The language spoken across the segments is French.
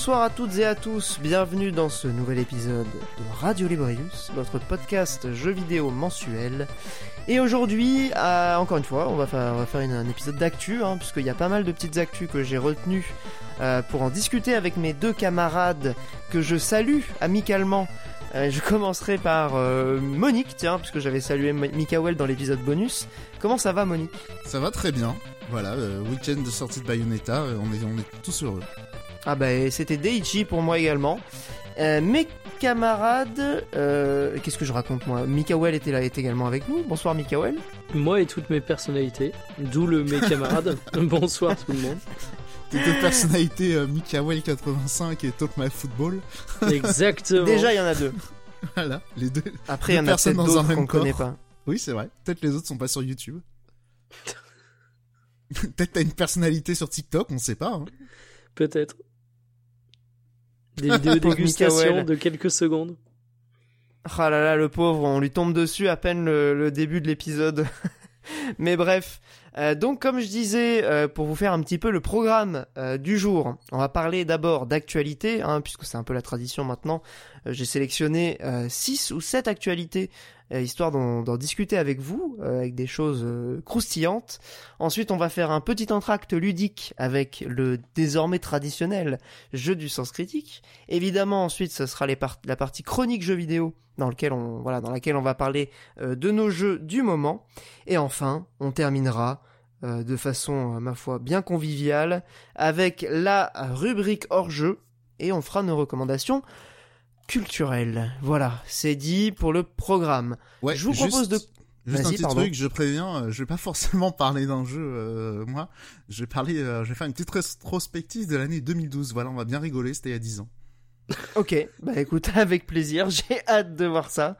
Bonsoir à toutes et à tous, bienvenue dans ce nouvel épisode de Radio Librius, notre podcast jeux vidéo mensuel. Et aujourd'hui, euh, encore une fois, on va faire, une- un épisode d'actu, hein, puisqu'il y a pas mal de petites actus que j'ai retenues euh, pour en discuter avec mes deux camarades que je salue amicalement. Euh, je commencerai par Monique, tiens, puisque j'avais salué Mikael dans l'épisode bonus. Comment ça va, Monique? Ça va très bien. Voilà, week-end de sortie de Bayonetta, on est tous heureux. Ah bah c'était Daichi pour moi également. Euh, mes camarades, euh, qu'est-ce que je raconte moi? Mikael était là, est également avec nous. Bonsoir Mikael. Moi et toutes mes personnalités, d'où le mes camarades. Bonsoir tout le monde. Tes deux personnalités, euh, Mikael85 et Talk My Football. Exactement. Déjà il y en a deux. Voilà, les deux. Après il y en Deux a personnes peut-être dans un d'autres même qu'on connaît corps. pas. Oui, c'est vrai. Peut-être les autres sont pas sur YouTube. Peut-être t'as une personnalité sur TikTok, on sait pas. hein. Peut-être. Des vidéos Pauvre dégustation Mikael. de quelques secondes. Ah là là, le pauvre, on lui tombe dessus à peine le, le début de l'épisode. Mais bref, Euh, donc comme je disais, euh, pour vous faire un petit peu le programme euh, du jour, on va parler d'abord d'actualité, hein, puisque c'est un peu la tradition maintenant. Euh, J'ai sélectionné 6 ou 7 actualités, euh, histoire d'en discuter avec vous, euh, avec des choses euh, croustillantes. Ensuite, on va faire un petit entracte ludique avec le désormais traditionnel jeu du sens critique. Évidemment, ensuite, ce sera les la partie chronique jeux vidéo, dans, lequel on, voilà, dans laquelle on va parler euh, de nos jeux du moment. Et enfin, on terminera euh, de façon, euh, ma foi, bien conviviale avec la rubrique hors jeu et on fera nos recommandations culturelles. Voilà, c'est dit pour le programme. Ouais, Je vous juste- propose de- Juste un petit pardon. truc, je préviens, euh, je vais pas forcément parler d'un jeu, euh, moi. Je vais parler, euh, je vais faire une petite rétrospective de l'année 2012. Voilà, on va bien rigoler, c'était il y a 10 ans. Ok, bah écoute, avec plaisir, j'ai hâte de voir ça.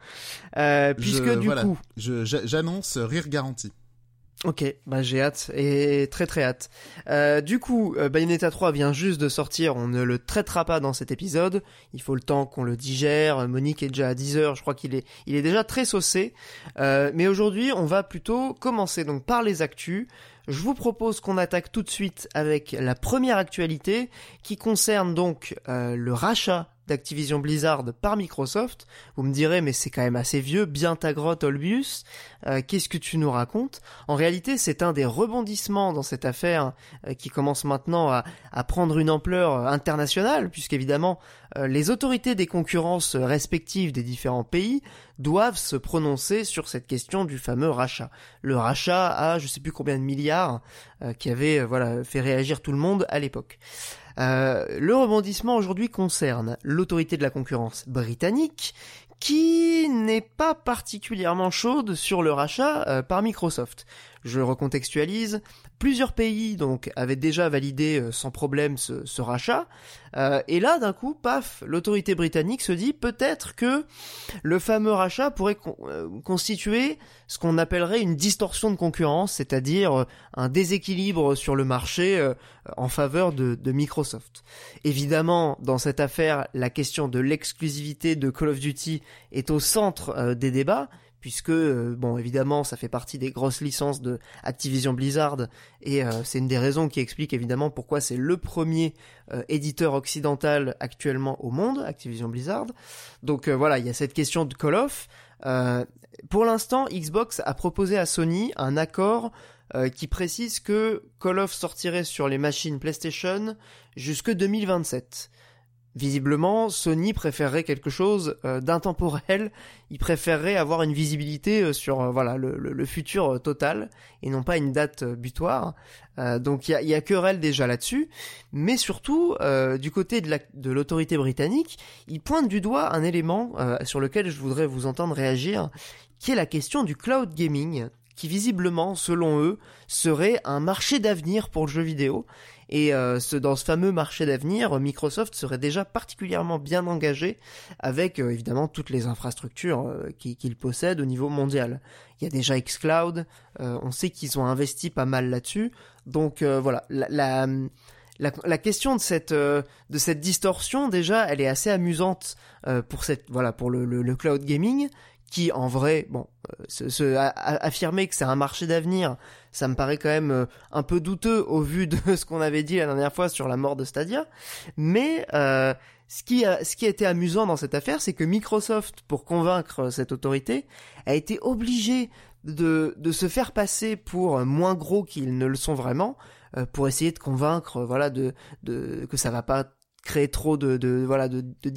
Euh, puisque Je- du voilà. coup, J'annonce rire garanti. Ok, bah j'ai hâte et très très hâte. Euh, du coup, euh, Bayonetta 3 vient juste de sortir, on ne le traitera pas dans cet épisode. Il faut le temps qu'on le digère. Monique est déjà à 10 heures, je crois qu'il est, il est déjà très saucé. Euh, mais aujourd'hui, on va plutôt commencer donc par les actus. Je vous propose qu'on attaque tout de suite avec la première actualité qui concerne donc le rachat d'Activision Blizzard par Microsoft. Vous me direz, mais c'est quand même assez vieux, bien ta grotte, Olbius. Euh, Qu'est-ce que tu nous racontes? En réalité, c'est un des rebondissements dans cette affaire euh, qui commence maintenant à, prendre une ampleur euh, internationale, puisqu'évidemment, les autorités des concurrences respectives des différents pays doivent se prononcer sur cette question du fameux rachat. Le rachat à je sais plus combien de milliards qui avait voilà fait réagir tout le monde à l'époque. Euh, le rebondissement aujourd'hui concerne l'autorité de la concurrence britannique qui n'est pas particulièrement chaude sur le rachat euh, par Microsoft. Je recontextualise. Plusieurs pays donc avaient déjà validé euh, sans problème ce, rachat. Euh, et là, d'un coup, paf, l'autorité britannique se dit peut-être que le fameux rachat pourrait euh, constituer ce qu'on appellerait une distorsion de concurrence, c'est-à-dire un déséquilibre sur le marché en faveur de, de Microsoft. Évidemment, dans cette affaire, la question de l'exclusivité de Call of Duty est au centre des débats, puisque, euh, bon, évidemment, ça fait partie des grosses licences de Activision Blizzard, et euh, c'est une des raisons qui explique évidemment pourquoi c'est le premier euh, éditeur occidental actuellement au monde, Activision Blizzard. Donc voilà, il y a cette question de Call of. Pour l'instant, Xbox a proposé à Sony un accord qui précise que Call of sortirait sur les machines PlayStation jusque 2027. Visiblement, Sony préférerait quelque chose euh, d'intemporel. Il préférerait avoir une visibilité euh, sur euh, voilà le, futur total et non pas une date butoir. Donc il y a, querelle déjà là-dessus, mais surtout du côté de la- de l'autorité britannique, il pointe du doigt un élément sur lequel je voudrais vous entendre réagir, qui est la question du cloud gaming, qui visiblement, selon eux, serait un marché d'avenir pour le jeu vidéo. Et euh, dans ce fameux marché d'avenir, Microsoft serait déjà particulièrement bien engagé avec euh, évidemment toutes les infrastructures euh, qui- qu'il possède au niveau mondial. Il y a déjà xCloud, euh, on sait qu'ils ont investi pas mal là-dessus. Donc voilà, la, la, question de cette de cette distorsion déjà, elle est assez amusante pour cette voilà pour le, le, cloud gaming qui en vrai bon se, affirmer que c'est un marché d'avenir, ça me paraît quand même euh, un peu douteux au vu de ce qu'on avait dit la dernière fois sur la mort de Stadia, mais euh, ce qui a ce qui a été amusant dans cette affaire, c'est que Microsoft pour convaincre cette autorité a été obligé de de se faire passer pour moins gros qu'ils ne le sont vraiment euh, pour essayer de convaincre euh, voilà de de que ça va pas créer trop de, de voilà de, de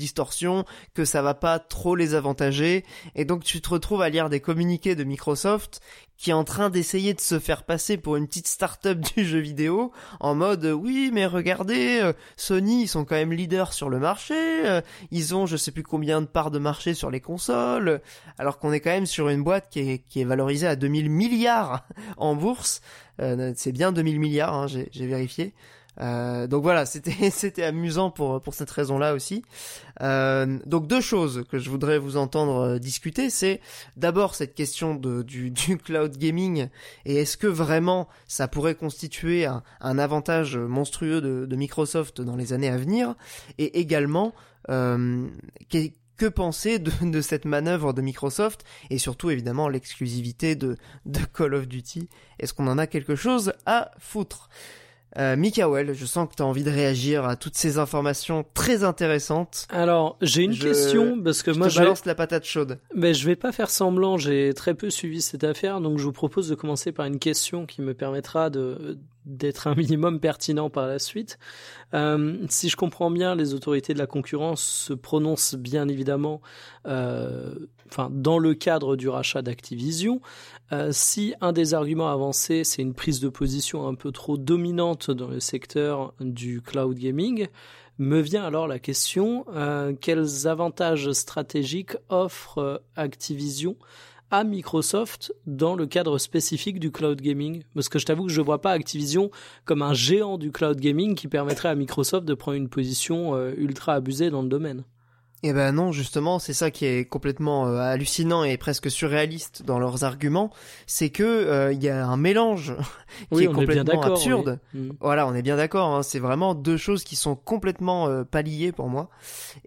que ça va pas trop les avantager, et donc tu te retrouves à lire des communiqués de Microsoft qui est en train d'essayer de se faire passer pour une petite start-up du jeu vidéo en mode oui mais regardez euh, Sony ils sont quand même leaders sur le marché, euh, ils ont je sais plus combien de parts de marché sur les consoles, alors qu'on est quand même sur une boîte qui est valorisée à 2000 milliards en bourse, Euh, c'est bien 2000 milliards hein, j'ai vérifié. Euh, donc voilà, c'était c'était amusant pour pour cette raison-là aussi. Euh, donc deux choses que je voudrais vous entendre euh, discuter, c'est d'abord cette question de, du, du cloud gaming et est-ce que vraiment ça pourrait constituer un, un avantage monstrueux de, de Microsoft dans les années à venir et également euh, que, que penser de, de cette manœuvre de Microsoft et surtout évidemment l'exclusivité de, de Call of Duty? Est-ce qu'on en a quelque chose à foutre? Euh, Mikael, je sens que tu as envie de réagir à toutes ces informations très intéressantes. Alors, j'ai une Je- question parce que Je moi, te je, balance la patate chaude. mais je vais pas faire semblant. J'ai très peu suivi cette affaire, donc je vous propose de commencer par une question qui me permettra de d'être un minimum pertinent par la suite. Euh, si je comprends bien, les autorités de la concurrence se prononcent bien évidemment, euh, enfin dans le cadre du rachat d'Activision. Euh, si un des arguments avancés, c'est une prise de position un peu trop dominante dans le secteur du cloud gaming, me vient alors la question euh, quels avantages stratégiques offre euh, Activision à Microsoft dans le cadre spécifique du cloud gaming? Parce que je t'avoue que je ne vois pas Activision comme un géant du cloud gaming qui permettrait à Microsoft de prendre une position ultra abusée dans le domaine. Eh ben non, justement, c'est ça qui est complètement euh, hallucinant et presque surréaliste dans leurs arguments, c'est que euh, il y a un mélange qui est complètement absurde. oui. Mm. Voilà, on est bien d'accord. hein, c'est vraiment deux choses qui sont complètement euh, pas liées pour moi.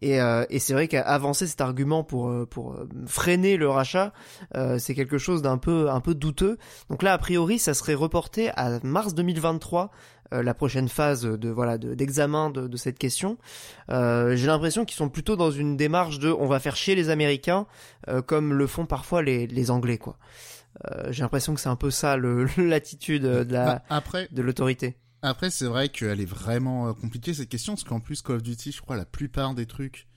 Et, euh, et c'est vrai qu'avancer cet argument pour euh, pour euh, freiner le rachat, euh, c'est quelque chose d'un peu un peu douteux. Donc là, a priori, ça serait reporté à mars 2023. Euh, la prochaine phase de voilà de- d'examen de, de cette question. Euh, J'ai l'impression qu'ils sont plutôt dans une démarche de on va faire chier les Américains euh, comme le font parfois les, les Anglais quoi. Euh, J'ai l'impression que c'est un peu ça l'attitude de la Bah, après, de l'autorité. après c'est vrai qu'elle est vraiment compliquée cette question parce qu'en plus Call of Duty, je crois la plupart des trucs,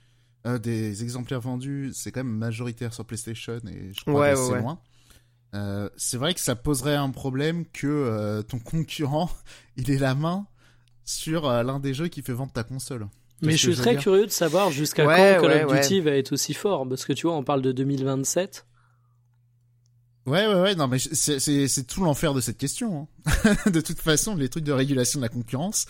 euh, des exemplaires vendus, c'est quand même majoritaire sur PlayStation et je crois Ouais, que ouais, c'est ouais. loin. Euh, c'est vrai que ça poserait un problème que euh, ton concurrent il ait la main sur euh, l'un des jeux qui fait vendre ta console. Mais je suis très dire curieux de savoir jusqu'à Ouais, quand Call ouais, of ouais. Duty va être aussi fort. Parce que tu vois, on parle de 2027. Ouais, ouais, ouais, non, mais c'est, c'est, c'est tout l'enfer de cette question. hein. de toute façon, les trucs de régulation de la concurrence,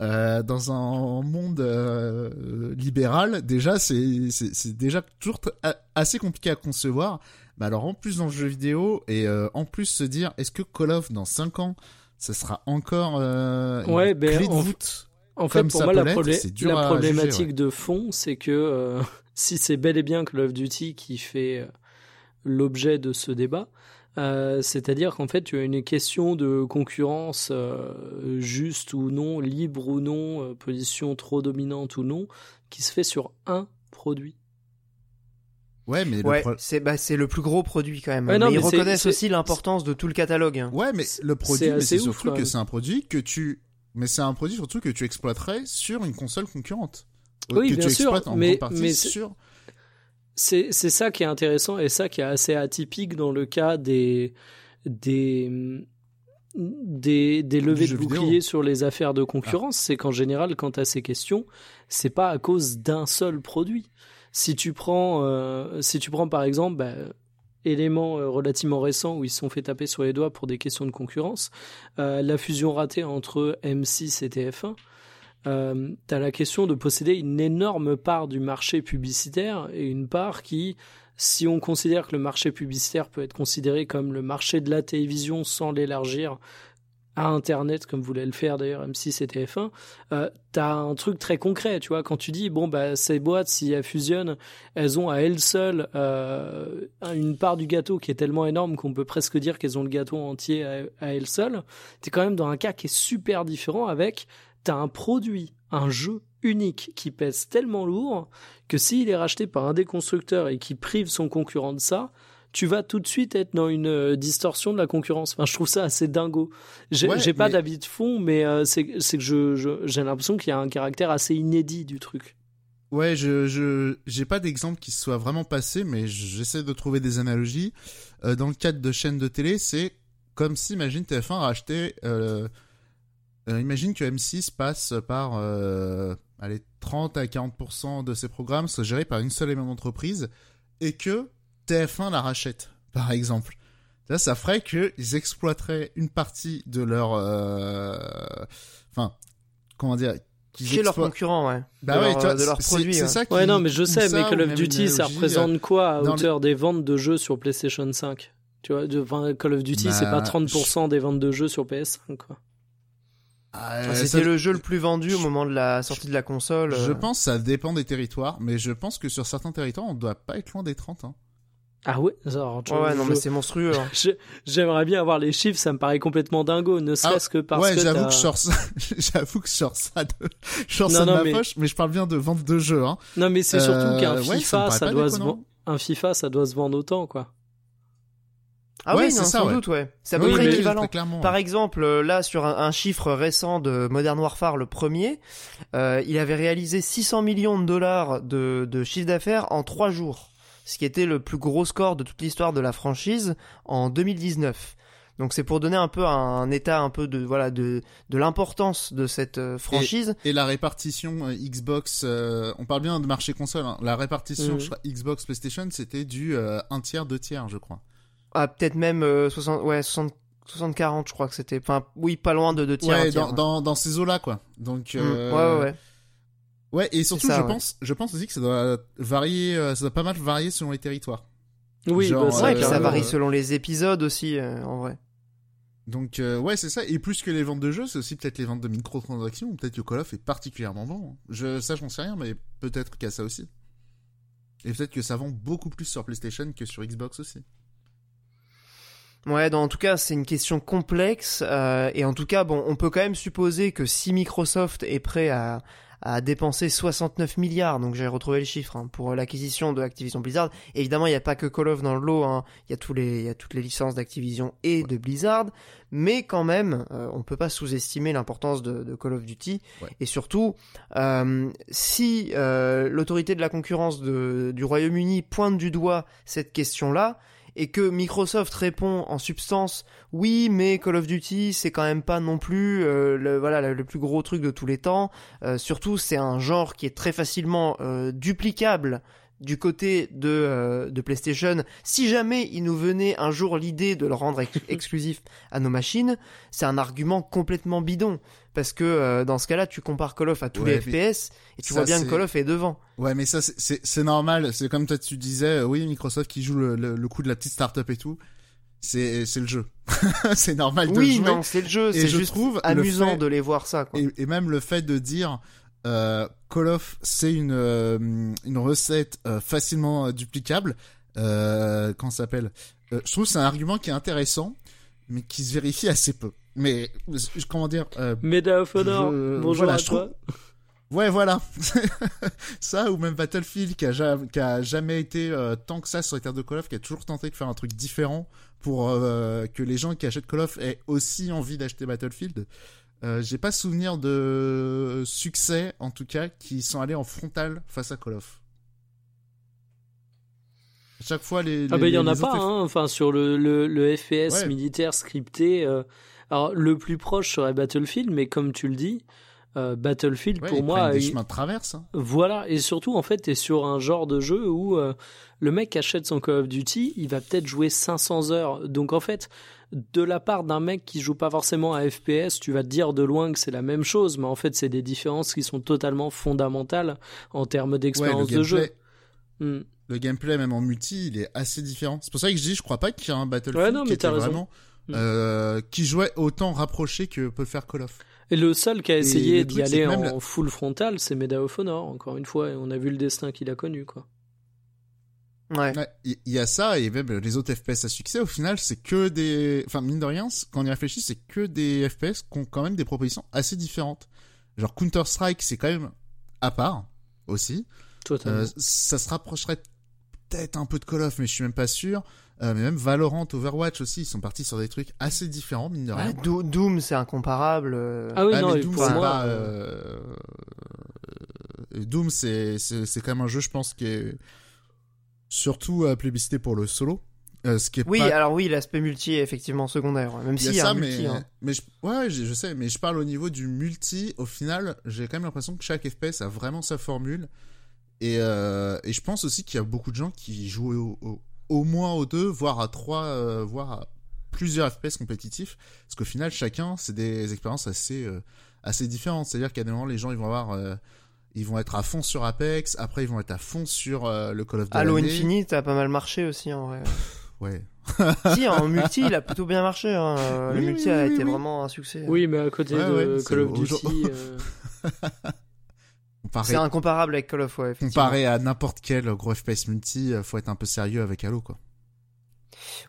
euh, dans un monde euh, libéral, déjà, c'est, c'est, c'est déjà toujours assez compliqué à concevoir. Mais alors, en plus dans le jeu vidéo, et euh, en plus se dire, est-ce que Call of, dans 5 ans, ça sera encore euh, une Ouais, ben, clé de voûte En fait, pour moi, la, problé- problématique juger, ouais. de fond, c'est que euh, si c'est bel et bien Call of Duty qui fait euh, l'objet de ce débat, euh, c'est-à-dire qu'en fait, tu as une question de concurrence euh, juste ou non, libre ou non, euh, position trop dominante ou non, qui se fait sur un produit. Ouais, mais le Ouais, pro- c'est bah, c'est le plus gros produit quand même. Ouais, non, mais ils mais reconnaissent aussi l'importance de tout le catalogue. hein. Ouais, mais le produit, c'est surtout que c'est un produit que tu, mais c'est un produit surtout que tu exploiterais sur une console concurrente. Euh, Oui, que bien tu sûr, en mais- c'est- sur. C'est c'est ça qui est intéressant et ça qui est assez atypique dans le cas des des des, des levées de vidéo. boucliers sur les affaires de Ah. concurrence, c'est qu'en général, quand tu as ces questions, c'est pas à cause d'un seul produit. Si tu prends, euh, si tu prends par exemple, bah, élément euh, relativement récent où ils se sont fait taper sur les doigts pour des questions de concurrence, euh, la fusion ratée entre M6 et TF1, euh, tu as la question de posséder une énorme part du marché publicitaire et une part qui, si on considère que le marché publicitaire peut être considéré comme le marché de la télévision sans l'élargir à Internet, comme voulait le faire d'ailleurs M6 et TF1, euh, t'as un truc très concret, tu vois, quand tu dis, bon, bah, ces boîtes, si elles fusionnent, elles ont à elles seules euh, une part du gâteau qui est tellement énorme qu'on peut presque dire qu'elles ont le gâteau entier à, elles seules, t'es quand même dans un cas qui est super différent avec, t'as un produit, un jeu unique qui pèse tellement lourd que s'il est racheté par un des constructeurs et qui prive son concurrent de ça, tu vas tout de suite être dans une euh, distorsion de la concurrence. Enfin, je trouve ça assez dingo. J'ai Ouais, pas mais- d'avis de fond, mais euh, c'est que je j'ai l'impression qu'il y a un caractère assez inédit du truc. Ouais, je je j'ai pas d'exemple qui soit vraiment passé, mais j'essaie de trouver des analogies. Euh, dans le cadre de chaînes de télé, c'est comme si, imagine, TF1 rachetait. Euh, euh, imagine que M6 passe par allez, 30 à 40% de ses programmes soient gérés par une seule et même entreprise et que TF1 la rachète, par exemple. Là, ça ferait qu'ils exploiteraient une partie de leur. euh, Enfin, comment dire qu'ils Chez leurs concurrents, ouais. bah de ouais, leur, de leurs c'est- produits. C'est ouais. ça qui, Ouais, non, mais je sais, ça, mais Call of Duty, ça analogie, représente quoi à hauteur des ventes de jeux sur PlayStation 5 Tu vois, de, enfin, Call of Duty, c'est Bah, pas 30% des ventes de jeux sur PS5, quoi. Ah, Enfin, ça- C'était le jeu le plus vendu au moment de la sortie de la console. Je euh. pense que ça dépend des territoires, mais je pense que sur certains territoires, on doit pas être loin des 30. Hein. Ah ouais, alors, je- Ouais, ouais, non, je- mais c'est monstrueux. hein. J'aimerais bien avoir les chiffres, ça me paraît complètement dingo, ne serait-ce que parce ouais, que j'avoue que je sors ça, j'avoue que je sors ça de, je sors Non, ça de non, ma mais- poche, mais je parle bien de vente de jeux, hein. Non, mais c'est surtout Euh, qu'un ouais, FIFA, ça, doit se vendre. Un FIFA, ça doit se vendre autant, quoi. Ah Ouais, oui, c'est non, ça, sans ouais. doute, ouais. C'est à Oui, peu près mais- équivalent. Par exemple, euh, là, sur un, un chiffre récent de Modern Warfare, le premier, euh, il avait réalisé 600 millions de dollars de, de chiffre d'affaires en trois jours, ce qui était le plus gros score de toute l'histoire de la franchise en 2019. Donc c'est pour donner un peu un, état un peu de voilà de de l'importance de cette euh, franchise. Et la répartition euh, Xbox, euh, on parle bien de marché console, hein. la répartition Xbox PlayStation, c'était du euh, un tiers, deux tiers, je crois. Ah, peut-être même euh, 60 ouais 60 60 40 je crois que c'était enfin oui pas loin de deux tiers. un ouais, tiers, dans, dans, dans ces eaux-là, quoi. Donc, Mm. Ouais ouais ouais. Ouais, et surtout, ça, je ouais. pense, je pense aussi que ça doit varier, euh, ça doit pas mal varier selon les territoires. Oui, Genre, bah, c'est Ouais, euh, puis ça carrément, varie euh, selon les épisodes aussi euh, en vrai. Donc, euh, ouais, c'est ça. Et plus que les ventes de jeux, c'est aussi peut-être les ventes de microtransactions, ou peut-être que Call of est particulièrement bon. Je, ça, j'en sais rien, mais peut-être qu'il y a ça aussi. Et peut-être que ça vend beaucoup plus sur PlayStation que sur Xbox aussi. Ouais, donc, en tout cas, c'est une question complexe. euh, et en tout cas, bon, on peut quand même supposer que si Microsoft est prêt à, à dépenser 69 milliards, donc j'ai retrouvé le chiffre, hein, pour l'acquisition de Activision Blizzard, évidemment, il n'y a pas que Call of dans le lot, hein, il y, a tous les, il y a toutes les licences d'Activision et de Blizzard, mais quand même, euh, on peut pas sous-estimer l'importance de, de Call of Duty. Ouais. Et surtout, euh, si euh, l'autorité de la concurrence de, du Royaume-Uni pointe du doigt cette question-là, et que Microsoft répond en substance oui mais Call of Duty c'est quand même pas non plus euh, le voilà le, plus gros truc de tous les temps. Euh, surtout c'est un genre qui est très facilement euh, duplicable du côté de, euh, de PlayStation, si jamais il nous venait un jour l'idée de le rendre ex- exclusif à nos machines, c'est un argument complètement bidon. Parce que euh, dans ce cas-là, tu compares Call of à tous Ouais, les FPS et tu ça, vois bien que Call of est devant. Ouais, mais ça, c'est- normal. C'est comme toi, tu disais, euh, oui, Microsoft qui joue le, le, le coup de la petite start-up et tout. C'est c'est le jeu. c'est normal de Oui, jouer. non, c'est le jeu, Et c'est je juste trouve le amusant fait- de les voir ça. Quoi. Et, et même le fait de dire euh, Call of c'est une euh, une recette euh, facilement euh, duplicable, euh, comment s'appelle? Euh, Je trouve que c'est un argument qui est intéressant, mais qui se vérifie assez peu. Mais comment dire euh, of Honor, Je- bonjour voilà, à je toi. Ouais, voilà. ça, ou même Battlefield, qui a, ja- qui a jamais été euh, tant que ça sur les terres de Call of, qui a toujours tenté de faire un truc différent pour euh, que les gens qui achètent Call of aient aussi envie d'acheter Battlefield. Euh, J'ai pas souvenir de succès, en tout cas, qui sont allés en frontal face à Call of. À chaque fois, les. Ah bah il y en a pas, hein. enfin sur le, le, le FPS Ouais. militaire scripté. euh, alors le plus proche serait Battlefield, mais comme tu le dis, euh, Battlefield Ouais, pour moi, des chemins de traverse. hein. voilà, et surtout en fait t'es sur un genre de jeu où euh, le mec achète son Call of Duty, il va peut-être jouer 500 heures. Donc en fait, de la part d'un mec qui joue pas forcément à FPS, tu vas te dire de loin que c'est la même chose, mais en fait c'est des différences qui sont totalement fondamentales en termes d'expérience de jeu. Hmm. le gameplay, même en multi, il est assez différent. C'est pour ça que je dis, je crois pas qu'il y a un Battlefield Ouais, non, qui était vraiment euh, qui jouait autant rapproché que peut le faire Call of. Et le seul qui a essayé d'y aller en full frontal, c'est Medal of Honor, encore une fois, et on a vu le destin qu'il a connu, quoi. Ouais. Il y a ça et même les autres FPS à succès au final c'est que des, enfin mine de rien quand on y réfléchit c'est que des FPS qui ont quand même des propositions assez différentes. Genre Counter Strike c'est quand même à part aussi. Totalement. Euh, ça se rapprocherait peut-être un peu de Call of mais je suis même pas sûr. Euh, mais même Valorant, Overwatch aussi ils sont partis sur des trucs assez différents mine de rien. Ouais, Do- Doom, c'est incomparable. euh. ah oui, Ah, non, mais et Doom, pour c'est pas, euh, euh, euh, Doom, c'est c'est c'est quand même un jeu, je pense, qui est surtout euh, plébiscité pour le solo. Euh, ce qui est Oui, pas... alors oui, l'aspect multi est effectivement secondaire, même il y a s'il y a ça, un multi. mais hein. mais je... ouais, je, je sais, mais je parle au niveau du multi. Au final, j'ai quand même l'impression que chaque FPS a vraiment sa formule. Et euh, et je pense aussi qu'il y a beaucoup de gens qui jouent au, au, au moins aux deux, voire à trois, euh, voire à plusieurs FPS compétitifs. Parce qu'au final, chacun, c'est des expériences assez assez différentes. C'est-à-dire qu'à des moments, les gens, ils vont avoir ils vont être à fond sur Apex, après ils vont être à fond sur euh, le Call of Duty. Halo Infinite a pas mal marché aussi en vrai. Ouais. si, en multi, il a plutôt bien marché. Hein. Le Oui, multi oui, a oui, été oui. vraiment un succès. Oui, mais à côté Ouais, de ouais, Call of Duty, euh, Comparé, C'est incomparable avec Call of, ouais. comparé à n'importe quel gros FPS multi, euh, faut être un peu sérieux avec Halo, quoi.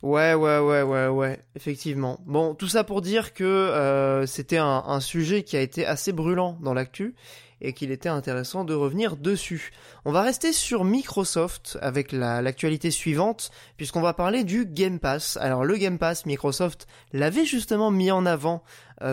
Ouais, ouais, ouais, ouais, ouais, effectivement. Bon, tout ça pour dire que euh, c'était un, un sujet qui a été assez brûlant dans l'actu et qu'il était intéressant de revenir dessus. On va rester sur Microsoft avec la- l'actualité suivante, puisqu'on va parler du Game Pass. Alors le Game Pass, Microsoft l'avait justement mis en avant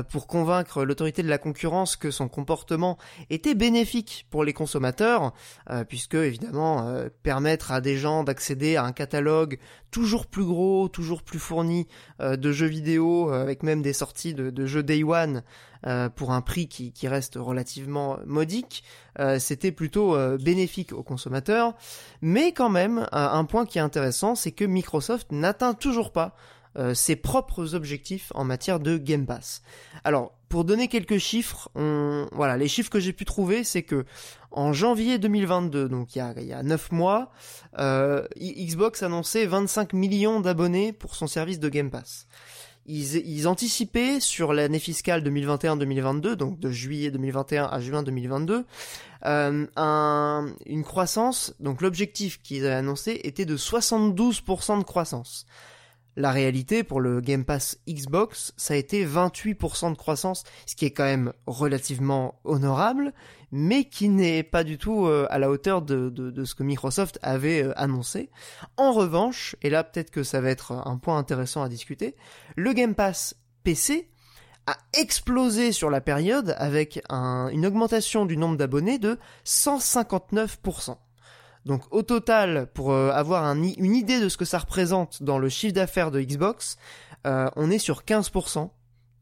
pour convaincre l'autorité de la concurrence que son comportement était bénéfique pour les consommateurs, euh, puisque évidemment euh, permettre à des gens d'accéder à un catalogue toujours plus gros, toujours plus fourni euh, de jeux vidéo, euh, avec même des sorties de, jeux Day One euh, pour un prix qui, reste relativement modique, euh, c'était plutôt euh, bénéfique aux consommateurs. Mais quand même, euh, un point qui est intéressant, c'est que Microsoft n'atteint toujours pas euh, ses propres objectifs en matière de Game Pass. Alors, pour donner quelques chiffres, on... voilà, les chiffres que j'ai pu trouver, c'est que en janvier 2022, donc il y a, il y a 9 mois, euh, Xbox annonçait 25 millions d'abonnés pour son service de Game Pass. Ils, ils anticipaient sur l'année fiscale 2021-2022, donc de juillet 2021 à juin 2022, euh, un, une croissance, donc l'objectif qu'ils avaient annoncé était de 72% de croissance. La réalité pour le Game Pass Xbox, ça a été 28% de croissance, ce qui est quand même relativement honorable, mais qui n'est pas du tout euh, à la hauteur de, ce que Microsoft avait euh, annoncé. En revanche, et là peut-être que ça va être un point intéressant à discuter, le Game Pass PC a explosé sur la période avec un- une augmentation du nombre d'abonnés de 159%. Donc au total, pour euh, avoir une idée de ce que ça représente dans le chiffre d'affaires de Xbox, euh, on est sur 15%.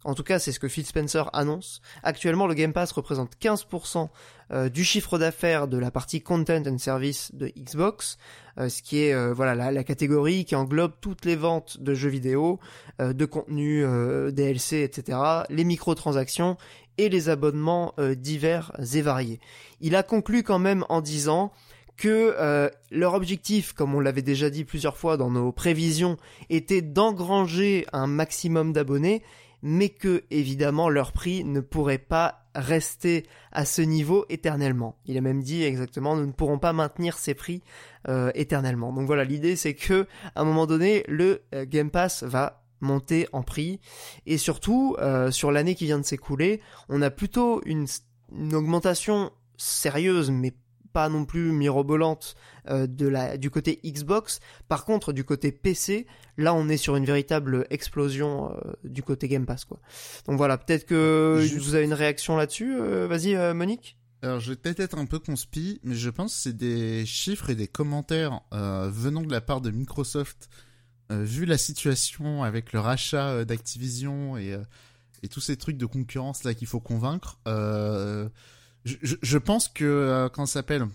En tout cas, c'est ce que Phil Spencer annonce. Actuellement, le Game Pass représente 15% euh, du chiffre d'affaires de la partie Content and Service de Xbox, ce qui est voilà la, la catégorie qui englobe toutes les ventes de jeux vidéo, de contenu DLC, etc., les microtransactions et les abonnements divers et variés. Il a conclu quand même en disant que euh, leur objectif, comme on l'avait déjà dit plusieurs fois dans nos prévisions, était d'engranger un maximum d'abonnés, mais que évidemment leur prix ne pourrait pas rester à ce niveau éternellement. Il a même dit exactement nous ne pourrons pas maintenir ces prix euh, éternellement. Donc voilà, l'idée c'est que à un moment donné le euh, Game Pass va monter en prix et surtout sur l'année qui vient de s'écouler, on a plutôt une, une augmentation sérieuse mais pas non plus mirobolante euh, de la du côté Xbox. Par contre, du côté PC, là on est sur une véritable explosion euh, du côté Game Pass quoi. Donc voilà, peut-être que Juste- vous avez une réaction là-dessus. euh, Vas-y, Monique? Alors, je vais peut-être être un peu conspi, mais je pense que c'est des chiffres et des commentaires venant de la part de Microsoft, vu la situation avec le rachat d'Activision et, et tous ces trucs de concurrence là qu'il faut convaincre. Euh, je, je- je pense que, euh, quand ça s'appelle,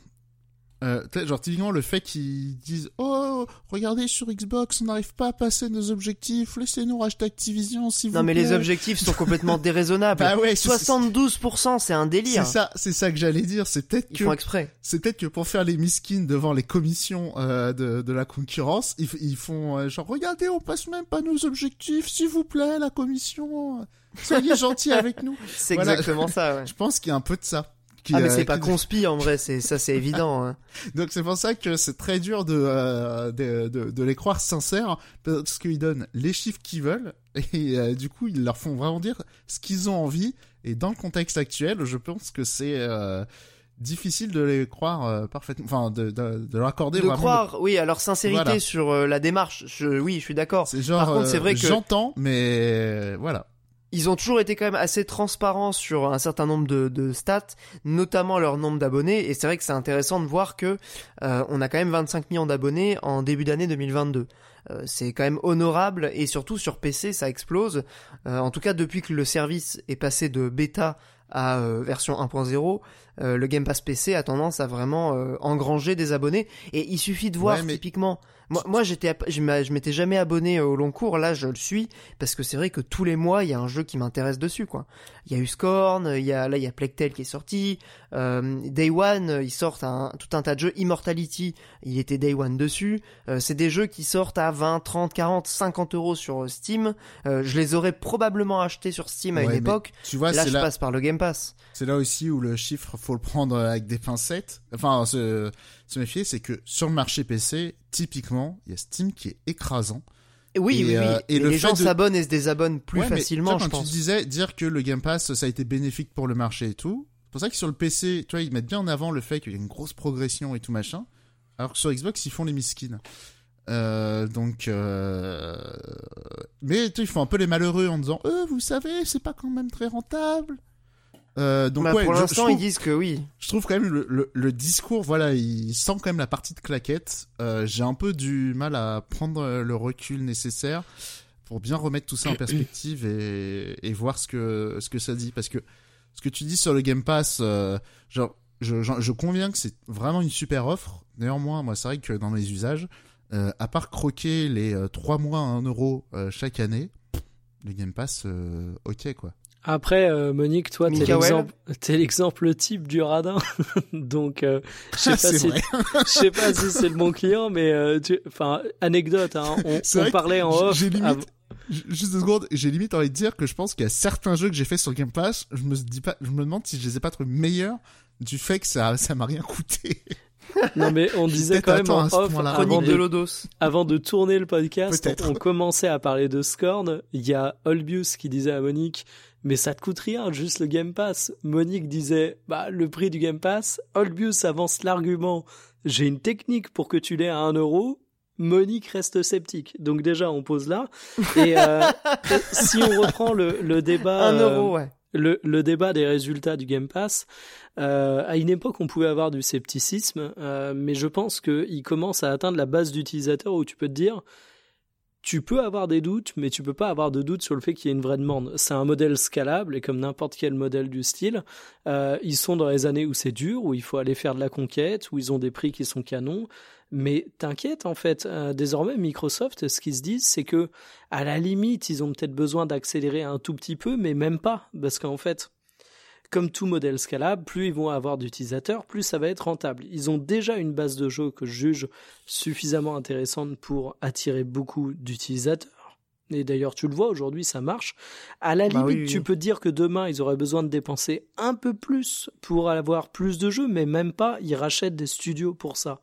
Euh, genre typiquement le fait qu'ils disent oh regardez sur Xbox on n'arrive pas à passer nos objectifs laissez-nous racheter Activision si vous Non mais plaît. les objectifs sont complètement déraisonnables. bah ouais c'est- 72% c'est un c'est délire. ça c'est ça que j'allais dire c'est peut-être que font exprès. c'est peut-être que pour faire les miskins devant les commissions euh, de, de la concurrence ils, ils font euh, genre regardez on passe même pas nos objectifs s'il vous plaît la commission soyez gentils avec nous C'est Voilà. exactement ça. Ouais. je pense qu'il y a un peu de ça qui, Ah mais c'est pas conspi en vrai, c'est ça c'est évident. hein. Donc c'est pour ça que c'est très dur de, euh, de, de, de les croire sincères parce qu'ils donnent les chiffres qu'ils veulent et euh, du coup ils leur font vraiment dire ce qu'ils ont envie et dans le contexte actuel je pense que c'est euh, difficile de les croire euh, parfaitement enfin de, de, de leur accorder De vraiment croire, oui, à leur sincérité Voilà. sur euh, la démarche. Je, oui, je suis d'accord. genre Par contre, c'est euh, vrai que- j'entends mais voilà Ils ont toujours été quand même assez transparents sur un certain nombre de, de stats, notamment leur nombre d'abonnés. Et c'est vrai que c'est intéressant de voir que euh, on a quand même 25 millions d'abonnés en début d'année 2022. Euh, c'est quand même honorable et surtout sur PC ça explose. Euh, en tout cas depuis que le service est passé de bêta à version 1.0, euh, le Game Pass PC a tendance à vraiment euh, engranger des abonnés. Et il suffit de voir Ouais, mais- typiquement. Moi, moi j'étais, je m'étais jamais abonné au long cours. Là, je le suis parce que c'est vrai que tous les mois il y a un jeu qui m'intéresse dessus, quoi. Il y a eu Scorn, il y a là il y a Tale qui est sorti. Euh, Day One, euh, ils sortent un, tout un tas de jeux. Immortality, il était Day One dessus. Euh, c'est des jeux qui sortent à 20, 30, 40, 50 euros sur Steam. Euh, je les aurais probablement achetés sur Steam à Ouais, une époque. tu vois là, je là passe par le Game Pass. C'est là aussi où le chiffre, faut le prendre avec des pincettes. Enfin, se, se méfier, c'est que sur le marché PC, typiquement, il y a Steam qui est écrasant. Et oui, Et, oui, oui. euh, et Et le les gens de- s'abonnent et se désabonnent plus Ouais, facilement, je quand pense. tu disais dire que le Game Pass, ça a été bénéfique pour le marché et tout, c'est pour ça que sur le PC, tu vois, ils mettent bien en avant le fait qu'il y a une grosse progression et tout machin, alors que sur Xbox, ils font les miskins. Euh, donc, euh... mais tu ils font un peu les malheureux en disant, euh, vous savez, c'est pas quand même très rentable. Euh, donc Bah, ouais, pour l'instant, trouve- ils disent que oui. je trouve quand même le, le, le discours, voilà, il sent quand même la partie de claquette. Euh, J'ai un peu du mal à prendre euh, le recul nécessaire pour bien remettre tout ça en perspective et, et voir ce que ce que ça dit. Parce que ce que tu dis sur le Game Pass, euh, genre, je, je, je conviens que c'est vraiment une super offre. Néanmoins, moi, c'est vrai que dans mes usages, euh, à part croquer les euh, 3 mois à 1 euro euh, chaque année, le Game Pass, euh, ok quoi. Après, euh, Monique, toi, t'es l'exemple, t'es l'exemple type du radin. Donc, euh, je sais pas c'est si, sais pas si c'est le bon client, mais euh, tu- enfin, anecdote, hein, on, on parlait en off. J'ai limite, Juste deux secondes, j'ai limite envie de dire que je pense qu'il y a certains jeux que j'ai fait sur Game Pass, je me dis pas, je me demande si je les ai pas trouvés meilleurs du fait que ça, ça m'a rien coûté. Non, mais on disait quand même en off, avant de de, Lodos. avant de tourner le podcast, on, on commençait à parler de Scorn. Il y a Olbius qui disait à Monique, mais ça te coûte rien, juste le Game Pass. Monique disait, bah, le prix du Game Pass. Olbius avance l'argument, j'ai une technique pour que tu l'aies à un euro. Monique reste sceptique. Donc déjà, on pose là. Et euh, si on reprend le, le débat, Un euh, ouais. le, le débat des résultats du Game Pass, euh, à une époque, on pouvait avoir du scepticisme, mais je pense qu'il commence à atteindre la base d'utilisateurs où tu peux te dire, tu peux avoir des doutes, mais tu peux pas avoir de doutes sur le fait qu'il y ait une vraie demande. C'est un modèle scalable, et comme n'importe quel modèle du style, euh, ils sont dans les années où c'est dur, où il faut aller faire de la conquête, où ils ont des prix qui sont canons. Mais t'inquiète, en fait, euh, désormais Microsoft, ce qu'ils se disent, c'est que à la limite, ils ont peut-être besoin d'accélérer un tout petit peu, mais même pas, parce qu'en fait, comme tout modèle scalable, plus ils vont avoir d'utilisateurs, plus ça va être rentable. Ils ont déjà une base de jeu que je juge suffisamment intéressante pour attirer beaucoup d'utilisateurs. Et d'ailleurs, tu le vois, aujourd'hui, ça marche. À la Bah limite, oui, oui. tu peux dire que demain, ils auraient besoin de dépenser un peu plus pour avoir plus de jeux, mais même pas, ils rachètent des studios pour ça.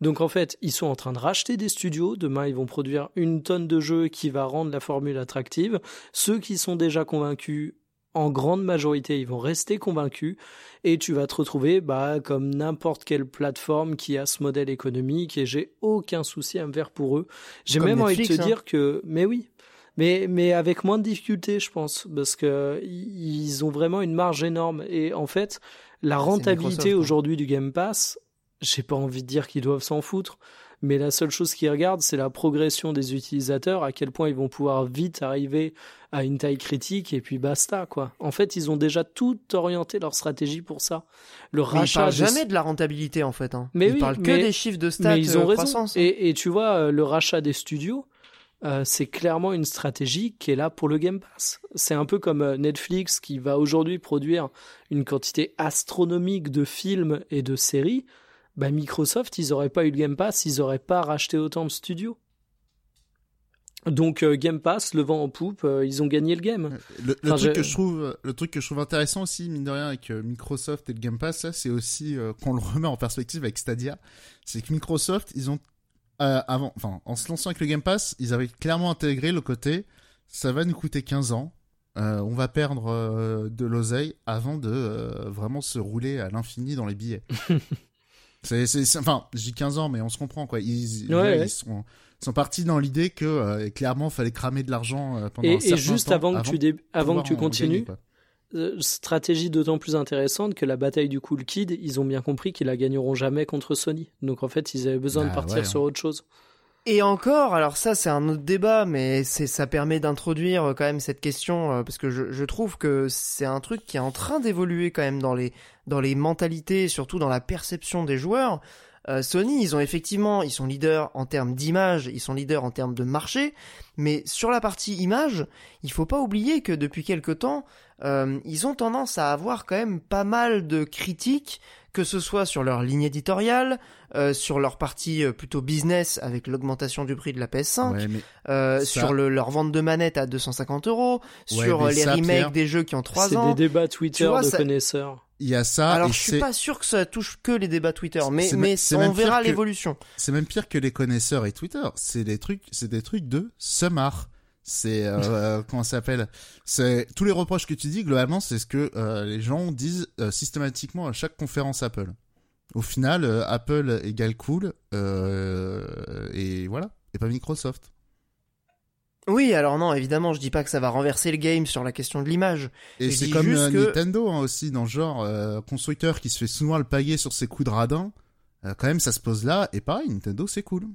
Donc en fait, ils sont en train de racheter des studios. Demain, ils vont produire une tonne de jeux qui va rendre la formule attractive. Ceux qui sont déjà convaincus, en grande majorité, ils vont rester convaincus. Et tu vas te retrouver bah, comme n'importe quelle plateforme qui a ce modèle économique. Et j'ai aucun souci à me faire pour eux. J'ai même envie de te hein. dire que, mais oui. Mais, mais avec moins de difficultés, je pense, parce que ils ont vraiment une marge énorme. Et en fait, la rentabilité hein. aujourd'hui du Game Pass, j'ai pas envie de dire qu'ils doivent s'en foutre, mais la seule chose qu'ils regardent, c'est la progression des utilisateurs, à quel point ils vont pouvoir vite arriver à une taille critique, et puis basta, quoi. En fait, ils ont déjà tout orienté leur stratégie pour ça. Le rachat. Ils jamais de la rentabilité, en fait. Hein. Mais ils parlent que des chiffres de stats, mais ils ont euh, raison. Et, et, tu vois, euh, le rachat des studios, euh, c'est clairement une stratégie qui est là pour le Game Pass. C'est un peu comme euh, Netflix qui va aujourd'hui produire une quantité astronomique de films et de séries. Bah, Microsoft, ils n'auraient pas eu le Game Pass, ils n'auraient pas racheté autant de studios. Donc euh, Game Pass, le vent en poupe, ils ont gagné le game. Le, truc que je trouve, le truc que je trouve intéressant aussi, mine de rien, avec Microsoft et le Game Pass, c'est aussi qu'on le remet en perspective avec Stadia, c'est que Microsoft, ils ont euh, avant, enfin, en se lançant avec le Game Pass, ils avaient clairement intégré le côté, ça va nous coûter 15 ans, euh, on va perdre euh, de l'oseille avant de vraiment se rouler à l'infini dans les billets. c'est, enfin, j'ai 15 ans, mais on se comprend quoi. Ils, ils sont, sont, partis dans l'idée que clairement, fallait cramer de l'argent pendant et, un certain et juste avant, que tu avant que tu continues. stratégie d'autant plus intéressante que la bataille du Cool Kid, ils ont bien compris qu'ils la gagneront jamais contre Sony. Donc en fait, ils avaient besoin de bah partir sur hein. autre chose. Et encore, alors ça c'est un autre débat, mais c'est ça permet d'introduire euh, quand même cette question euh, parce que je, je trouve que c'est un truc qui est en train d'évoluer quand même dans les dans les mentalités, surtout dans la perception des joueurs. Euh, Sony, ils ont effectivement, ils sont leaders en termes d'image, ils sont leaders en termes de marché, mais sur la partie image, il faut pas oublier que depuis quelque temps, euh, ils ont tendance à avoir quand même pas mal de critiques, que ce soit sur leur ligne éditoriale, euh, sur leur partie plutôt business avec l'augmentation du prix de la PS5, sur le, leur vente de manettes à 250 euros, sur les remakes des jeux qui ont 3 ans. C'est des débats Twitter de connaisseurs il y a ça. Alors je suis pas sûr que ça touche que les débats Twitter, mais mais on verra l'évolution. C'est même pire que les connaisseurs et Twitter. C'est des trucs, c'est des trucs de Summer. C'est euh, comment ça s'appelle? C'est tous les reproches que tu dis globalement, c'est ce que euh, les gens disent euh, systématiquement à chaque conférence Apple. Au final, Apple égale cool et voilà, et pas Microsoft. Oui, alors non, évidemment, je dis pas que ça va renverser le game sur la question de l'image. Et c'est comme euh, Nintendo hein, aussi, dans le genre euh, constructeur qui se fait souvent le pailler sur ses coups de radin. Euh, quand même, ça se pose là, et pareil, Nintendo, c'est cool.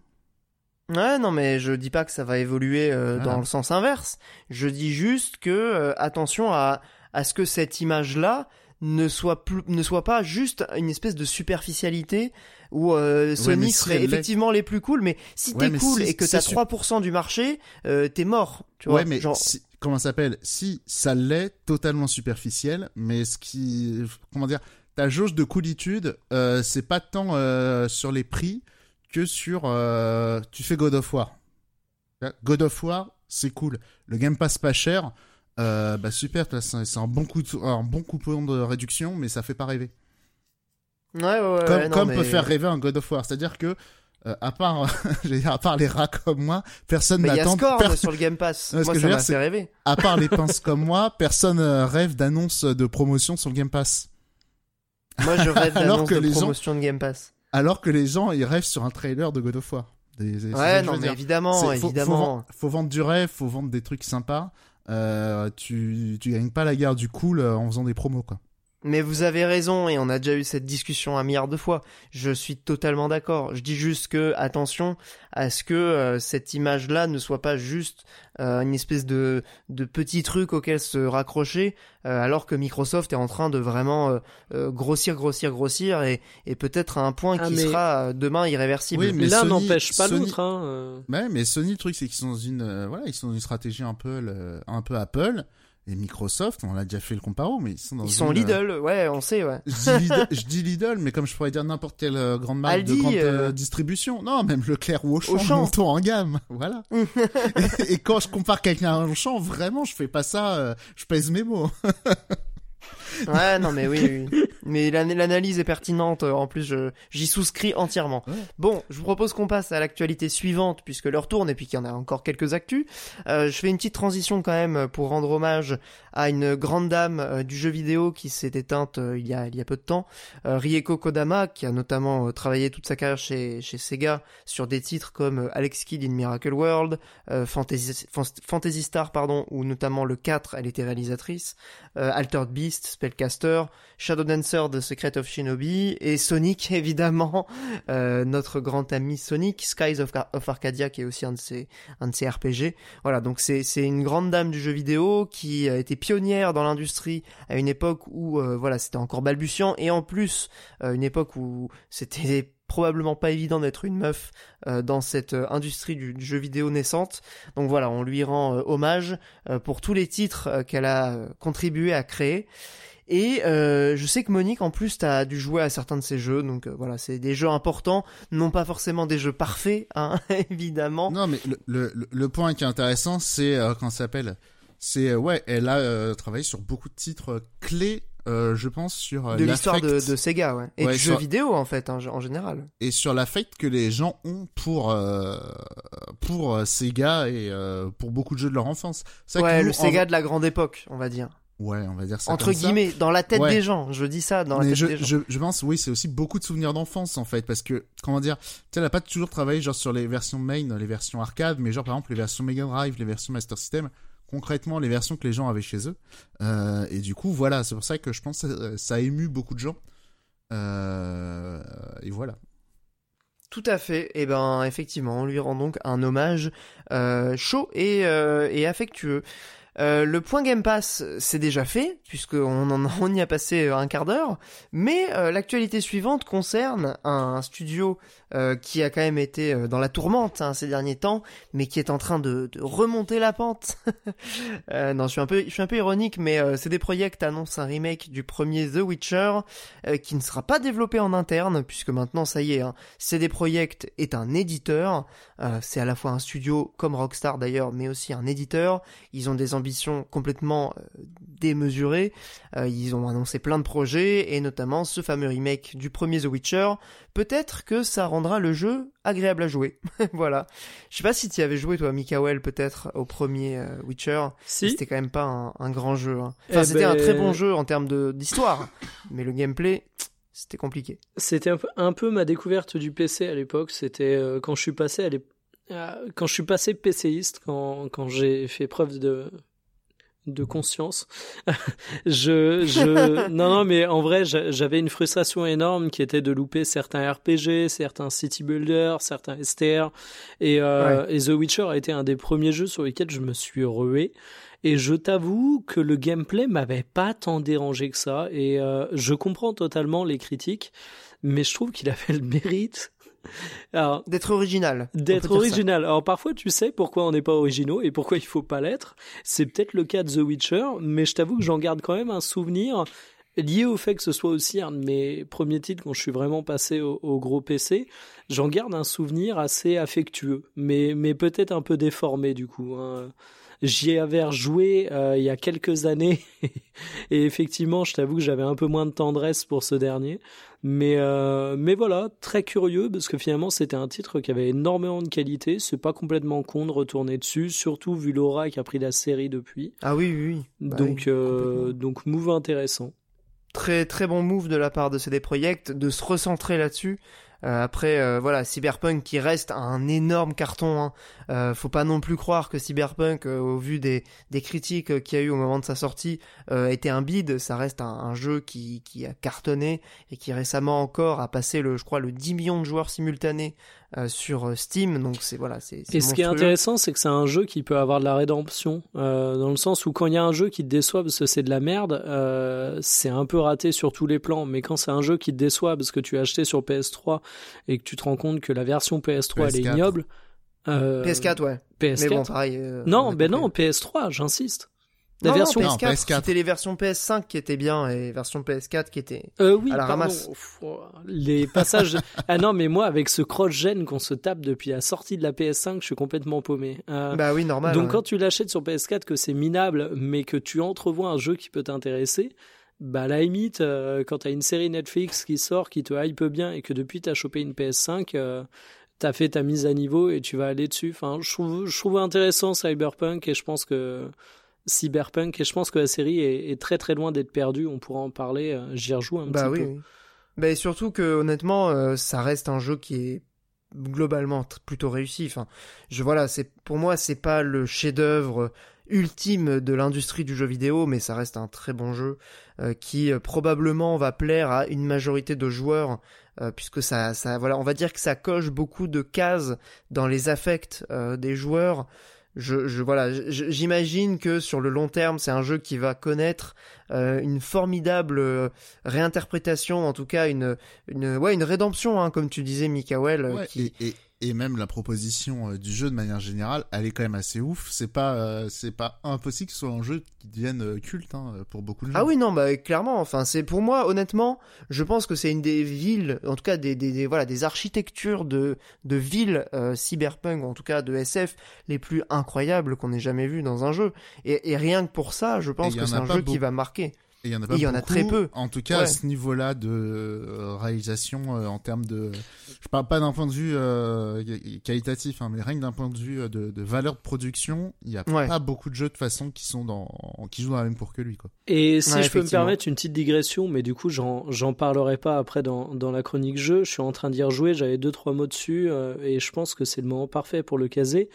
Ouais, non, mais je dis pas que ça va évoluer dans le sens inverse. Je dis juste que attention à à ce que cette image-là ne soit plus, ne soit pas juste une espèce de superficialité où euh, Sony serait effectivement les plus cool, mais si t'es cool et que t'as 3% du marché, euh, t'es mort. Tu vois, ouais, mais genre... comment ça s'appelle? Si ça l'est, totalement superficiel, mais ce qui, comment dire, ta jauge de coolitude, euh, c'est pas tant euh, sur les prix que sur, euh, tu fais God of War. God of War, c'est cool. Le Game Pass pas cher, euh, bah super, c'est un bon coup, de, un bon coupon de réduction, mais ça fait pas rêver. Ouais, ouais, comme, comme peut faire rêver un God of War, c'est-à-dire que euh, à part, à part les rats comme moi, personne n'attend. Il y a Scorn sur le Game Pass. moi, ça m'a fait rêver. À part les pinces comme moi, personne rêve d'annonce de promotion sur le Game Pass. Moi, je rêve d'annonce de promotion de Game Pass. Alors que les gens, ils rêvent sur un trailer de God of War. ouais, non, mais évidemment, évidemment. faut, vendre du rêve, faut vendre des trucs sympas. Euh, tu, tu gagnes pas la guerre du cool euh, en faisant des promos, quoi. Mais vous avez raison, et on a déjà eu cette discussion un milliard de fois. Je suis totalement d'accord. Je dis juste que, attention à ce que euh, cette image-là ne soit pas juste euh, une espèce de, de petit truc auquel se raccrocher, euh, alors que Microsoft est en train de vraiment grossir, grossir, grossir, et, et peut-être à un point ah, qui sera demain irréversible. Oui, mais l'un n'empêche pas l'autre. Hein, ouais, mais Sony, le truc, c'est qu'ils sont dans une, voilà, ils sont dans une stratégie un peu, un peu Apple. Et Microsoft, on a déjà fait le comparo, mais ils sont dans Ils sont Lidl, ouais, on sait, ouais. Je dis, Lidl, mais comme je pourrais dire n'importe quelle euh, grande marque de grande euh, distribution. Non, même Leclerc ou Auchan, Auchan. en gamme, voilà. et, quand je compare quelqu'un à Auchan, vraiment, je fais pas ça, euh, je pèse mes mots. ouais, non, mais oui, oui. Mais l'analyse est pertinente. Euh, en plus, j'y souscris entièrement. Bon, je vous propose qu'on passe à l'actualité suivante, puisque l'heure tourne et puis qu'il y en a encore quelques actus. Euh, je fais une petite transition quand même pour rendre hommage à une grande dame euh, du jeu vidéo qui s'est éteinte euh, il y a il y a peu de temps, Rieko Kodama, qui a notamment travaillé toute sa carrière chez chez Sega sur des titres comme Alex Kidd in Miracle World, Fantasy, Fantasy Star, pardon, ou notamment le 4, elle était réalisatrice, Altered Beast, Spellcaster, Shadow Dancer The Secret of Shinobi et Sonic évidemment, euh, notre grand ami Sonic, Skies of, Arcadia qui est aussi un de ses un de ses RPG. Voilà, donc c'est une grande dame du jeu vidéo qui a été pionnière dans l'industrie à une époque où euh, voilà c'était encore balbutiant et en plus euh, une époque où c'était probablement pas évident d'être une meuf euh, dans cette euh, industrie du, jeu vidéo naissante. Donc voilà, on lui rend euh, hommage pour tous les titres qu'elle a contribué à créer. Et je sais que Monique, en plus, t'as dû jouer à certains de ces jeux, donc voilà, c'est des jeux importants, non pas forcément des jeux parfaits, hein, évidemment. Non, mais le, le, le, point qui est intéressant, c'est quand ça s'appelle, c'est ouais, elle a travaillé sur beaucoup de titres clés euh, je pense, sur euh, de l'histoire de, de, Sega, ouais, et du jeu vidéo en fait, hein, en général. Et sur l'affect que les gens ont pour euh, pour Sega et pour beaucoup de jeux de leur enfance. ouais, le Sega de la grande époque, on va dire. Ouais, on va dire ça. Entre guillemets, dans la tête des gens. Je dis ça dans la tête je, des gens. Je, je pense, oui, c'est aussi beaucoup de souvenirs d'enfance en fait, parce que comment dire, tu sais, elle a pas toujours travaillé genre sur les versions main, les versions arcade, mais genre par exemple les versions Mega Drive, les versions Master System concrètement les versions que les gens avaient chez eux. Euh, et du coup, voilà, c'est pour ça que je pense que ça a ému beaucoup de gens. Euh, et voilà. Tout à fait. Et eh ben effectivement, on lui rend donc un hommage euh, chaud et, et affectueux. Euh, le point Game Pass, c'est déjà fait, puisqu'on en, on y a passé un quart d'heure, mais euh, l'actualité suivante concerne un studio euh, qui a quand même été dans la tourmente hein, ces derniers temps, mais qui est en train de, remonter la pente. non, je suis un peu, un peu ironique, mais c'est des projets annoncent un remake du premier The Witcher, qui ne sera pas développé en interne, puisque maintenant ça y est, hein, CD Projekt est un éditeur, c'est à la fois un studio comme Rockstar d'ailleurs, mais aussi un éditeur. Ils ont des ambitions complètement euh, démesurée. Euh, ils ont annoncé plein de projets et notamment ce fameux remake du premier The Witcher. Peut-être que ça rendra le jeu agréable à jouer. voilà. Je sais pas si tu avais joué toi, Mikael, peut-être au premier euh, Witcher. Si. C'était quand même pas un, grand jeu. Hein. Enfin, eh c'était un très ben, bon jeu en termes d'histoire, mais le gameplay. C'était compliqué. C'était un, peu ma découverte du PC à l'époque. C'était quand je suis passé à quand je suis passé PCiste, quand, quand j'ai fait preuve de de conscience. je, je, non, non, mais en vrai, j'avais une frustration énorme qui était de louper certains RPG, certains city builders, certains STR, et, euh, et The Witcher a été un des premiers jeux sur lesquels je me suis rué. Et je t'avoue que le gameplay m'avait pas tant dérangé que ça, et euh, je comprends totalement les critiques, mais je trouve qu'il avait le mérite d'être original. D'être original. Alors parfois, tu sais pourquoi on n'est pas originaux et pourquoi il faut pas l'être. C'est peut-être le cas de The Witcher, mais je t'avoue que j'en garde quand même un souvenir lié au fait que ce soit aussi un de mes premiers titres quand je suis vraiment passé au, gros PC. J'en garde un souvenir assez affectueux, mais mais peut-être un peu déformé du coup. Hein. J'y avais rejoué euh, il y a quelques années et effectivement, je t'avoue que j'avais un peu moins de tendresse pour ce dernier. Mais euh, mais voilà, très curieux parce que finalement c'était un titre qui avait énormément de qualité. C'est pas complètement con de retourner dessus, surtout vu l'aura qui a pris la série depuis. Ah oui oui. oui. Bah donc euh, donc move intéressant. Très très bon move de la part de CD Projekt de se recentrer là-dessus. Euh, après, euh, voilà, Cyberpunk qui reste un énorme carton. Hein. Euh, faut pas non plus croire que Cyberpunk, au vu des, des critiques qu'il y a eu au moment de sa sortie, était un bide. Ça reste un, jeu qui, qui a cartonné et qui récemment encore a passé le, je crois, le 10 millions de joueurs simultanés euh, sur euh, Steam. Donc c'est voilà, c'est. Et ce qui est intéressant, c'est que c'est un jeu qui peut avoir de la rédemption, euh, dans le sens où quand il y a un jeu qui te déçoit parce que c'est de la merde, euh, c'est un peu raté sur tous les plans. Mais quand c'est un jeu qui te déçoit parce que tu as acheté sur PS3 et que tu te rends compte que la version PS3 elle est ignoble. PS4 ouais. PS4. Mais bon, pareil, non, ben non, PS3, j'insiste. La version PS4, c'était les versions PS5 qui étaient bien et version PS4 qui étaient euh, oui, à la ramasse. Les passages. ah non, mais moi, avec ce cross-gen qu'on se tape depuis la sortie de la PS5, je suis complètement paumé. Euh, bah oui, normal. Donc quand tu l'achètes sur PS4, que c'est minable, mais que tu entrevois un jeu qui peut t'intéresser, bah à la limite, euh, quand t'as une série Netflix qui sort, qui te hype bien et que depuis t'as chopé une PS5, euh, t'as fait ta mise à niveau et tu vas aller dessus. Enfin, je trouve, je trouve intéressant Cyberpunk et je pense que Cyberpunk et je pense que la série est, très très loin d'être perdue. On pourra en parler. Euh, j'y rejoue un bah petit oui, peu. Bah, surtout que honnêtement, euh, ça reste un jeu qui est globalement plutôt réussi. Enfin, je voilà, c'est pour moi c'est pas le chef-d'œuvre ultime de l'industrie du jeu vidéo, mais ça reste un très bon jeu qui probablement va plaire à une majorité de joueurs puisque ça, ça, voilà, on va dire que ça coche beaucoup de cases dans les affects des joueurs je, je voilà, j'imagine que sur le long terme, c'est un jeu qui va connaître euh, une formidable euh, réinterprétation, en tout cas une, une, ouais, une rédemption, hein, comme tu disais, Mikael. Euh, qui et même la proposition euh, du jeu de manière générale, elle est quand même assez ouf. C'est pas, euh, c'est pas impossible que ce soit un jeu qui devienne euh, culte hein, pour beaucoup de gens. Ah oui, non, bah clairement. Enfin, c'est pour moi, honnêtement, je pense que c'est une des villes, en tout cas des, des, voilà, des architectures de de villes cyberpunk, en tout cas de SF, les plus incroyables qu'on ait jamais vues dans un jeu. Et, et, rien que pour ça, je pense que c'est un jeu qui va marquer il y en a pas il y en a très peu. En tout cas, à ce niveau-là de euh, réalisation, euh, en termes de, je parle pas d'un point de vue euh, qualitatif, hein, mais rien que d'un point de vue de, de, valeur de production, il y a pas beaucoup de jeux de façon qui sont dans, qui jouent dans la même pour que lui, quoi. Et si je peux me permettre une petite digression, mais du coup, j'en, j'en parlerai pas après dans, dans la chronique jeu. Je suis en train d'y rejouer, j'avais deux trois mots dessus, et je pense que c'est le moment parfait pour le caser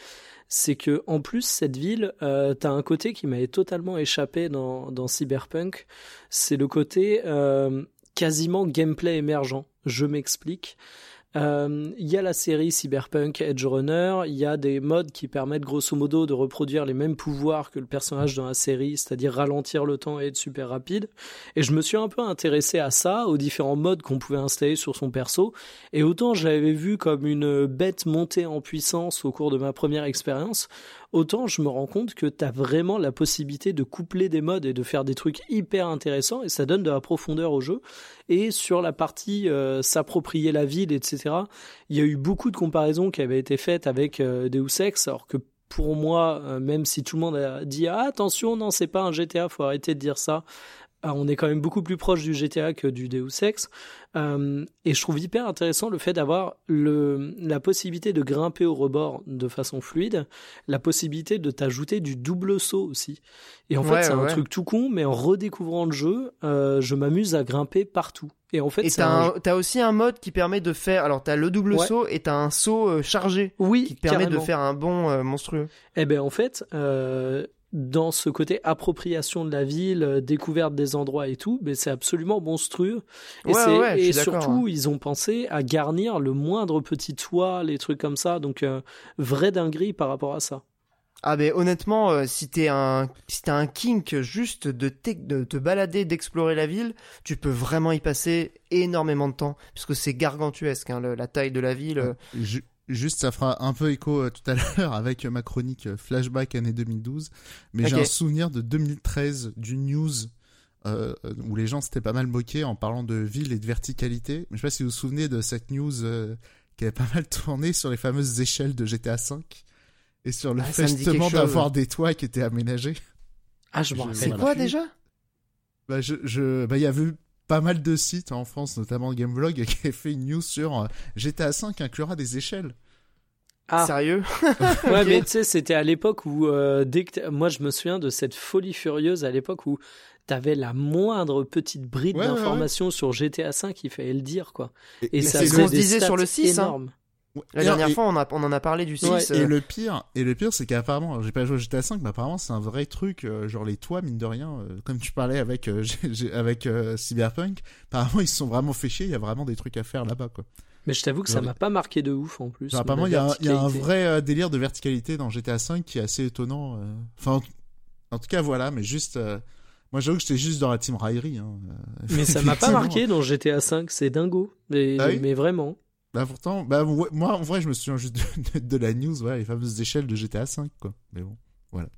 c'est que en plus cette ville, euh, t'as un côté qui m'avait totalement échappé dans, Cyberpunk, c'est le côté euh, quasiment gameplay émergent. Je m'explique. Euh, il y a la série Cyberpunk Edge Runner, il y a des modes qui permettent grosso modo de reproduire les mêmes pouvoirs que le personnage dans la série, c'est-à-dire ralentir le temps et être super rapide. Et je me suis un peu intéressé à ça, aux différents modes qu'on pouvait installer sur son perso. Et autant je l'avais vu comme une bête montée en puissance au cours de ma première expérience, autant je me rends compte que tu as vraiment la possibilité de coupler des modes et de faire des trucs hyper intéressants et ça donne de la profondeur au jeu. Et sur la partie euh, s'approprier la ville, etc., il y a eu beaucoup de comparaisons qui avaient été faites avec euh, Deus Ex, alors que pour moi, euh, même si tout le monde a dit ah, attention, non, c'est pas un GTA, faut arrêter de dire ça. Ah, on est quand même beaucoup plus proche du GTA que du Deus Ex. Euh, et je trouve hyper intéressant le fait d'avoir la possibilité de grimper au rebord de façon fluide, la possibilité de t'ajouter du double saut aussi. Et en fait, c'est un truc tout con, mais en redécouvrant le jeu, euh, je m'amuse à grimper partout. Et en fait, t'as un... aussi un mode qui permet de faire. Alors t'as le double saut et t'as un saut euh, chargé. Oui, qui te permet de faire un bon monstrueux. Eh ben en fait, dans ce côté appropriation de la ville, euh, découverte des endroits et tout, mais c'est absolument monstrueux. Et, et surtout, ils ont pensé à garnir le moindre petit toit, les trucs comme ça. Donc, euh, vrai dinguerie par rapport à ça. Ah mais honnêtement, euh, si t'es un si t'as un kink juste de, de te balader, d'explorer la ville, tu peux vraiment y passer énormément de temps, puisque c'est gargantuesque hein, la taille de la ville. Juste, ça fera un peu écho euh, tout à l'heure avec ma chronique euh, flashback année 2012, mais j'ai un souvenir de 2013 du news euh, où les gens s'étaient pas mal moqués en parlant de ville et de verticalité. Mais je sais pas si vous vous souvenez de cette news qui avait pas mal tourné sur les fameuses échelles de GTA V et sur le ah, fait justement d'avoir des toits qui étaient aménagés. Ah, je me rappelle. C'est quoi déjà? Bah, je, je, bah, il y avait pas mal de sites en France, notamment Gameblog, qui a fait une news sur euh, GTA V inclura des échelles. Ah. Sérieux Ouais, mais tu sais, c'était à l'époque où, euh, dès que moi je me souviens de cette folie furieuse à l'époque où t'avais la moindre petite bride d'information sur GTA V, il fallait le dire, quoi. Et, ça se disait sur le 6, hein. La dernière fois, on, a, on en a parlé du 6. et euh. le pire, et le pire, c'est qu'apparemment, j'ai pas joué à GTA 5, mais apparemment, c'est un vrai truc, euh, genre les toits, mine de rien, euh, comme tu parlais avec, avec Cyberpunk, apparemment, ils se sont vraiment fait chier, il y a vraiment des trucs à faire là-bas, quoi. Mais je t'avoue que ça m'a pas marqué de ouf, en plus. apparemment, il y, a, y a un vrai délire de verticalité dans GTA 5 qui est assez étonnant. Enfin, en, tout cas, voilà, mais juste, moi, j'avoue que j'étais juste dans la team raillerie. Hein, mais ça m'a pas marqué dans GTA 5, c'est dingo. Mais, ah mais vraiment. Bah pourtant, bah moi en vrai je me souviens juste de, la news, voilà, les fameuses échelles de GTA 5 quoi. Mais bon, voilà.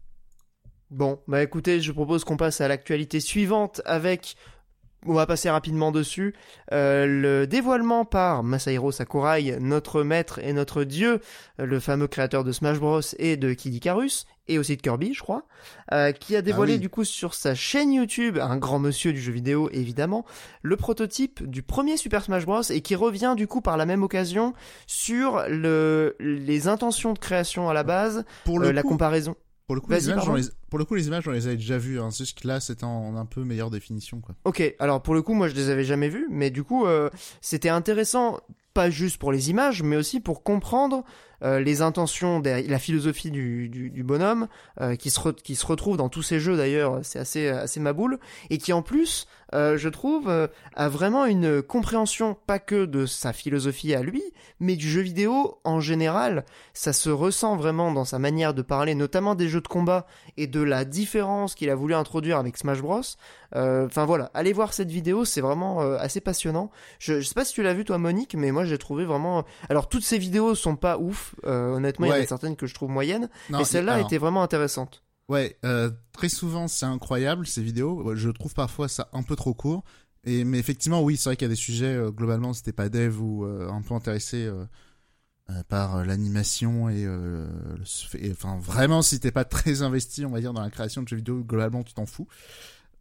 Bon, bah écoutez, je propose qu'on passe à l'actualité suivante avec on va passer rapidement dessus. Euh, le dévoilement par Masahiro Sakurai, notre maître et notre dieu, le fameux créateur de Smash Bros et de Kid Icarus, et aussi de Kirby, je crois, euh, qui a dévoilé ah du coup sur sa chaîne YouTube, un grand monsieur du jeu vidéo évidemment, le prototype du premier Super Smash Bros et qui revient du coup par la même occasion sur le, les intentions de création à la base, pour euh, la comparaison. Pour le coup, les images, les... pour le coup, les images, on les avait déjà vues. Hein. C'est juste que là, c'était en un peu meilleure définition, quoi. Ok. Alors pour le coup, moi, je les avais jamais vues, mais du coup, euh, c'était intéressant, pas juste pour les images, mais aussi pour comprendre euh, les intentions, la philosophie du, du, du bonhomme, euh, qui, se qui se retrouve dans tous ces jeux d'ailleurs, c'est assez, assez maboule, et qui en plus, euh, je trouve, a vraiment une compréhension pas que de sa philosophie à lui, mais du jeu vidéo en général. Ça se ressent vraiment dans sa manière de parler, notamment des jeux de combat et de la différence qu'il a voulu introduire avec Smash Bros. Enfin voilà, allez voir cette vidéo, c'est vraiment assez passionnant. Je, je sais pas si tu l'as vu toi Monique, mais moi j'ai trouvé vraiment. Alors toutes ces vidéos sont pas ouf, euh, honnêtement, il y en a certaines que je trouve moyennes, mais celle-là était vraiment intéressante. Ouais, euh, très souvent c'est incroyable ces vidéos. Je trouve parfois ça un peu trop court. Et mais effectivement, oui, c'est vrai qu'il y a des sujets euh, globalement, c'était pas dev ou un peu intéressé par l'animation et, enfin vraiment, si t'es pas très investi, on va dire, dans la création de jeux vidéo, globalement, tu t'en fous.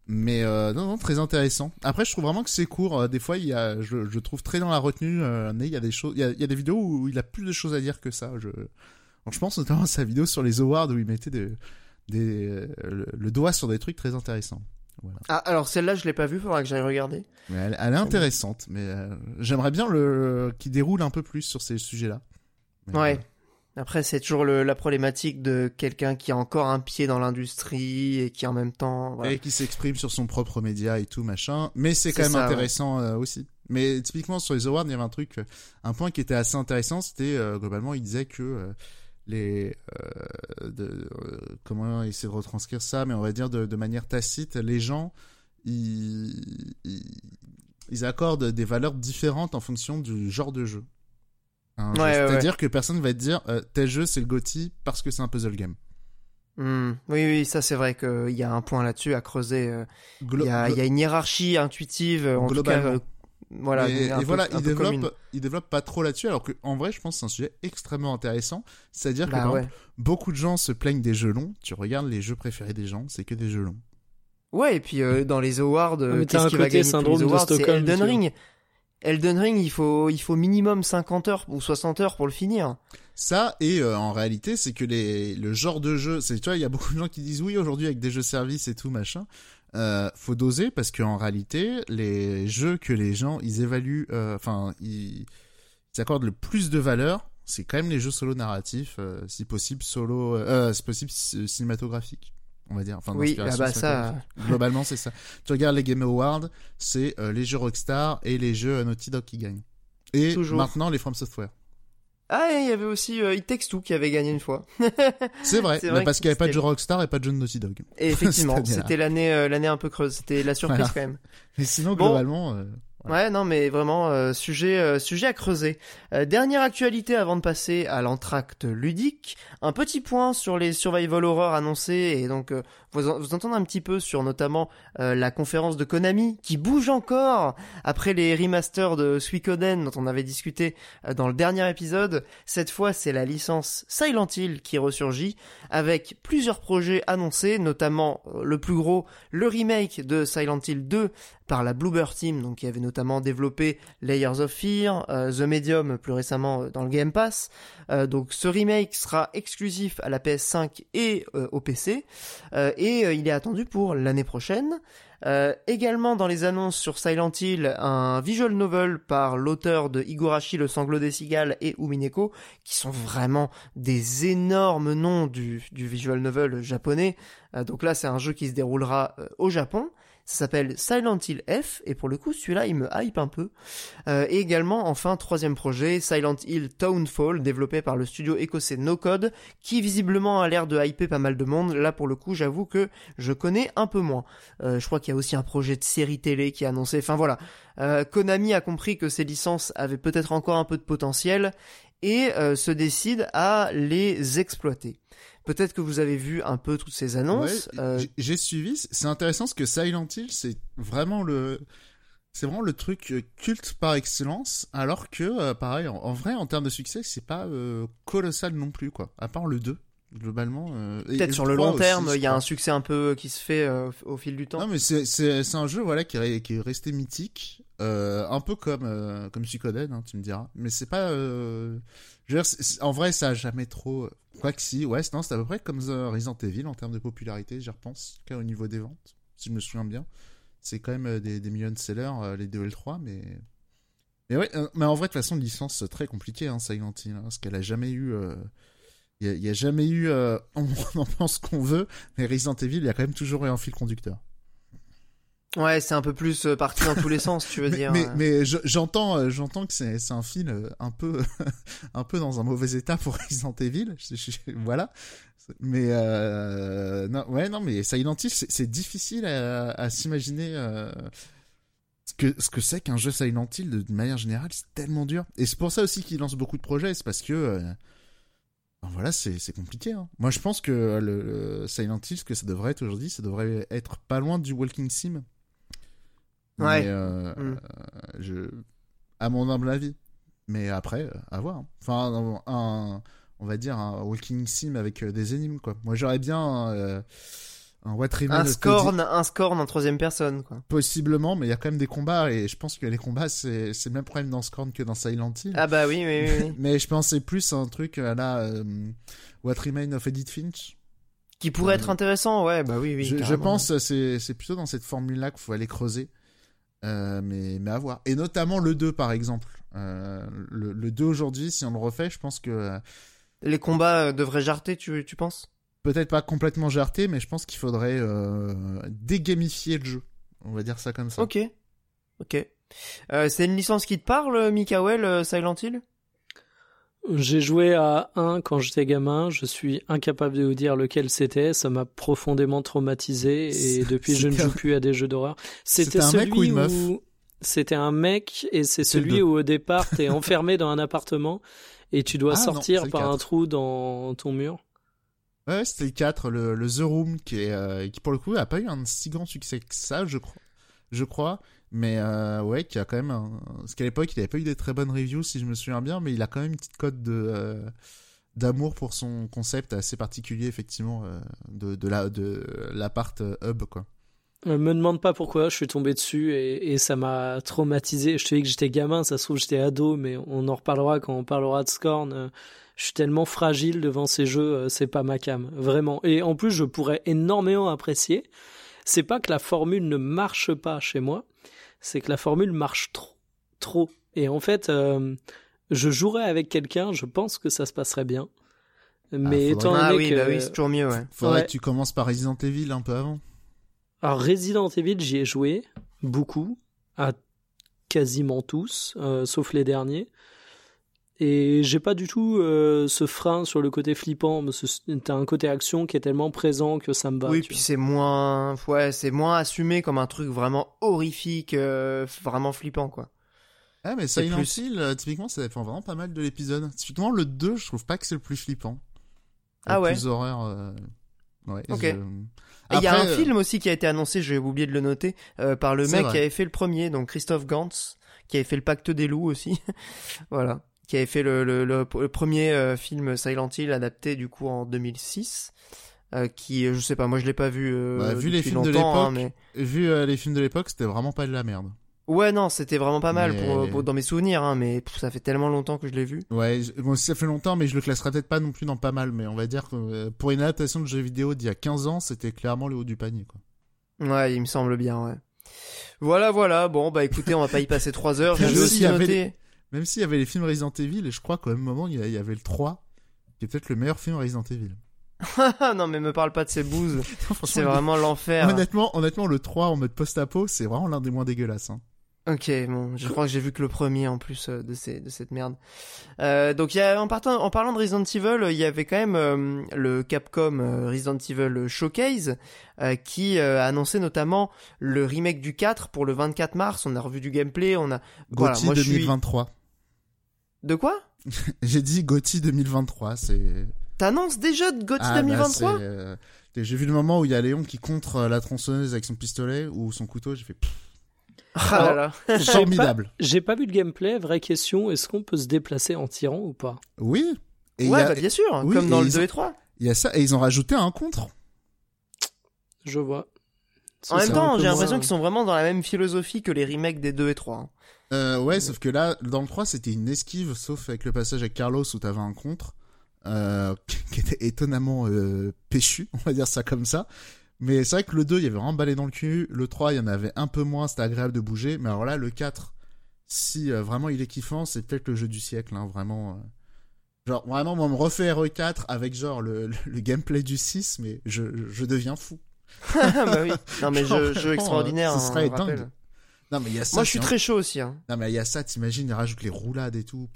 Mais euh, non, non, très intéressant. Après, je trouve vraiment que c'est court. Euh, des fois, il y a, je, je trouve très dans la retenue. Euh, il y a des choses, il y a, il y a, des vidéos où il a plus de choses à dire que ça. Je, je pense notamment à sa vidéo sur les awards où il mettait des, des, le, doigt sur des trucs très intéressants. Voilà. Ah, alors celle-là, je l'ai pas vue, faudra que j'aille regarder. Mais elle, elle est intéressante, mais euh, j'aimerais bien le qu'il déroule un peu plus sur ces sujets-là. ouais. Après, c'est toujours le, la problématique de quelqu'un qui a encore un pied dans l'industrie et qui en même temps... Voilà. Et qui s'exprime sur son propre média et tout, machin. Mais c'est quand même intéressant euh, aussi. Mais typiquement, sur les awards, il y avait un truc, euh, un point qui était assez intéressant, c'était, euh, globalement, il disait que les... de, comment essayer de retranscrire ça, mais on va dire de, de manière tacite, les gens, ils, ils, ils accordent des valeurs différentes en fonction du genre de jeu. C'est-à-dire que personne va te dire euh, tel jeu c'est le GOTY parce que c'est un puzzle game. Hmm. Oui, oui, ça c'est vrai qu'il y a un point là-dessus à creuser. Euh, il y, a, y, a une hiérarchie intuitive, en tout cas, euh, voilà. Et, voilà, il développe, il développe pas trop là-dessus, alors qu'en vrai, je pense que c'est un sujet extrêmement intéressant. C'est-à-dire que bah beaucoup de gens se plaignent des jeux longs. Tu regardes les jeux préférés des gens, c'est que des jeux longs. Ouais, et puis dans les awards, qu'est-ce qui va gagner les awards C'est Elden Ring. Elden Ring, il faut, il faut minimum 50 heures ou 60 heures pour le finir. Ça, et euh, en réalité, c'est que les, le genre de jeu, c'est, tu vois, il y a beaucoup de gens qui disent oui, aujourd'hui, avec des jeux services et tout, machin, euh, faut doser parce qu'en réalité, les jeux que les gens, ils évaluent, euh, enfin, ils, ils, accordent le plus de valeur, c'est quand même les jeux solo narratifs, euh, si possible solo, si possible cinématographiques on va dire. Enfin, oui, ah bah ça. Globalement, c'est ça. Tu regardes les Game Awards, c'est euh, les jeux Rockstar et les jeux euh, Naughty Dog qui gagnent. Et maintenant les From Software. Ah, il y avait aussi euh, It Takes Two qui avait gagné une fois. c'est vrai, mais parce qu'il n'y avait pas de jeu Rockstar et pas de jeu Naughty Dog. Et effectivement, c'était l'année l'année un peu creuse, c'était la surprise quand même. Mais sinon, globalement. Ouais, non, mais vraiment euh, sujet euh, sujet à creuser. Euh, dernière actualité avant de passer à l'entracte ludique, un petit point sur les survival horror annoncés et donc vous, vous entendez un petit peu sur notamment la conférence de Konami qui bouge encore après les remasters de Suikoden dont on avait discuté dans le dernier épisode. Cette fois, c'est la licence Silent Hill qui ressurgit avec plusieurs projets annoncés, notamment le plus gros, le remake de Silent Hill 2 par la Bluebird Team, donc qui avait notamment développé Layers of Fear, euh, The Medium plus récemment euh, dans le Game Pass. Euh, donc ce remake sera exclusif à la PS5 et au PC, et il est attendu pour l'année prochaine. également dans les annonces sur Silent Hill, un visual novel par l'auteur de Higurashi le sanglot des cigales et Umineko, qui sont vraiment des énormes noms du visual novel japonais. donc là, c'est un jeu qui se déroulera au Japon. Ça s'appelle Silent Hill F, et pour le coup, celui-là, il me hype un peu. Euh, et également, enfin, troisième projet, Silent Hill Townfall, développé par le studio écossais No Code, qui visiblement a l'air de hyper pas mal de monde. Là, pour le coup, j'avoue que je connais un peu moins. Euh, je crois qu'il y a aussi un projet de série télé qui est annoncé. Enfin voilà, euh, Konami a compris que ces licences avaient peut-être encore un peu de potentiel et se décide à les exploiter. Peut-être que vous avez vu un peu toutes ces annonces. Euh, j'ai suivi. C'est intéressant parce que Silent Hill, c'est vraiment le, c'est vraiment le truc euh, culte par excellence, alors que, euh, pareil, en, vrai, en termes de succès, c'est pas colossal non plus, quoi. À part le 2 globalement. Peut-être sur le long terme, il y a un succès un peu qui se fait au fil du temps. Non, mais c'est un jeu voilà qui est, qui est resté mythique, un peu comme comme Suikoden, hein, tu me diras. Mais c'est pas, dire, en vrai, ça a jamais trop Quoi que si, ouais, c'est à peu près comme The Resident Evil en termes de popularité, j'y repense, au niveau des ventes, si je me souviens bien. C'est quand même euh, des, des millions de sellers, euh, les 2 et le 3, mais. Mais ouais, euh, mais en vrai, de toute façon, licence très compliquée, hein, Silent Hill, hein, parce qu'elle a jamais eu. Il y, a jamais eu. on, en pense qu'on veut, mais Resident Evil, il y a quand même toujours eu un fil conducteur. Ouais, c'est un peu plus parti dans tous les sens, tu veux mais, dire. Mais, mais j'entends, j'entends que c'est un film un peu, un peu dans un mauvais état pour Resident Evil. voilà. Mais euh, non, ouais, non, mais Silent Hill, c'est difficile à, à s'imaginer euh, ce que ce que c'est qu'un jeu Silent Hill de, manière générale, c'est tellement dur. Et c'est pour ça aussi qu'il lance beaucoup de projets, c'est parce que euh, ben voilà, c'est c'est compliqué. Hein. Moi, je pense que le, Silent Hill, ce que ça devrait être aujourd'hui, ça devrait être pas loin du Walking Sim. Ouais. Mais, euh, mm. je, à mon humble avis. Mais après, à voir. Hein. Enfin, un on va dire, un walking sim avec euh, des énigmes, quoi. Moi, j'aurais bien euh, un What Un scorn, un scorn en troisième personne, quoi. Possiblement, mais il y a quand même des combats, et je pense que les combats, c'est le même problème dans Scorn que dans Silent Hill. Ah bah oui, oui, oui. mais je pense c'est plus un truc à la euh, What Remains of Edith Finch. Qui pourrait être intéressant, ouais, bah oui, oui. Je, je pense c'est c'est plutôt dans cette formule-là qu'il faut aller creuser. Mais, mais à voir. Et notamment le 2, par exemple. le, le 2 aujourd'hui, si on le refait, je pense que les combats euh, devraient jarter, tu, tu penses? Peut-être pas complètement jarter, mais je pense qu'il faudrait euh, dégamifier le jeu. On va dire ça comme ça. Ok. Ok. Euh, c'est une licence qui te parle, Mikael, euh, Silent Hill? J'ai joué à un quand j'étais gamin, je suis incapable de vous dire lequel c'était, ça m'a profondément traumatisé et depuis je ne joue plus à des jeux d'horreur. C'était celui mec ou une meuf où c'était un mec et c'est celui où au départ t'es enfermé dans un appartement et tu dois ah, sortir par un trou dans ton mur. Ouais, c'était le 4, le, The Room, qui, est, euh, qui pour le coup a pas eu un si grand succès que ça, je crois. Je crois. Mais euh, ouais, qui a quand même. Parce qu'à l'époque, il avait pas eu des très bonnes reviews, si je me souviens bien, mais il a quand même une petite cote de. Euh, d'amour pour son concept assez particulier effectivement de, de la de l'appart hub quoi. Me demande pas pourquoi, je suis tombé dessus et, et ça m'a traumatisé. Je te dis que j'étais gamin, ça se trouve j'étais ado, mais on en reparlera quand on parlera de Scorn. Euh, je suis tellement fragile devant ces jeux, euh, c'est pas ma cam, vraiment. Et en plus, je pourrais énormément apprécier. C'est pas que la formule ne marche pas chez moi, c'est que la formule marche trop, trop. Et en fait, euh, je jouerais avec quelqu'un, je pense que ça se passerait bien. Ah, mais étant donné ah, oui, que... bah oui, c'est toujours mieux, ouais. Faudrait que tu commences par Resident Evil un peu avant. Alors Resident Evil, j'y ai joué beaucoup, à quasiment tous, euh, sauf les derniers. Et j'ai pas du tout euh, ce frein sur le côté flippant. T'as un côté action qui est tellement présent que ça me va. Oui, puis c'est moins, ouais, c'est moins assumé comme un truc vraiment horrifique, euh, vraiment flippant, quoi. Ah, mais Silent plus... Hill, typiquement, ça dépend vraiment pas mal de l'épisode. Typiquement, le 2, je trouve pas que c'est le plus flippant. Ah ouais. Plus horreur. Ouais. Ok. Il y a un euh, film aussi qui a été annoncé, j'ai oublié de le noter, euh, par le mec qui avait fait le premier, donc Christophe Gantz, qui avait fait le Pacte des loups aussi. voilà. Qui avait fait le, le, le, premier euh, film Silent Hill adapté du coup en 2006. qui, je sais pas, moi je l'ai pas vu. Bah, vu les films de l'époque, hein, mais... vu les films de l'époque, c'était vraiment pas de la merde. Ouais, non, c'était vraiment pas mal pour, dans mes souvenirs, hein, mais ça fait tellement longtemps que je l'ai vu. Ouais, bon, ça fait longtemps, mais je le classerai peut-être pas non plus dans pas mal, mais on va dire que euh, pour une adaptation de jeu vidéo d'il y a 15 ans, c'était clairement le haut du panier, quoi. Ouais, il me semble bien, ouais. Voilà, voilà, bon, bah écoutez, on va pas y passer 3 heures, j'ai aussi noté... Même s'il y avait les films Resident Evil, et je crois qu'au même moment, il y avait le 3, qui est peut-être le meilleur film Resident Evil. non mais me parle pas de ces bouses. c'est vraiment l'enfer. Honnêtement, honnêtement, le 3 en mode post-apo, c'est vraiment l'un des moins dégueulasses. Hein. Ok, bon, je crois que j'ai vu que le premier en plus euh, de, ces, de cette merde. Euh, donc, y a, en, partant, en parlant de Resident Evil, il y avait quand même euh, le Capcom euh, Resident Evil Showcase qui a annoncé notamment le remake du 4 pour le 24 mars. On a revu du gameplay, on a. Voilà, moi, 2023. De quoi J'ai dit Gotti 2023, c'est. T'annonces déjà de Gotti 2023 bah, J'ai vu le moment où il y a Léon qui contre la tronçonneuse avec son pistolet ou son couteau, j'ai fait. Ah Formidable. J'ai pas, vu le gameplay, vraie question, est-ce qu'on peut se déplacer en tirant ou pas? Oui. Et ouais, bah, bien sûr, comme dans le 2 et 3. Il y a ça, et ils ont rajouté un contre. Je vois. en même temps, j'ai l'impression qu'ils sont vraiment dans la même philosophie que les remakes des 2 et 3. Euh, ouais, sauf que là, dans le 3, c'était une esquive, sauf avec le passage avec Carlos où t'avais un contre, euh, qui était étonnamment euh, péchu, on va dire ça comme ça. Mais c'est vrai que le 2, il y avait vraiment balai dans le cul. Le 3, il y en avait un peu moins, c'était agréable de bouger. Mais alors là, le 4, si vraiment il est kiffant, c'est peut-être le jeu du siècle, hein, vraiment. Genre, vraiment, moi, on me refait RE4 avec genre le, le, le gameplay du 6, mais je, je deviens fou. bah oui. Non mais Genre, jeu, extraordinaire. ce hein, serait rappelle. Dingue. Non, mais il y a ça. Moi je suis très chaud aussi. Hein. Non, mais il y a ça, t'imagines, il rajoute les roulades et tout.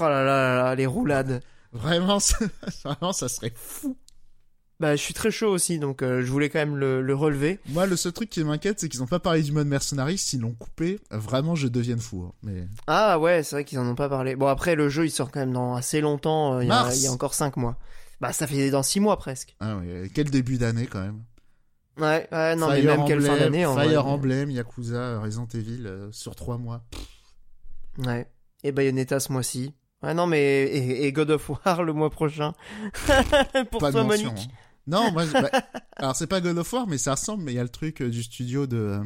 Oh là là là là, les roulades. Vraiment, ça, vraiment, ça serait fou. Bah je suis très chaud aussi, donc euh, je voulais quand même le, le relever. Moi, le seul truc qui m'inquiète, c'est qu'ils ont pas parlé du mode mercenaries. S'ils l'ont coupé, vraiment, je devienne fou. hein. Mais Ah ouais, c'est vrai qu'ils en ont pas parlé. Bon après le jeu il sort quand même dans assez longtemps, euh, il y, y a encore 5 mois. Bah ça fait dans 6 mois presque. ah ouais, quel début d'année quand même. Ouais, ouais non mais même quelle fin d'année en Fire vrai. Emblem, Yakuza, Resident Evil euh, sur trois mois. Ouais. Et Bayonetta ce mois-ci. Ouais non mais et, et God of War le mois prochain. Pour pas de toi mention. Monique. hein. Non, moi, bah, alors c'est pas God of War, mais ça ressemble. Mais il y a le truc euh, du studio de euh,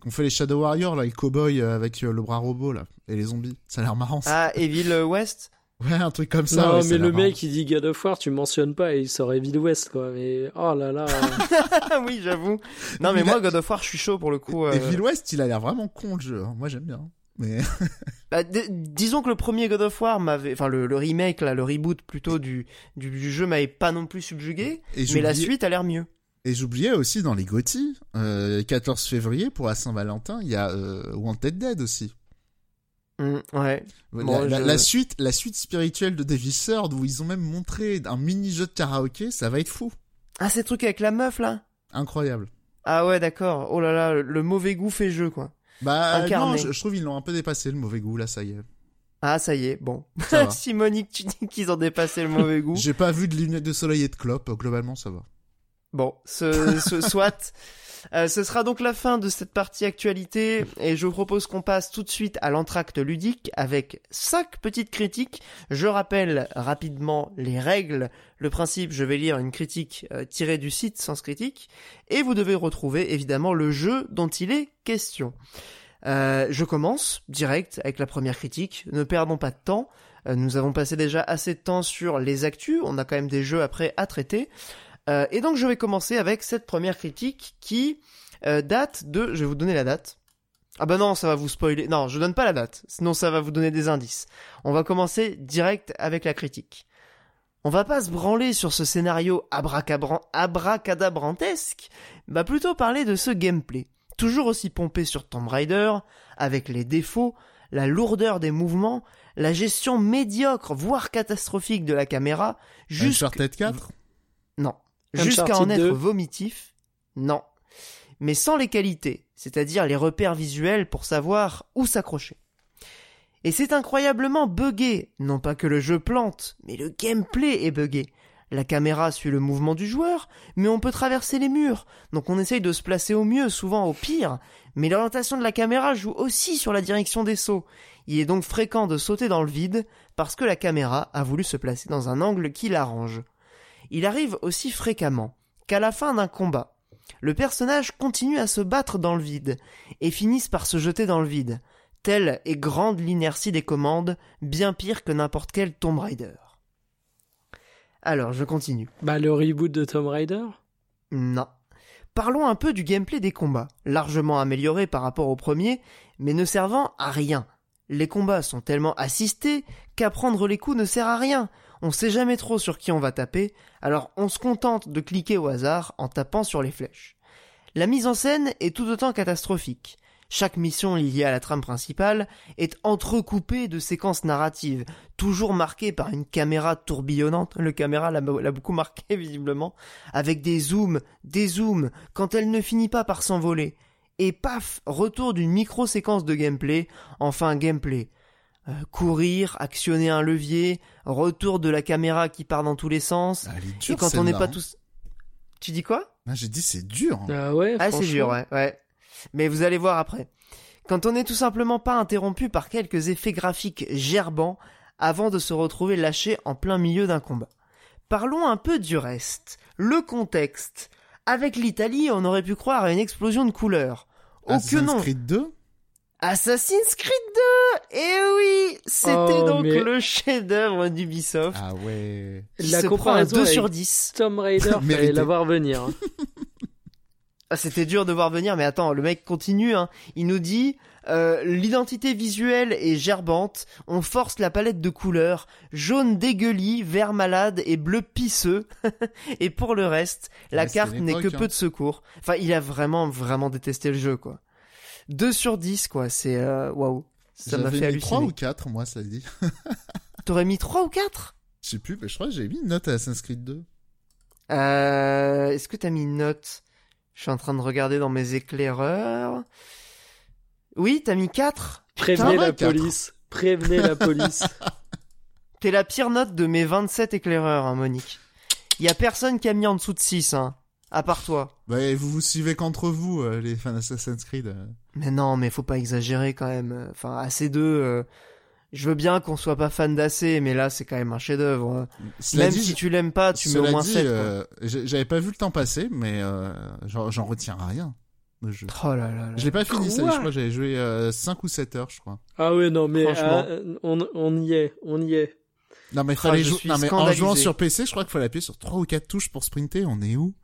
qu'on fait les Shadow Warriors là, les cowboys avec euh, le bras robot là et les zombies. Ça a l'air marrant. Ça. Ah Evil West? Ouais, un truc comme ça. non, ouais, mais le marrant. mec, il dit God of War, tu mentionnes pas et il sort Evil West, quoi. Mais oh là là. Oui j'avoue. Non mais Il moi a- God of War je suis chaud pour le coup. euh, Evil West, il a l'air vraiment con le jeu. hein. Moi j'aime bien. Mais Bah, disons que le premier God of War m'avait, enfin le, le remake là, le reboot plutôt du, du, du jeu m'avait pas non plus subjugué, et mais la suite a l'air mieux. Et j'oubliais aussi dans les GOTY, euh, 14 février pour la Saint-Valentin, il y a euh, Wanted Dead aussi. Mm, ouais. La, Bon, la- je- la suite, la suite spirituelle de Davis Third où ils ont même montré un mini jeu de karaoké, ça va être fou, Ah ces trucs avec la meuf là? incroyable. Ah ouais d'accord. Oh là là, le, mauvais goût fait jeu quoi. Bah Incarné. non, je, je trouve qu'ils l'ont un peu dépassé le mauvais goût là, ça y est. Ah ça y est, bon. Si Monique tu dis qu'ils ont dépassé le mauvais goût. J'ai pas vu de lunettes de soleil et de clope, globalement ça va. Bon, ce, ce soit. Euh, ce sera donc la fin de cette partie actualité et je vous propose qu'on passe tout de suite à l'entracte ludique avec cinq petites critiques. Je rappelle rapidement les règles. Le principe, je vais lire une critique euh, tirée du site Sens Critique et vous devez retrouver évidemment le jeu dont il est question. Euh, je commence direct avec la première critique. Ne perdons pas de temps. Nous avons passé déjà assez de temps sur les actus. On a quand même des jeux après à traiter. Euh, et donc je vais commencer avec cette première critique qui euh, date de... Je vais vous donner la date. Ah bah non, ça va vous spoiler. Non, je donne pas la date, sinon ça va vous donner des indices. On va commencer direct avec la critique. On va pas se branler sur ce scénario abracadabrantesque, bah plutôt parler de ce gameplay. Toujours aussi pompé sur Tomb Raider, avec les défauts, la lourdeur des mouvements, la gestion médiocre, voire catastrophique de la caméra, jusqu'à Uncharted 4 non. Uncharted Jusqu'à en être 2. vomitif Non. Mais sans les qualités, c'est-à-dire les repères visuels pour savoir où s'accrocher. Et c'est incroyablement buggé. Non pas que le jeu plante, mais le gameplay est buggé. La caméra suit le mouvement du joueur, mais on peut traverser les murs, donc on essaye de se placer au mieux, souvent au pire, mais l'orientation de la caméra joue aussi sur la direction des sauts. Il est donc fréquent de sauter dans le vide, parce que la caméra a voulu se placer dans un angle qui l'arrange. Il arrive aussi fréquemment qu'à la fin d'un combat, le personnage continue à se battre dans le vide et finisse par se jeter dans le vide. Telle est grande l'inertie des commandes, bien pire que n'importe quel Tomb Raider. Alors, je continue. Bah, le reboot de Tomb Raider? Non. Parlons un peu du gameplay des combats, largement amélioré par rapport au premier, mais ne servant à rien. Les combats sont tellement assistés qu'apprendre les coups ne sert à rien. On sait jamais trop sur qui on va taper, alors on se contente de cliquer au hasard en tapant sur les flèches. La mise en scène est tout autant catastrophique. Chaque mission liée à la trame principale est entrecoupée de séquences narratives, toujours marquées par une caméra tourbillonnante. Le caméra l'a l'a beaucoup marqué visiblement, avec des zooms, des zooms, quand elle ne finit pas par s'envoler. Et paf, retour d'une micro-séquence de gameplay, enfin gameplay. Euh, courir, actionner un levier, retour de la caméra qui part dans tous les sens. Ah, elle est et dure, quand on n'est pas hein. tous... Tu dis quoi? Ah, J'ai dit c'est dur. hein. Ah ouais, Ah, c'est dur, ouais, ouais. Mais vous allez voir après. Quand on n'est tout simplement pas interrompu par quelques effets graphiques gerbants avant de se retrouver lâché en plein milieu d'un combat. Parlons un peu du reste. Le contexte. Avec l'Italie, on aurait pu croire à une explosion de couleurs. Oh que non Creed 2 Assassin's Creed 2 Eh oui C'était Oh, donc mais- le chef-d'œuvre d'Ubisoft. Ah ouais. qui La se prend un comparaison 2 avec sur 10. Tomb Raider, fallait la voir venir. Ah, c'était dur de voir venir, mais attends, le mec continue. Hein. Il nous dit Euh, L'identité visuelle est gerbante. On force la palette de couleurs. Jaune dégueulis, vert malade et bleu pisseux. et pour le reste, la Ouais, carte n'est que peu hein. de secours. Enfin, il a vraiment, vraiment détesté le jeu, quoi. 2 sur 10, quoi. C'est, euh, waouh. Ça m'a fait mis 3 halluciner. ou 4, moi, ça dit. T'aurais mis 3 ou 4 Je sais plus, mais je crois que j'ai mis une note à Assassin's Creed 2. Euh, est-ce que t'as mis une note? Je suis en train de regarder dans mes éclaireurs. Oui, t'as mis 4 Prévenez Putain, la quatre. police. Prévenez la police. T'es la pire note de mes 27 éclaireurs, hein, Monique. Y a personne qui a mis en dessous de 6, hein. À part toi. Bah, et vous vous suivez qu'entre vous, euh, les fans d'Assassin's Creed. euh. Mais non, mais faut pas exagérer quand même. Enfin, AC2, euh, je veux bien qu'on soit pas fan d'AC, mais là, c'est quand même un chef-d'œuvre. Même dit, si tu l'aimes pas, tu mets au cela moins dit, 7. quoi. euh, j'avais pas vu le temps passer, mais euh, j'en j'en retiens rien. jeu. Oh là là là. Je l'ai pas fini, ça, je crois que j'avais joué euh, 5 ou 7 heures, je crois. Ah ouais, non, mais euh, on, on y est, on y est. Non, mais Ah, fallait je jouer. suis Non, mais en jouant sur PC, je crois qu'il fallait appuyer sur 3 ou 4 touches pour sprinter. On est où?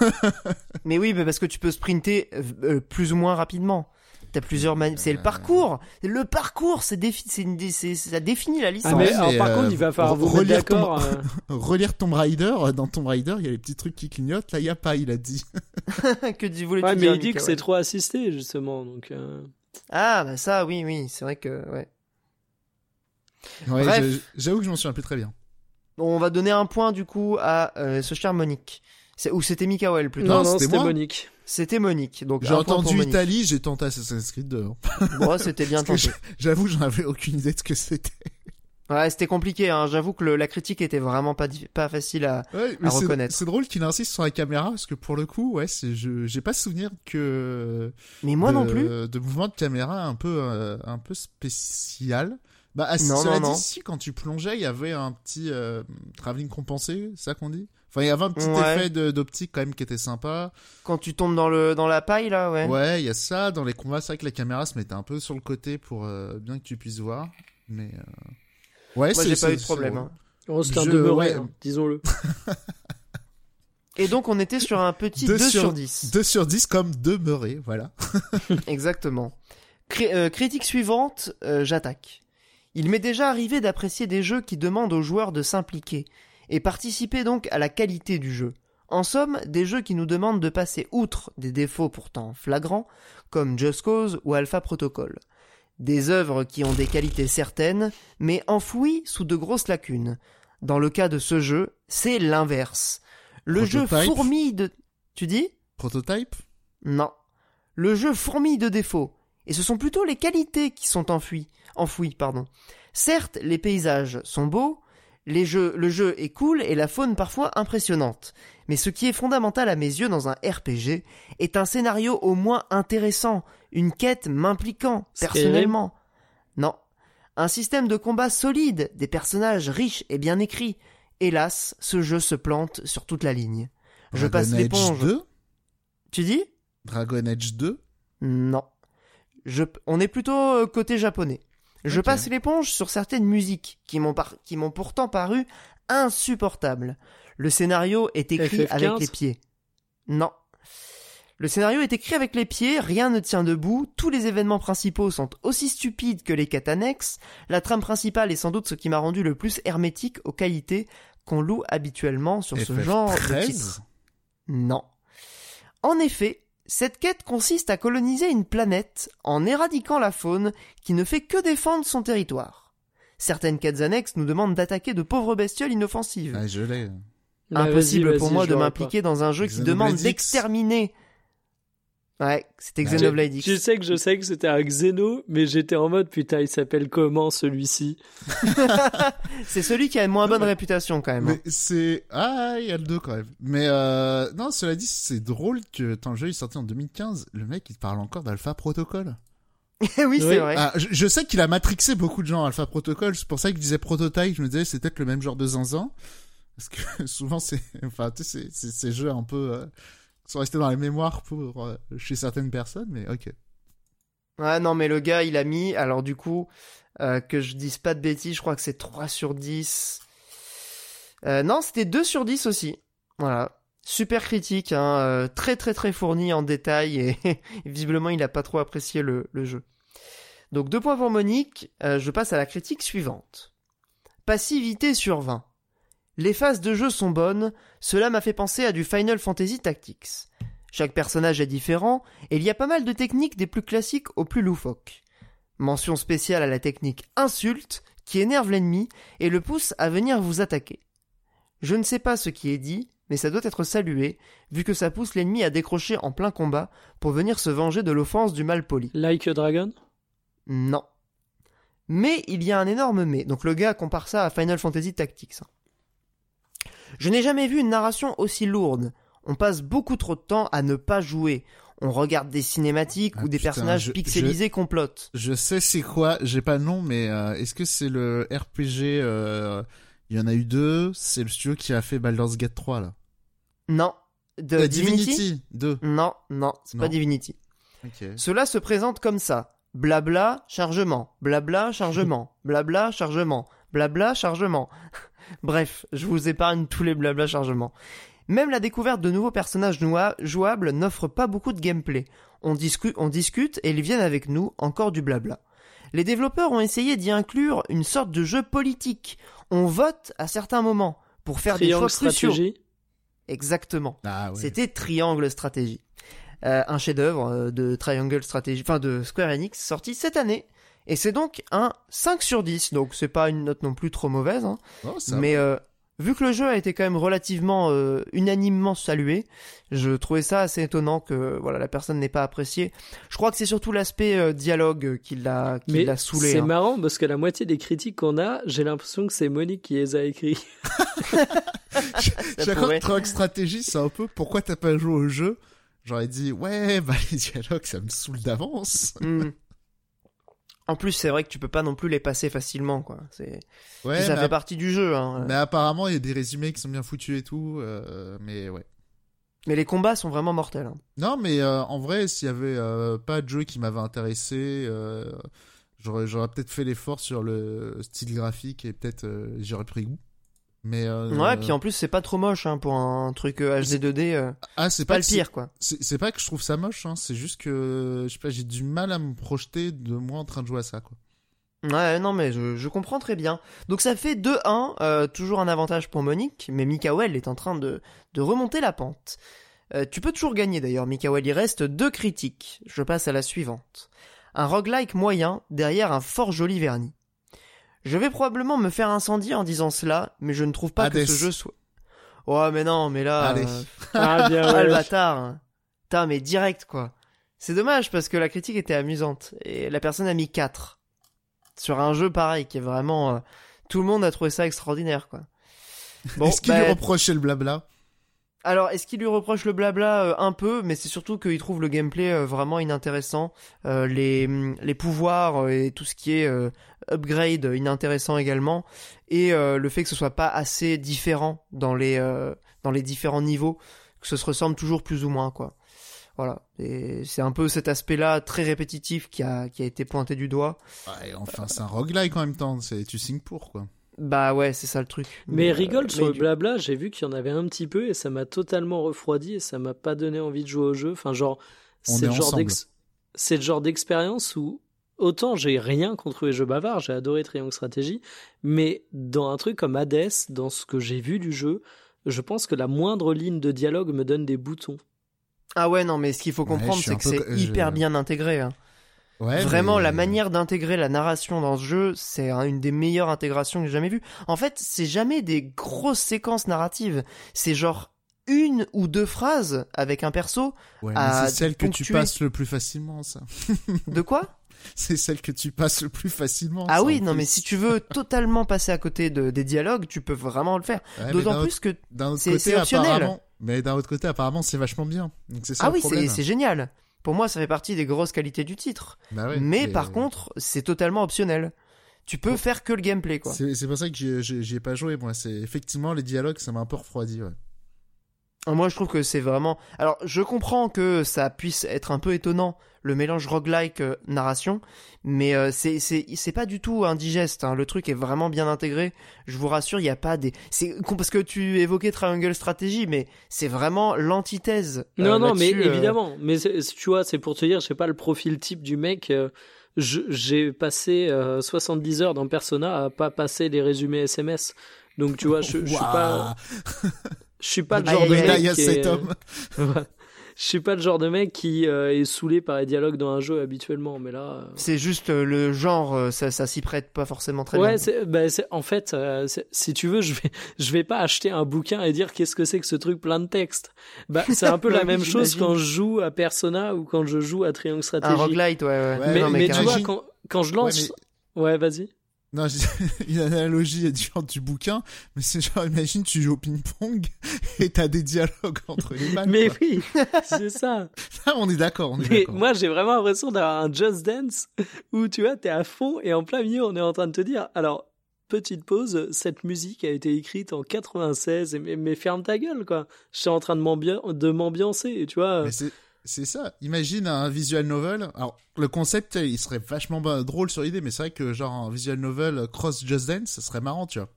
Mais oui, mais parce que tu peux sprinter euh, euh, plus ou moins rapidement. T'as plusieurs manières. C'est le parcours. Le parcours, c'est défi... dé- ça définit la licence. Ah, mais alors, par euh, contre, il va falloir vous mettre relire ton- euh, Relire Tomb Raider, euh, dans Tomb Raider, il y a les petits trucs qui clignotent. Là, il y a pas, il a dit. que tu voulais Ouais, mais dire, il dit que c'est trop assisté, justement, donc... euh, Ah, bah ça, oui, oui, c'est vrai que, ouais. Ouais, j'avoue que je m'en souviens plus très bien. On va donner un point, du coup, à euh, ce cher Monique. C'est- Ou c'était Mikael, plutôt. Non, Non, c'était. Monique. C'était Monique. Donc, J'ai entendu. Italie, j'ai tenté Assassin's Creed 2. Bon, c'était bien tenté. J'avoue que j'en avais aucune idée de ce que c'était. Ouais, c'était compliqué, hein. J'avoue que le- la critique était vraiment pas, facile à... Ouais, À c'est- reconnaître. C'est drôle qu'il insiste sur la caméra parce que pour le coup, ouais, c'est- je j'ai pas souvenir que Mais moi de, non plus. de mouvement de caméra un peu euh, un peu spécial. Bah, ah, Non, cela non, dit, non. si quand tu plongeais, il y avait un petit euh, travelling compensé, c'est ça qu'on dit? Enfin, il y avait un petit Ouais. effet d'optique quand même qui était sympa. Quand tu tombes dans le, dans la paille, là, ouais. Ouais, il y a ça dans les combats. C'est vrai que la caméra se mettait un peu sur le côté pour euh, bien que tu puisses voir. Mais euh, ouais, Moi, c'est- j'ai pas eu de problème, c'est hein. Oh, c'était un Je- demeuré, ouais. hein, disons-le. Et donc, on était sur un petit 2, Deux sur, sur- 10. 2 sur 10 comme demeuré, voilà. Exactement. Euh, critique suivante, euh, j'attaque. Il m'est déjà arrivé d'apprécier des jeux qui demandent aux joueurs de s'impliquer et participer donc à la qualité du jeu. En somme, des jeux qui nous demandent de passer outre des défauts pourtant flagrants, comme Just Cause ou Alpha Protocol. Des œuvres qui ont des qualités certaines, mais enfouies sous de grosses lacunes. Dans le cas de ce jeu, c'est l'inverse. Le jeu fourmille de... Tu dis? Prototype? Non. Le jeu fourmille de défauts, et ce sont plutôt les qualités qui sont enfouies. enfouies pardon. Certes, les paysages sont beaux, les jeux, le jeu est cool et la faune parfois impressionnante. Mais ce qui est fondamental à mes yeux dans un RPG est un scénario au moins intéressant, une quête m'impliquant personnellement. Non. Un système de combat solide, des personnages riches et bien écrits. Hélas, ce jeu se plante sur toute la ligne. Je Dragon passe Age l'éponge. 2 Tu dis? Dragon Age 2 Non. Je, on est plutôt euh, côté japonais. Je passe l'éponge sur certaines musiques qui m'ont par- qui m'ont pourtant paru insupportables. Le scénario est écrit FF15? avec les pieds. Non. Le scénario est écrit avec les pieds, rien ne tient debout, tous les événements principaux sont aussi stupides que les quêtes annexes, la trame principale est sans doute ce qui m'a rendu le plus hermétique aux qualités qu'on loue habituellement sur ce genre de titre. FF13 Non. En effet, cette quête consiste à coloniser une planète en éradiquant la faune qui ne fait que défendre son territoire. Certaines quêtes annexes nous demandent d'attaquer de pauvres bestioles inoffensives. Ah, je l'ai. Bah, Impossible vas-y, pour vas-y, moi je de m'impliquer dans un jeu qui demande d'exterminer. Ouais, c'était Xenoblade. X. Je sais que je sais que c'était un Xeno, mais j'étais en mode putain, il s'appelle comment celui-ci? C'est celui qui a une moins bonne réputation quand même. hein. Mais c'est... Ah, il y a le 2 quand même. Mais euh... non, cela dit, c'est drôle que tant le jeu est sorti en 2015, le mec, il parle encore d'Alpha Protocol. oui, c'est Oui. vrai. Ah, je, je sais qu'il a matrixé beaucoup de gens, Alpha Protocol, c'est pour ça que je disais Prototype, je me disais c'est peut-être le même genre de zinzin. Parce que souvent, c'est... Enfin, tu sais, c'est- c'est ces jeux un peu... euh, sont restés dans les mémoires pour euh, chez certaines personnes, mais ok. Ouais, non, mais le gars, il a mis, alors du coup, euh, que je dise pas de bêtises, je crois que c'est 3 sur 10. Euh, non, c'était 2 sur 10 aussi. Voilà. Super critique, hein, très très très fourni en détail et, visiblement il n'a pas trop apprécié le, jeu. Donc deux points pour Monique, je passe à la critique suivante. Passivité sur 20. Les phases de jeu sont bonnes, cela m'a fait penser à du Final Fantasy Tactics. Chaque personnage est différent, et il y a pas mal de techniques des plus classiques aux plus loufoques. Mention spéciale à la technique insulte, qui énerve l'ennemi et le pousse à venir vous attaquer. Je ne sais pas ce qui est dit, mais ça doit être salué, vu que ça pousse l'ennemi à décrocher en plein combat pour venir se venger de l'offense du mal poli. Like a Dragon? Non. Mais il y a un énorme mais, donc le gars compare ça à Final Fantasy Tactics. Je n'ai jamais vu une narration aussi lourde. On passe beaucoup trop de temps à ne pas jouer. On regarde des cinématiques Ah, ou des putain, personnages je- pixelisés complotent. Je sais c'est quoi, j'ai pas le nom, mais euh, est-ce que c'est le RPG euh, Il y en a eu deux, c'est le studio qui a fait Baldur's Gate 3 là. Non. De Euh, Divinity, Divinity 2. Non, non, c'est pas Divinity. Cela se présente comme ça. Blabla, chargement. Blabla, chargement. Blabla, chargement. Blabla, chargement. Bref, je vous épargne tous les blabla chargements. Même la découverte de nouveaux personnages jouables n'offre pas beaucoup de gameplay. On, discu- on discute et ils viennent avec nous, encore du blabla. Les développeurs ont essayé d'y inclure une sorte de jeu politique. On vote à certains moments pour faire des choix cruciaux. stratégie Exactement. Ah. C'était Triangle Stratégie. Euh, un chef-d'œuvre euh, de Triangle Strategy, enfin de Square Enix, sorti cette année. Et c'est donc un 5 sur 10, donc c'est pas une note non plus trop mauvaise. hein. Oh, Mais euh, vu que le jeu a été quand même relativement euh, unanimement salué, je trouvais ça assez étonnant que voilà la personne n'ait pas apprécié. Je crois que c'est surtout l'aspect euh, dialogue qui l'a qui l'a saoulé. c'est hein. marrant parce que la moitié des critiques qu'on a, j'ai l'impression que c'est Monique qui les a écrits. Ça Chaque pourrait. Truck Stratégie, c'est un peu pourquoi t'as pas joué au jeu? J'aurais dit ouais, bah les dialogues ça me saoule d'avance. Hmm. En plus, c'est vrai que tu peux pas non plus les passer facilement, quoi. C'est Ouais, ça fait partie du jeu. Hein. mais apparemment il y a des résumés qui sont bien foutus et tout, euh, mais ouais. Mais les combats sont vraiment mortels. hein. Non, mais euh, en vrai, s'il y avait euh, pas de jeu qui m'avait intéressé, j'aurais peut-être fait l'effort sur le style graphique et peut-être j'aurais pris goût. Mais euh, Ouais, puis en plus c'est pas trop moche hein, pour un truc euh, HD 2D. euh, ah, c'est pas pas le pire quoi. C'est pas que je trouve ça moche, hein, c'est juste que je sais pas, j'ai du mal à me projeter de moi en train de jouer à ça, quoi. Ouais, non mais je, je comprends très bien. Donc ça fait 2-1, euh, toujours un avantage pour Monique, mais Mikael est en train de, de remonter la pente. Euh, tu peux toujours gagner d'ailleurs, Mikael, il reste deux critiques. Je passe à la suivante. Un roguelike moyen derrière un fort joli vernis. Je vais probablement me faire incendier en disant cela, mais je ne trouve pas Hades. que ce jeu soit... Ouais mais non, mais là... Allez. euh, Ah bien Ah le ouais. bâtard hein. Putain mais direct quoi C'est dommage parce que la critique était amusante Et la personne a mis 4 Sur un jeu pareil qui est vraiment... euh, Tout le monde a trouvé ça extraordinaire quoi Bon, Est-ce qu'il bah, lui reprochait le blabla? Alors, est-ce qu'il lui reproche le blabla euh, un peu, mais c'est surtout qu'il trouve le gameplay euh, vraiment inintéressant, euh, les, hum, les pouvoirs et tout ce qui est upgrade inintéressant également, et le fait que ce soit pas assez différent dans les dans les différents niveaux, que ce se ressemble toujours plus ou moins quoi. Voilà, et c'est un peu cet aspect-là très répétitif qui a qui a été pointé du doigt. Ouais, enfin, c'est un roguelike en même temps, c'est tu signes pour, quoi. Bah ouais, c'est ça le truc. Mais euh, rigole sur mais le du- blabla, j'ai vu qu'il y en avait un petit peu et ça m'a totalement refroidi et ça m'a pas donné envie de jouer au jeu. Enfin, genre, c'est est le genre ensemble. d'ex- c'est le genre d'expérience où autant j'ai rien contre les jeux bavards, j'ai adoré Triangle Stratégie, mais dans un truc comme Hades, dans ce que j'ai vu du jeu, je pense que la moindre ligne de dialogue me donne des boutons. Ah ouais, non, mais ce qu'il faut comprendre, c'est que peu c'est je- hyper bien intégré. hein. Ouais, Vraiment, mais- la manière d'intégrer la narration dans ce jeu, c'est un- une des meilleures intégrations que j'ai jamais vues. En fait, c'est jamais des grosses séquences narratives. C'est genre une ou deux phrases avec un perso. Ouais, c'est celle que tu passes le plus facilement, ça. De quoi? C'est celle que tu passes le plus facilement. Ah oui, non, plus. mais si tu veux totalement passer à côté de, des dialogues, tu peux vraiment le faire. Ouais, D'autant plus que... c'est- optionnel. Mais d'un autre côté, apparemment, c'est vachement bien. Donc c'est ça Ah oui, c'est génial. Pour moi, ça fait partie des grosses qualités du titre. Bah ouais, mais par contre, c'est totalement optionnel. Tu peux faire que le gameplay, quoi. C'est pour ça que j'y- ai pas joué, moi. C'est effectivement les dialogues, ça m'a un peu refroidi, ouais. Moi, je trouve que c'est vraiment. Alors, je comprends que ça puisse être un peu étonnant le mélange roguelike euh, narration, mais euh, c'est c'est c'est pas du tout indigeste. Hein. Le truc est vraiment bien intégré. Je vous rassure, il n'y a pas des. C'est parce que tu évoquais Triangle Strategy, mais c'est vraiment l'antithèse. euh, Non, non, mais euh. évidemment. Mais c'est- tu vois, c'est pour te dire, je sais pas le profil type du mec. euh, je- J'ai passé euh, 70 heures dans Persona à pas passer les résumés SMS. Donc tu vois, je, je suis pas, je suis pas le Aïe, genre de mec cet homme. Ouais. Je suis pas le genre de mec qui euh, est saoulé par les dialogues dans un jeu habituellement, mais là. euh, C'est juste euh, le genre, euh, ça, ça s'y prête pas forcément très ouais, bien. c'est, bah, c'est- en fait, euh, si tu veux, je vais, je vais pas acheter un bouquin et dire qu'est-ce que c'est que ce truc plein de texte. Bah, c'est un peu Bah la oui, même chose quand je joue à Persona ou quand je joue à Triangle Un Strategy. roguelite, ouais, ouais. Ouais, mais, non, mais tu vois, quand, quand je lance, ouais, vas-y. Non, une analogie est différente du bouquin, mais c'est genre, imagine, tu joues au ping-pong et t'as des dialogues entre les balles. Mais quoi. oui, c'est ça. Ah, on est d'accord, on est Mais d'accord. moi, j'ai vraiment l'impression d'avoir un Just Dance où tu vois, t'es à fond et en plein milieu, on est en train de te dire, alors, petite pause, cette musique a été écrite en 96, et, mais, mais ferme ta gueule, quoi. Je suis en train de m'ambi- de m'ambiancer, tu vois. Mais c'est, ça. Imagine un visual novel. Alors, le concept, il serait vachement drôle sur l'idée, mais c'est vrai que genre un visual novel cross Just Dance, ça serait marrant, tu vois.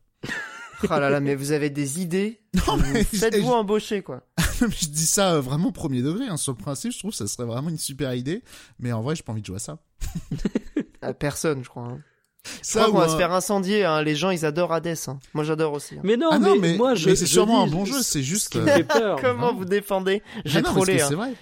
Ah là là, mais vous avez des idées. Non, mais Faites-vous je- embaucher, quoi. je dis ça euh, vraiment premier degré, hein. Sur le principe, je trouve que ça serait vraiment une super idée, mais en vrai, j'ai pas envie de jouer à ça. À personne, je crois. hein. Je Ça, crois qu'on va ou se un- faire incendier. hein. Les gens, ils adorent Hades. hein. Moi, j'adore aussi. hein. Mais non, Ah non, mais, mais, moi, je. mais c'est sûrement dis un bon jeu, c'est Ce juste. euh, fait peur. Comment vous défendez? Ah J'ai non, mais trollé. hein. C'est vrai.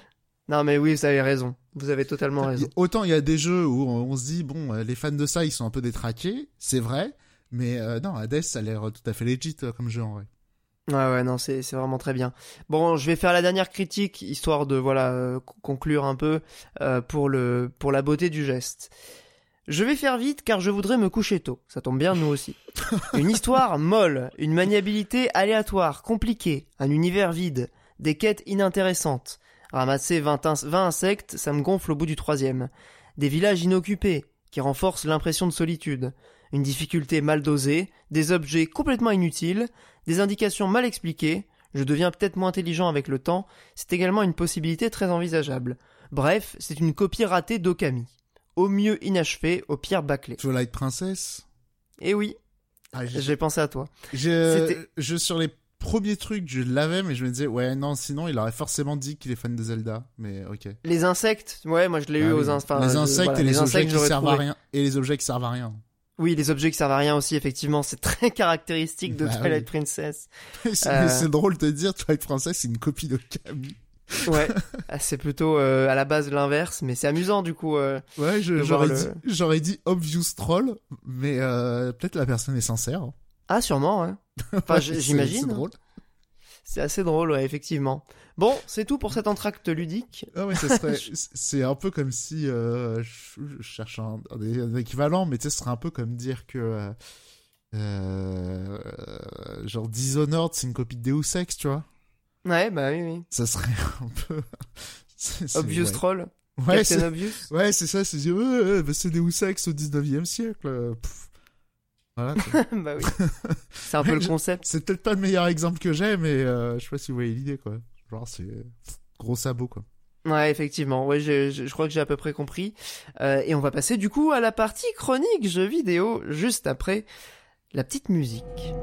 Non, mais oui, vous avez raison. Vous avez totalement raison. Autant il y a des jeux où on, se dit bon, euh, les fans de ça, ils sont un peu détraqués, c'est vrai, mais euh, non, Hades, ça a l'air tout à fait legit euh, comme jeu en vrai. Ouais, ouais, non, c'est vraiment très bien. Bon, je vais faire la dernière critique, histoire de voilà euh, conclure un peu euh, pour le pour la beauté du geste. Je vais faire vite car je voudrais me coucher tôt. Ça tombe bien, nous aussi. Une histoire molle, une maniabilité aléatoire, compliquée, un univers vide, des quêtes inintéressantes. Ramasser 20, ins- 20 insectes, ça me gonfle au bout du troisième. Des villages inoccupés, qui renforcent l'impression de solitude. Une difficulté mal dosée, des objets complètement inutiles, des indications mal expliquées, je deviens peut-être moins intelligent avec le temps, c'est également une possibilité très envisageable. Bref, c'est une copie ratée d'Okami. Au mieux inachevée, au pire bâclé. Twilight Princess? Et oui, Ah, j'ai- j'ai pensé à toi. je, je sur les premiers trucs, je l'avais, mais je me disais ouais non, sinon il aurait forcément dit qu'il est fan de Zelda, mais ok. Les insectes, ouais, moi je l'ai Bah eu oui. aux insectes. les insectes et les, objets qui servent à rien et les objets qui servent à rien. Oui, les objets qui servent à rien aussi, effectivement, c'est très caractéristique de Bah Twilight oui. Princess. c'est Euh. c'est drôle de dire Twilight Princess, c'est une copie de Camille. Ouais, Ah, c'est plutôt euh, à la base l'inverse, mais c'est amusant du coup. euh. Ouais, dit, j'aurais dit obvious troll, mais euh, peut-être la personne est sincère. Ah, sûrement, ouais. Enfin, j'imagine. C'est drôle. C'est assez drôle, ouais, effectivement. Bon, c'est tout pour cet entracte ludique. Ah ouais, c'est un peu comme si, euh, je, cherche un, équivalent, mais tu sais, ce serait un peu comme dire que, euh, euh, genre Dishonored, c'est une copie de Deus Ex, tu vois. Ouais, bah oui, oui. Ça serait un peu, Obvious ouais. Troll. Ouais, c'est, ouais, c'est ça, c'est bah, c'est Deus Ex au 19e siècle. euh, pff. Voilà. bah oui. C'est un peu le concept. c'est peut-être pas le meilleur exemple que j'ai, mais euh, je sais pas si vous voyez l'idée, quoi. Genre, c'est gros sabot, quoi. Ouais, effectivement. Ouais, je, je, je crois que j'ai à peu près compris. Euh, et on va passer du coup à la partie chronique jeux vidéo, juste après la petite musique.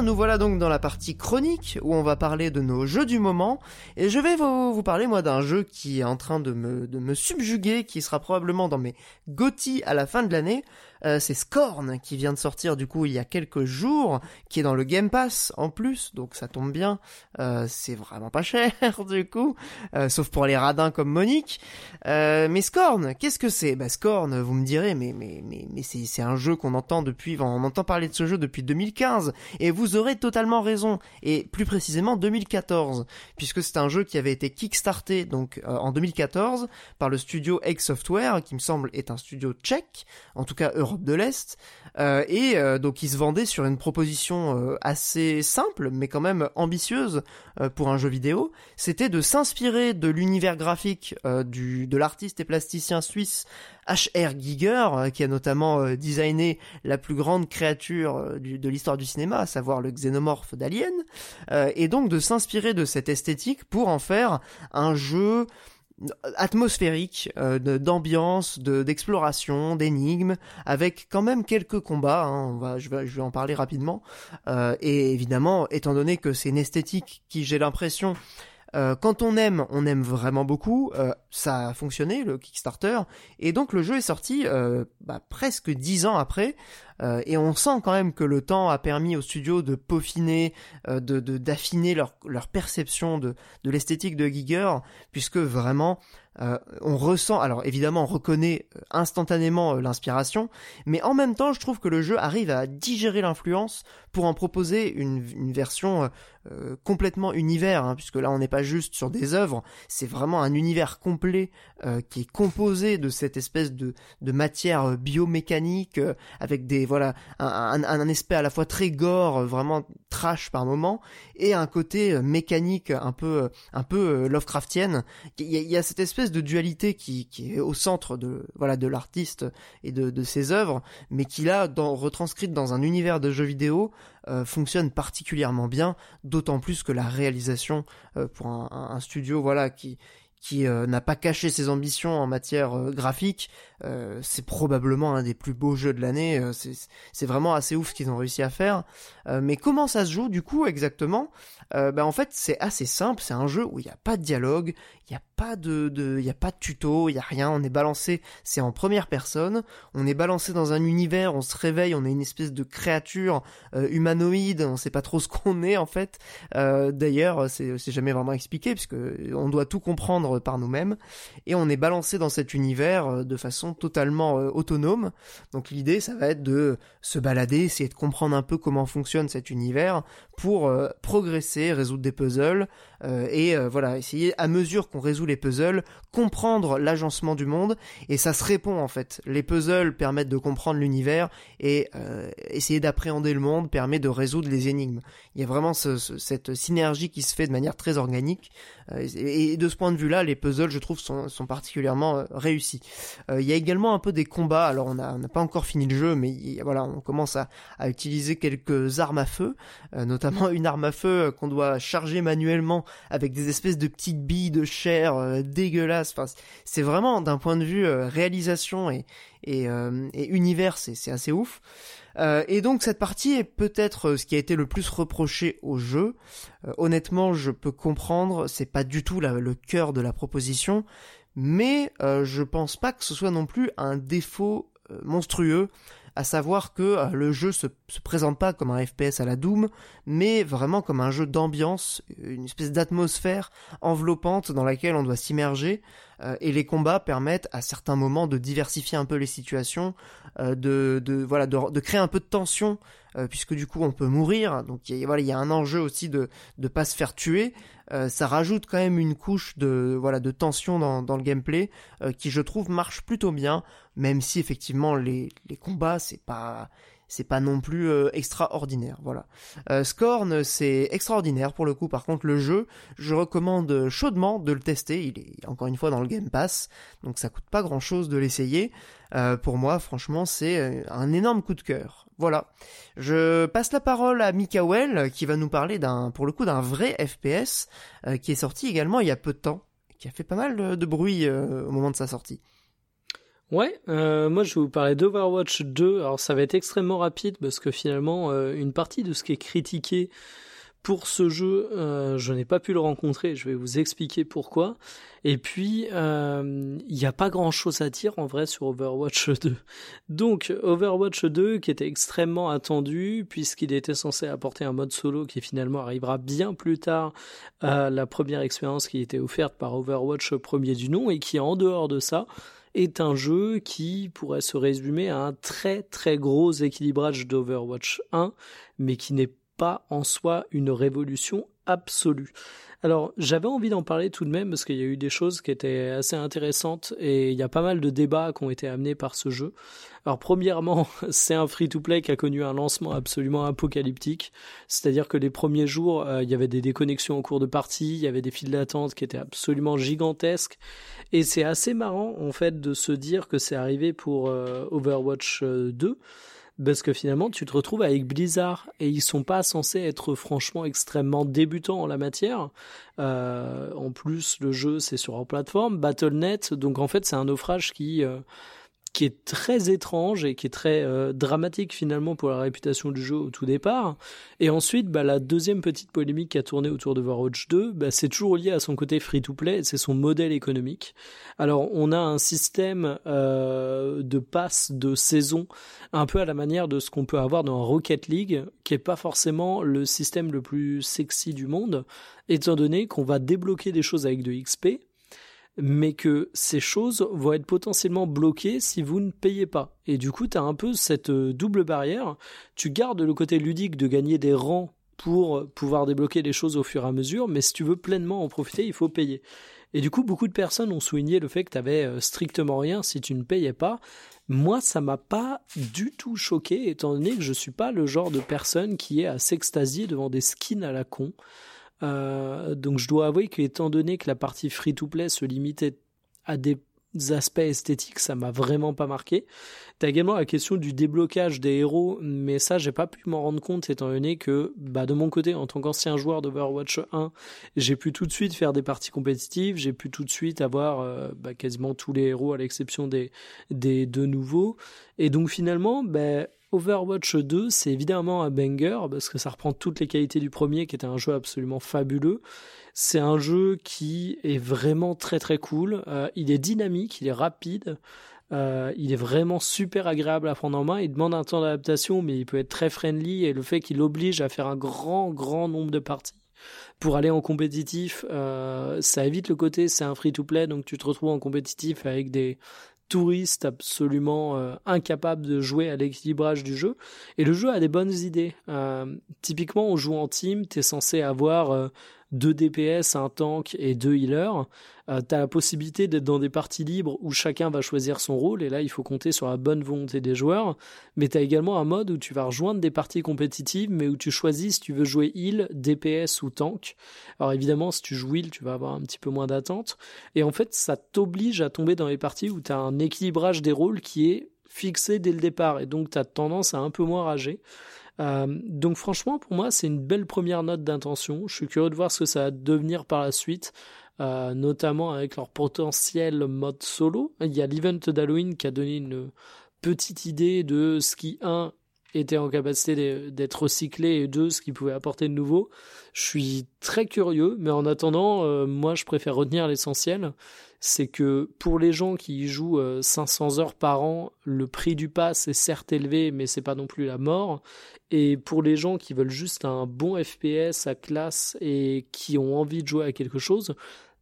Nous voilà donc dans la partie chronique où on va parler de nos jeux du moment et je vais vous, vous parler moi d'un jeu qui est en train de me, de me subjuguer, qui sera probablement dans mes GOTY à la fin de l'année. Euh, c'est Scorn qui vient de sortir du coup il y a quelques jours, qui est dans le Game Pass en plus, donc ça tombe bien. Euh, c'est vraiment pas cher du coup, euh, sauf pour les radins comme Monique. mais Scorn, qu'est-ce que c'est? Bah Scorn, vous me direz, mais mais mais, mais c'est un jeu qu'on entend depuis, on entend parler de ce jeu depuis 2015, et vous aurez totalement raison. Et plus précisément 2014, puisque c'est un jeu qui avait été kickstarté donc en 2014 par le studio Egg Software, qui me semble est un studio tchèque, en tout cas européen de l'Est. Euh, et euh, donc il se vendait sur une proposition euh, assez simple, mais quand même ambitieuse pour un jeu vidéo. C'était de s'inspirer de l'univers graphique du, de l'artiste et plasticien suisse H.R. Giger, qui a notamment designé la plus grande créature de l'histoire du cinéma, à savoir le xénomorphe d'Alien, et donc de s'inspirer de cette esthétique pour en faire un jeu atmosphérique, euh, d'ambiance, d'exploration, d'énigmes, avec quand même quelques combats. Hein, on va, je, vais, je vais en parler rapidement. Euh, et évidemment, étant donné que c'est une esthétique qui, j'ai l'impression, euh, quand on aime, on aime vraiment beaucoup. Euh, ça a fonctionné le Kickstarter et donc le jeu est sorti euh, bah, presque dix ans après et on sent quand même que le temps a permis aux studios de peaufiner, de d'affiner leur leur perception de de l'esthétique de Giger puisque vraiment euh, on ressent, alors évidemment, on reconnaît euh, instantanément euh, l'inspiration, mais en même temps, je trouve que le jeu arrive à digérer l'influence pour en proposer une, une version complètement univers, hein, puisque là, on n'est pas juste sur des œuvres, c'est vraiment un univers complet qui est composé de cette espèce de, de matière biomécanique avec des voilà un, un, aspect à la fois très gore, vraiment trash par moment, et un côté mécanique un peu un peu Lovecraftienne. Il y, a, il y a cette espèce de dualité qui, qui est au centre de voilà de l'artiste et de, de ses œuvres, mais qui là, dans, retranscrite dans un univers de jeux vidéo, euh, fonctionne particulièrement bien, d'autant plus que la réalisation euh, pour un, studio voilà qui qui euh, n'a pas caché ses ambitions en matière graphique, c'est probablement un des plus beaux jeux de l'année. c'est vraiment assez ouf ce qu'ils ont réussi à faire. mais comment ça se joue du coup exactement? Ben, En fait, c'est assez simple. C'est un jeu où il n'y a pas de dialogue, il n'y a pas de, de, y a pas de tuto, il y a rien. On est balancé, c'est en première personne. On est balancé dans un univers, on se réveille, on est une espèce de créature euh, humanoïde. On sait pas trop ce qu'on est en fait. Euh, D'ailleurs, c'est jamais vraiment expliqué puisque on doit tout comprendre par nous-mêmes. Et on est balancé dans cet univers euh, de façon totalement euh, autonome. Donc l'idée, ça va être de se balader, essayer de comprendre un peu comment fonctionne cet univers pour euh, progresser, résoudre des puzzles et voilà essayer à mesure qu'on résout les puzzles, comprendre l'agencement du monde, et ça se répond en fait. Les puzzles permettent de comprendre l'univers, et euh, essayer d'appréhender le monde permet de résoudre les énigmes. Il y a vraiment cette synergie qui se fait de manière très organique, euh, et, de ce point de vue-là, les puzzles, je trouve, sont, particulièrement euh, réussis. il y a également un peu des combats, alors on n'a pas encore fini le jeu, mais voilà, on commence à, à, utiliser quelques armes à feu, notamment une arme à feu qu'on doit charger manuellement avec des espèces de petites billes de chair euh, dégueulasse. Enfin, c'est vraiment d'un point de vue euh, réalisation euh, et univers, c'est assez ouf. et donc cette partie est peut-être ce qui a été le plus reproché au jeu. honnêtement, je peux comprendre, c'est pas du tout le cœur de la proposition, mais je pense pas que ce soit non plus un défaut monstrueux à savoir que euh, le jeu se, se présente pas comme un FPS à la Doom, mais vraiment comme un jeu d'ambiance, une espèce d'atmosphère enveloppante dans laquelle on doit s'immerger, euh, et les combats permettent à certains moments de diversifier un peu les situations, euh, de, créer un peu de tension, puisque du coup on peut mourir, donc voilà, il y a un enjeu aussi de ne pas se faire tuer, ça rajoute quand même une couche de voilà de tension dans, dans le gameplay qui je trouve marche plutôt bien même si effectivement les, les combats c'est pas c'est pas non plus euh, extraordinaire voilà. Euh, Scorn c'est extraordinaire pour le coup. Par contre le jeu je recommande chaudement de le tester. Il est encore une fois dans le Game Pass donc ça coûte pas grand chose de l'essayer. Euh, pour moi franchement c'est euh, un énorme coup de cœur voilà je passe la parole à Mikael qui va nous parler d'un pour le coup d'un vrai FPS euh, qui est sorti également il y a peu de temps qui a fait pas mal de, bruit au moment de sa sortie Ouais, euh, moi je vais vous parler d'Overwatch 2. Alors ça va être extrêmement rapide parce que finalement euh, une partie de ce qui est critiqué pour ce jeu, euh, je n'ai pas pu le rencontrer, je vais vous expliquer pourquoi. Et puis, il n'y a pas grand-chose à dire en vrai sur Overwatch 2. Donc, Overwatch 2 qui était extrêmement attendu, puisqu'il était censé apporter un mode solo qui finalement arrivera bien plus tard à la première expérience qui était offerte par Overwatch premier du nom, et qui en dehors de ça, est un jeu qui pourrait se résumer à un très très gros équilibrage d'Overwatch 1, mais qui n'est pas en soi une révolution absolue. Alors j'avais envie d'en parler tout de même parce qu'il y a eu des choses qui étaient assez intéressantes et il y a pas mal de débats qui ont été amenés par ce jeu. Alors premièrement, c'est un free-to-play qui a connu un lancement absolument apocalyptique, c'est-à-dire que les premiers jours, euh, il y avait des déconnexions au cours de partie, il y avait des files d'attente qui étaient absolument gigantesques et c'est assez marrant en fait de se dire que c'est arrivé pour euh, Overwatch 2 euh, parce que finalement tu te retrouves avec Blizzard et ils sont pas censés être franchement extrêmement débutants en la matière. Euh, en plus le jeu c'est sur leur plateforme Battle.net donc en fait c'est un naufrage qui euh, qui est très étrange et qui est très euh, dramatique finalement pour la réputation du jeu au tout départ. Et ensuite, bah, la deuxième petite polémique qui a tourné autour de Overwatch 2, bah, c'est toujours lié à son côté free-to-play, c'est son modèle économique. Alors, on a un système euh, de passe de saison un peu à la manière de ce qu'on peut avoir dans Rocket League, qui est pas forcément le système le plus sexy du monde, étant donné qu'on va débloquer des choses avec de XP, mais que ces choses vont être potentiellement bloquées si vous ne payez pas. Et du coup, tu as un peu cette euh, double barrière. Tu gardes le côté ludique de gagner des rangs pour pouvoir débloquer les choses au fur et à mesure, mais si tu veux pleinement en profiter, il faut payer. Et du coup, beaucoup de personnes ont souligné le fait que tu avais euh, strictement rien si tu ne payais pas. Moi, ça m'a pas du tout choqué, étant donné que je suis pas le genre de personne qui est à s'extasier devant des skins à la con. Euh, donc je dois avouer qu'étant donné que la partie free-to-play se limitait à des aspects esthétiques, ça m'a vraiment pas marqué. T'as également la question du déblocage des héros, mais ça j'ai pas pu m'en rendre compte étant donné que bah de mon côté en tant qu'ancien joueur d'Overwatch 1, j'ai pu tout de suite faire des parties compétitives, j'ai pu tout de suite avoir euh, bah, quasiment tous les héros à l'exception des des deux nouveaux et donc finalement bah, Overwatch 2, c'est évidemment un banger parce que ça reprend toutes les qualités du premier qui était un jeu absolument fabuleux. C'est un jeu qui est vraiment très très cool. Euh, il est dynamique, il est rapide. Euh, il est vraiment super agréable à prendre en main. Il demande un temps d'adaptation, mais il peut être très friendly. Et le fait qu'il oblige à faire un grand, grand nombre de parties pour aller en compétitif, euh, ça évite le côté c'est un free-to-play, donc tu te retrouves en compétitif avec des, touriste absolument euh, incapable de jouer à l'équilibrage du jeu. Et le jeu a des bonnes idées. Typiquement, on joue en team, tu es censé avoir deux DPS, un tank et deux healers. Euh, tu as la possibilité d'être dans des parties libres où chacun va choisir son rôle, et là il faut compter sur la bonne volonté des joueurs. Mais tu as également un mode où tu vas rejoindre des parties compétitives, mais où tu choisis si tu veux jouer heal, DPS ou tank. Alors évidemment, si tu joues heal, tu vas avoir un petit peu moins d'attente. Et en fait, ça t'oblige à tomber dans les parties où tu as un équilibrage des rôles qui est fixé dès le départ, et donc tu as tendance à un peu moins rager. Euh, donc franchement, pour moi, c'est une belle première note d'intention. Je suis curieux de voir ce que ça va devenir par la suite. Euh, notamment avec leur potentiel mode solo. Il y a l'event d'Halloween qui a donné une petite idée de ce qui, un, était en capacité d'être recyclé et deux, ce qui pouvait apporter de nouveau. Je suis très curieux, mais en attendant, euh, moi je préfère retenir l'essentiel. C'est que pour les gens qui y jouent 500 heures par an, le prix du pass est certes élevé, mais c'est pas non plus la mort. Et pour les gens qui veulent juste un bon FPS à classe et qui ont envie de jouer à quelque chose,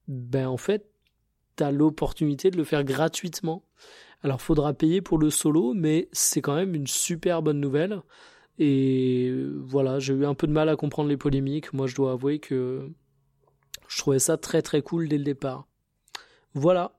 ben en fait, tu as l'opportunité de le faire gratuitement. Alors faudra payer pour le solo, mais c'est quand même une super bonne nouvelle. Et voilà, j'ai eu un peu de mal à comprendre les polémiques. Moi, je dois avouer que je trouvais ça très très cool dès le départ. Voilà.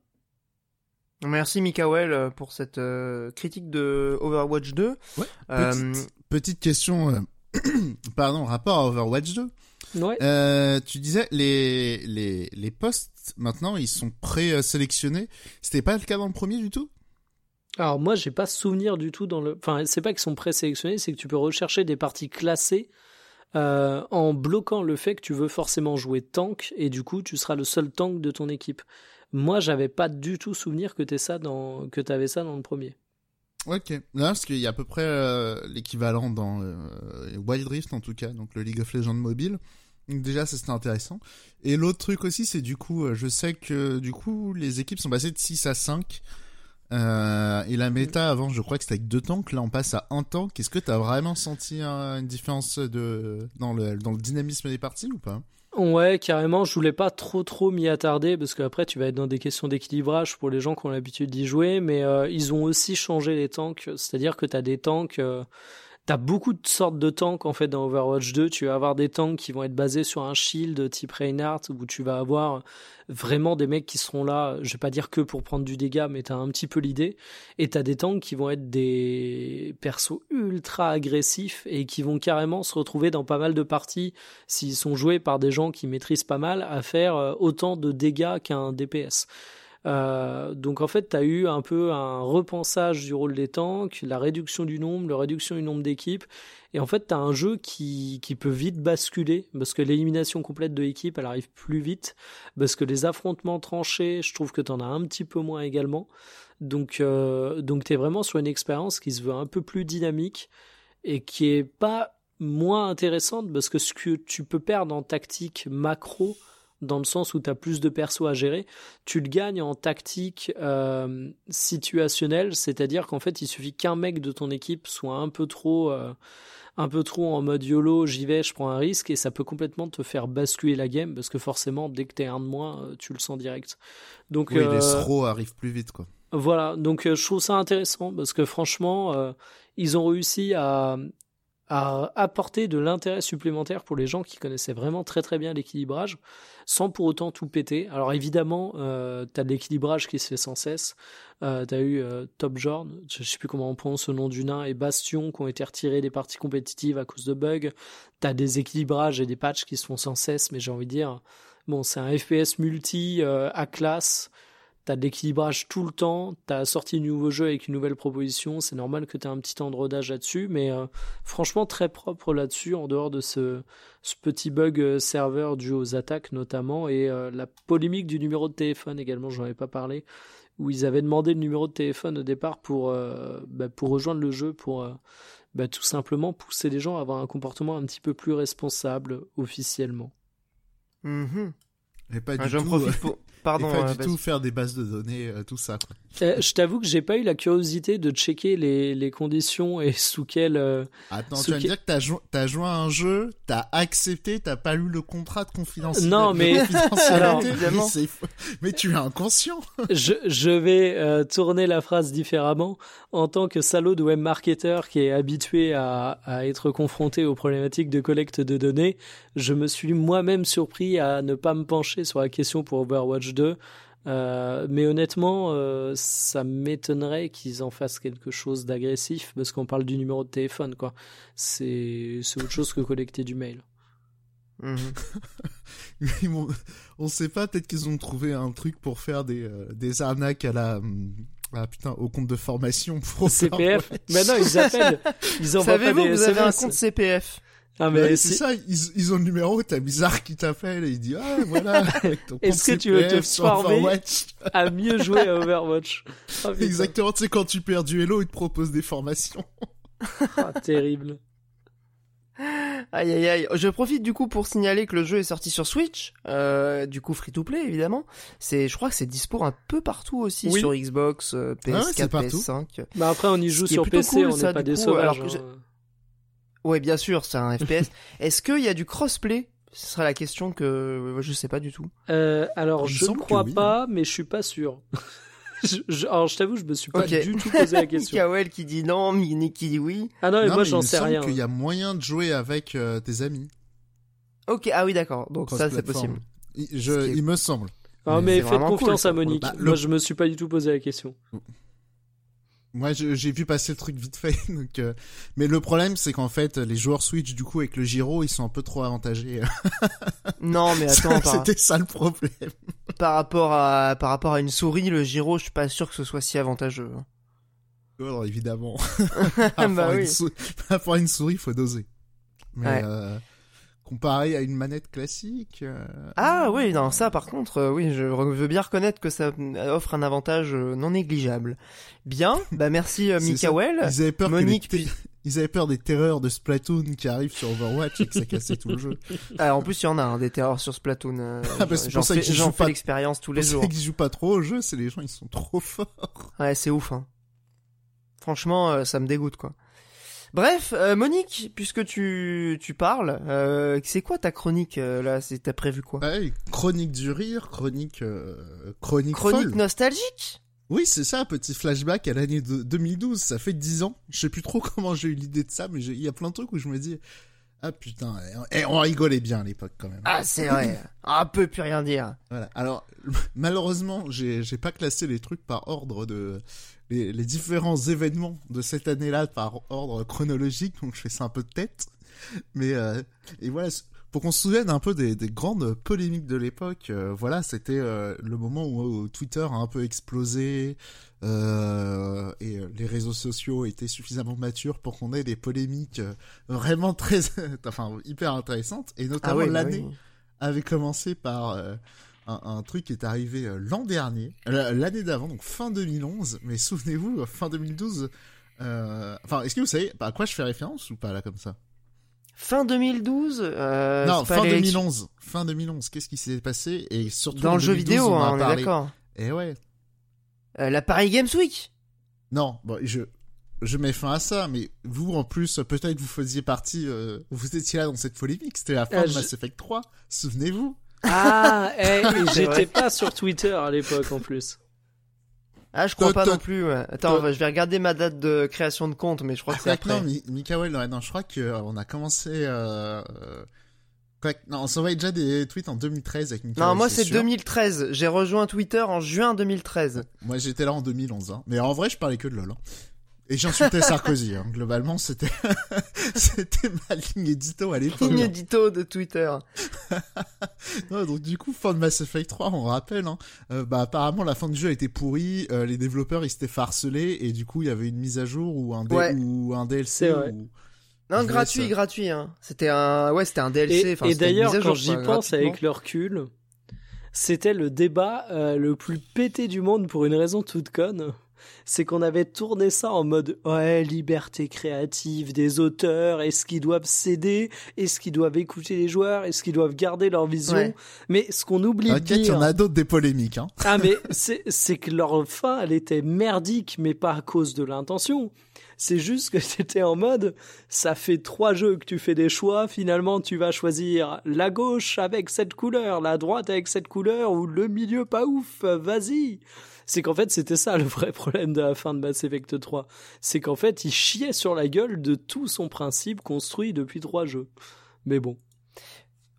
Merci Mikael pour cette euh, critique de Overwatch 2. Ouais, euh, Petite question, euh, pardon, rapport à Overwatch 2. Ouais. Euh, tu disais les les les postes maintenant ils sont pré-sélectionnés. C'était pas le cas dans le premier du tout? Alors moi j'ai pas souvenir du tout dans le. Enfin c'est pas qu'ils sont pré-sélectionnés, c'est que tu peux rechercher des parties classées euh, en bloquant le fait que tu veux forcément jouer tank et du coup tu seras le seul tank de ton équipe. Moi, j'avais pas du tout souvenir que tu ça dans que avais ça dans le premier. Ok, là parce qu'il y a à peu près euh, l'équivalent dans euh, Wild Rift en tout cas, donc le League of Legends mobile. Donc déjà c'était intéressant. Et l'autre truc aussi c'est du coup, euh, je sais que du coup les équipes sont passées de 6 à 5. Euh, et la méta avant je crois que c'était avec deux tanks, là on passe à un tank. Est-ce que t'as vraiment senti une différence de dans le dans le dynamisme des parties ou pas? Ouais, carrément. Je voulais pas trop trop m'y attarder parce qu'après tu vas être dans des questions d'équilibrage pour les gens qui ont l'habitude d'y jouer. Mais euh, ils ont aussi changé les tanks, c'est-à-dire que tu as des tanks. Euh, T'as beaucoup de sortes de tanks en fait dans Overwatch 2. Tu vas avoir des tanks qui vont être basés sur un shield type Reinhardt où tu vas avoir vraiment des mecs qui seront là, je vais pas dire que pour prendre du dégât, mais t'as un petit peu l'idée. Et t'as des tanks qui vont être des persos ultra agressifs et qui vont carrément se retrouver dans pas mal de parties s'ils sont joués par des gens qui maîtrisent pas mal à faire euh, autant de dégâts qu'un DPS. Euh, donc en fait, tu as eu un peu un repensage du rôle des tanks, la réduction du nombre, la réduction du nombre d'équipes. Et en fait, tu as un jeu qui, qui peut vite basculer, parce que l'élimination complète de l'équipe, elle arrive plus vite, parce que les affrontements tranchés, je trouve que tu en as un petit peu moins également. Donc, euh, donc tu es vraiment sur une expérience qui se veut un peu plus dynamique et qui est pas moins intéressante, parce que ce que tu peux perdre en tactique macro, dans le sens où tu as plus de persos à gérer, tu le gagnes en tactique euh, situationnelle, c'est-à-dire qu'en fait il suffit qu'un mec de ton équipe soit un peu trop euh, un peu trop en mode YOLO, j'y vais, je prends un risque et ça peut complètement te faire basculer la game parce que forcément dès que t'es un de moins, euh, tu le sens direct. Donc oui, les throws arrivent plus vite quoi. Voilà, donc je trouve ça intéressant parce que franchement, ils ont réussi à, à apporter de l'intérêt supplémentaire pour les gens qui connaissaient vraiment très très bien l'équilibrage, sans pour autant tout péter. Alors évidemment, euh, tu as de l'équilibrage qui se fait sans cesse. Euh, tu as eu euh, Top Jorn, je sais plus comment on prononce le nom du nain, et Bastion qui ont été retirés des parties compétitives à cause de bugs. Tu as des équilibrages et des patchs qui se font sans cesse, mais j'ai envie de dire, bon, c'est un FPS multi à classe T'as de l'équilibrage tout le temps, t'as sorti un nouveau jeu avec une nouvelle proposition, c'est normal que t'aies un petit temps de rodage là-dessus, mais euh, franchement très propre là-dessus, en dehors de ce, ce petit bug euh, serveur dû aux attaques notamment, et euh, la polémique du numéro de téléphone également, j'en avais pas parlé, où ils avaient demandé le numéro de téléphone au départ pour, bah, pour rejoindre le jeu, pour bah, tout simplement pousser les gens à avoir un comportement un petit peu plus responsable officiellement. Mm-hmm. Et pas ah, du tout. Profite pour... Pardon. Et pas du tout faire des bases de données, euh, tout ça. Euh, je t'avoue que j'ai pas eu la curiosité de checker les, les conditions et sous quelles. Euh, Attends, tu vas me dire que t'as joué, as joué à un jeu, t'as accepté, t'as pas lu le contrat de confidentialité. Non, mais alors, mais, mais, tu es inconscient. je, je vais tourner la phrase différemment. En tant que salaud de webmarketer qui est habitué à, à être confronté aux problématiques de collecte de données, je me suis moi-même surpris à ne pas me pencher sur la question pour Overwatch 2. Euh, mais honnêtement, euh, ça m'étonnerait qu'ils en fassent quelque chose d'agressif parce qu'on parle du numéro de téléphone, quoi. C'est autre chose que collecter du mail. Mhm. on sait pas, peut-être qu'ils ont trouvé un truc pour faire des, euh, des arnaques à la. Ah putain, au compte de formation pour CPF. Maintenant, ils appellent. Ils envoient Savez-vous, vous avez un compte CPF. Ah, mais c'est ça, ils, ils, ont le numéro, t'as bizarre qui t'appelle et il dit ah voilà. Est-ce que tu veux te former à mieux jouer à Overwatch ah, Exactement, tu sais quand tu perds du Hello, ils te proposent des formations. ah, terrible. Aïe aïe aïe. Je profite du coup pour signaler que le jeu est sorti sur Switch, euh, du coup free to play évidemment. C'est, je crois que c'est dispo un peu partout aussi sur Xbox, PS4, euh, PS5. Bah après on y joue sur PC, on n'est pas des sauvages. Hein. Ouais, bien sûr, c'est un FPS. Est-ce qu'il y a du crossplay? Ce serait la question que je sais pas du tout. Euh, alors, je ne crois pas, mais je suis pas sûr. je, alors, je t'avoue, je me suis pas du tout posé la question. Kawel qui dit non, Mini qui dit oui. Ah non, mais moi, j'en sais rien. Il y a moyen de jouer avec euh, tes amis. Ok, ah oui, d'accord. Donc ça, c'est possible. Il, je, il me semble. Ah, mais, faites confiance à Monique. Bah, moi, je me suis pas du tout posé la question. Moi, j'ai vu passer le truc vite fait. Donc, euh, Mais le problème, c'est qu'en fait, les joueurs Switch, du coup, avec le gyro, ils sont un peu trop avantagés. non, mais attends. C'était ça le problème. par rapport à par rapport à une souris, le gyro, je suis pas sûr que ce soit si avantageux. Oh, évidemment. bah oui. une souris, une souris, faut doser. Mais euh, comparé à une manette classique. euh, Ah oui, non, ça par contre, euh, oui, je veux bien reconnaître que ça offre un avantage euh, non négligeable. Bien, bah merci euh, C'est. Mikael. Ils avaient peur que Monique, les puis... Ils avaient peur des terreurs de Splatoon qui arrivent sur Overwatch et que ça cassait tout le jeu. Ah, en plus, il y en a hein, des terreurs sur Splatoon. euh, Ah, bah, c'est j'en fais, qu'ils fais l'expérience tous les jours. ceux qui jouent pas trop au jeu, c'est les gens, ils sont trop forts. Ouais, c'est ouf. Hein. Franchement, euh, ça me dégoûte quoi. Bref, euh, Monique, puisque tu tu parles, euh, c'est quoi ta chronique euh, là C'est t'as prévu quoi Ouais, chronique du rire, chronique, euh, chronique, Chronique folle. nostalgique Oui, c'est ça, petit flashback à l'année de 2012. Ça fait 10 ans. Je sais plus trop comment j'ai eu l'idée de ça, mais il y a plein de trucs où je me dis, ah putain, et on rigolait bien à l'époque quand même. Ah, c'est vrai. Ah, peut plus rien dire. Voilà. Alors, malheureusement, j'ai j'ai pas classé les trucs par ordre de les, les différents événements de cette année-là par ordre chronologique, donc je fais ça un peu de tête. Mais euh, et voilà, pour qu'on se souvienne un peu des, des grandes polémiques de l'époque, euh, voilà, c'était euh, le moment où, où Twitter a un peu explosé euh, et euh, les réseaux sociaux étaient suffisamment matures pour qu'on ait des polémiques euh, vraiment très, enfin hyper intéressantes, et Ah notamment oui, bah l'année oui. avait commencé par euh, un, un truc qui est arrivé euh, l'an dernier, l'année d'avant, donc fin 2011. Mais souvenez-vous, fin 2012. euh, Enfin, est-ce que vous savez à quoi je fais référence ou pas là comme ça? Fin 2012 euh, Non, fin l'élection- 2011. Fin 2011. Qu'est-ce qui s'est passé? Et surtout Dans le jeu 2012, vidéo, on, hein, on est d'accord. Et ouais. Euh, la Paris Games Week Non, bon, je je mets fin à ça, mais vous en plus, peut-être vous faisiez partie, euh, vous étiez là dans cette polémique. C'était la fin Ah, de je- Mass Effect 3. Souvenez-vous Ah, eh, et C'est j'étais pas sur Twitter à l'époque en plus. Ah, je crois pas non plus. ouais. Attends, je vais regarder ma date de création de compte, mais je crois que c'est Ah, après. Non, Mi- Mikael, non, je crois que euh, on a commencé. Euh, euh, quoi que- non, on s'envoyait déjà des tweets en 2013 avec Mikael. Non, moi c'est sûr. 2013. J'ai rejoint Twitter en juin 2013. Moi, j'étais là en 2011. Hein. Mais en vrai, je parlais que de LoL. hein. Et j'insultais Sarkozy. Hein. Globalement, c'était c'était ma ligne édito à l'époque. Ligne édito de Twitter. Ouais, donc du coup, fin de Mass Effect 3, on rappelle. Hein, euh, bah apparemment, la fin du jeu a été pourrie. euh, les développeurs, ils s'étaient farcelés et du coup, il y avait une mise à jour ou un, D- Ouais. ou un DLC. C'est vrai. ou- Non, Je gratuit, gratuit. Hein. C'était un, ouais, c'était un DLC. Et, d'ailleurs, quand j'y pense avec le recul, c'était le débat euh, le plus pété du monde pour une raison toute conne. C'est qu'on avait tourné ça en mode ouais liberté créative des auteurs est-ce qu'ils doivent céder est-ce qu'ils doivent écouter les joueurs est-ce qu'ils doivent garder leur vision Ouais. mais ce qu'on oublie de T'inquiète, il y dire en a d'autres des polémiques. Hein. ah mais c'est c'est que leur fin elle était merdique mais pas à cause de l'intention. C'est juste que c'était en mode ça fait trois jeux que tu fais des choix finalement tu vas choisir la gauche avec cette couleur, la droite avec cette couleur ou le milieu pas ouf, vas-y. C'est qu'en fait c'était ça le vrai problème de la fin de Mass Effect 3. C'est qu'en fait il chiait sur la gueule de tout son principe construit depuis trois jeux. Mais bon.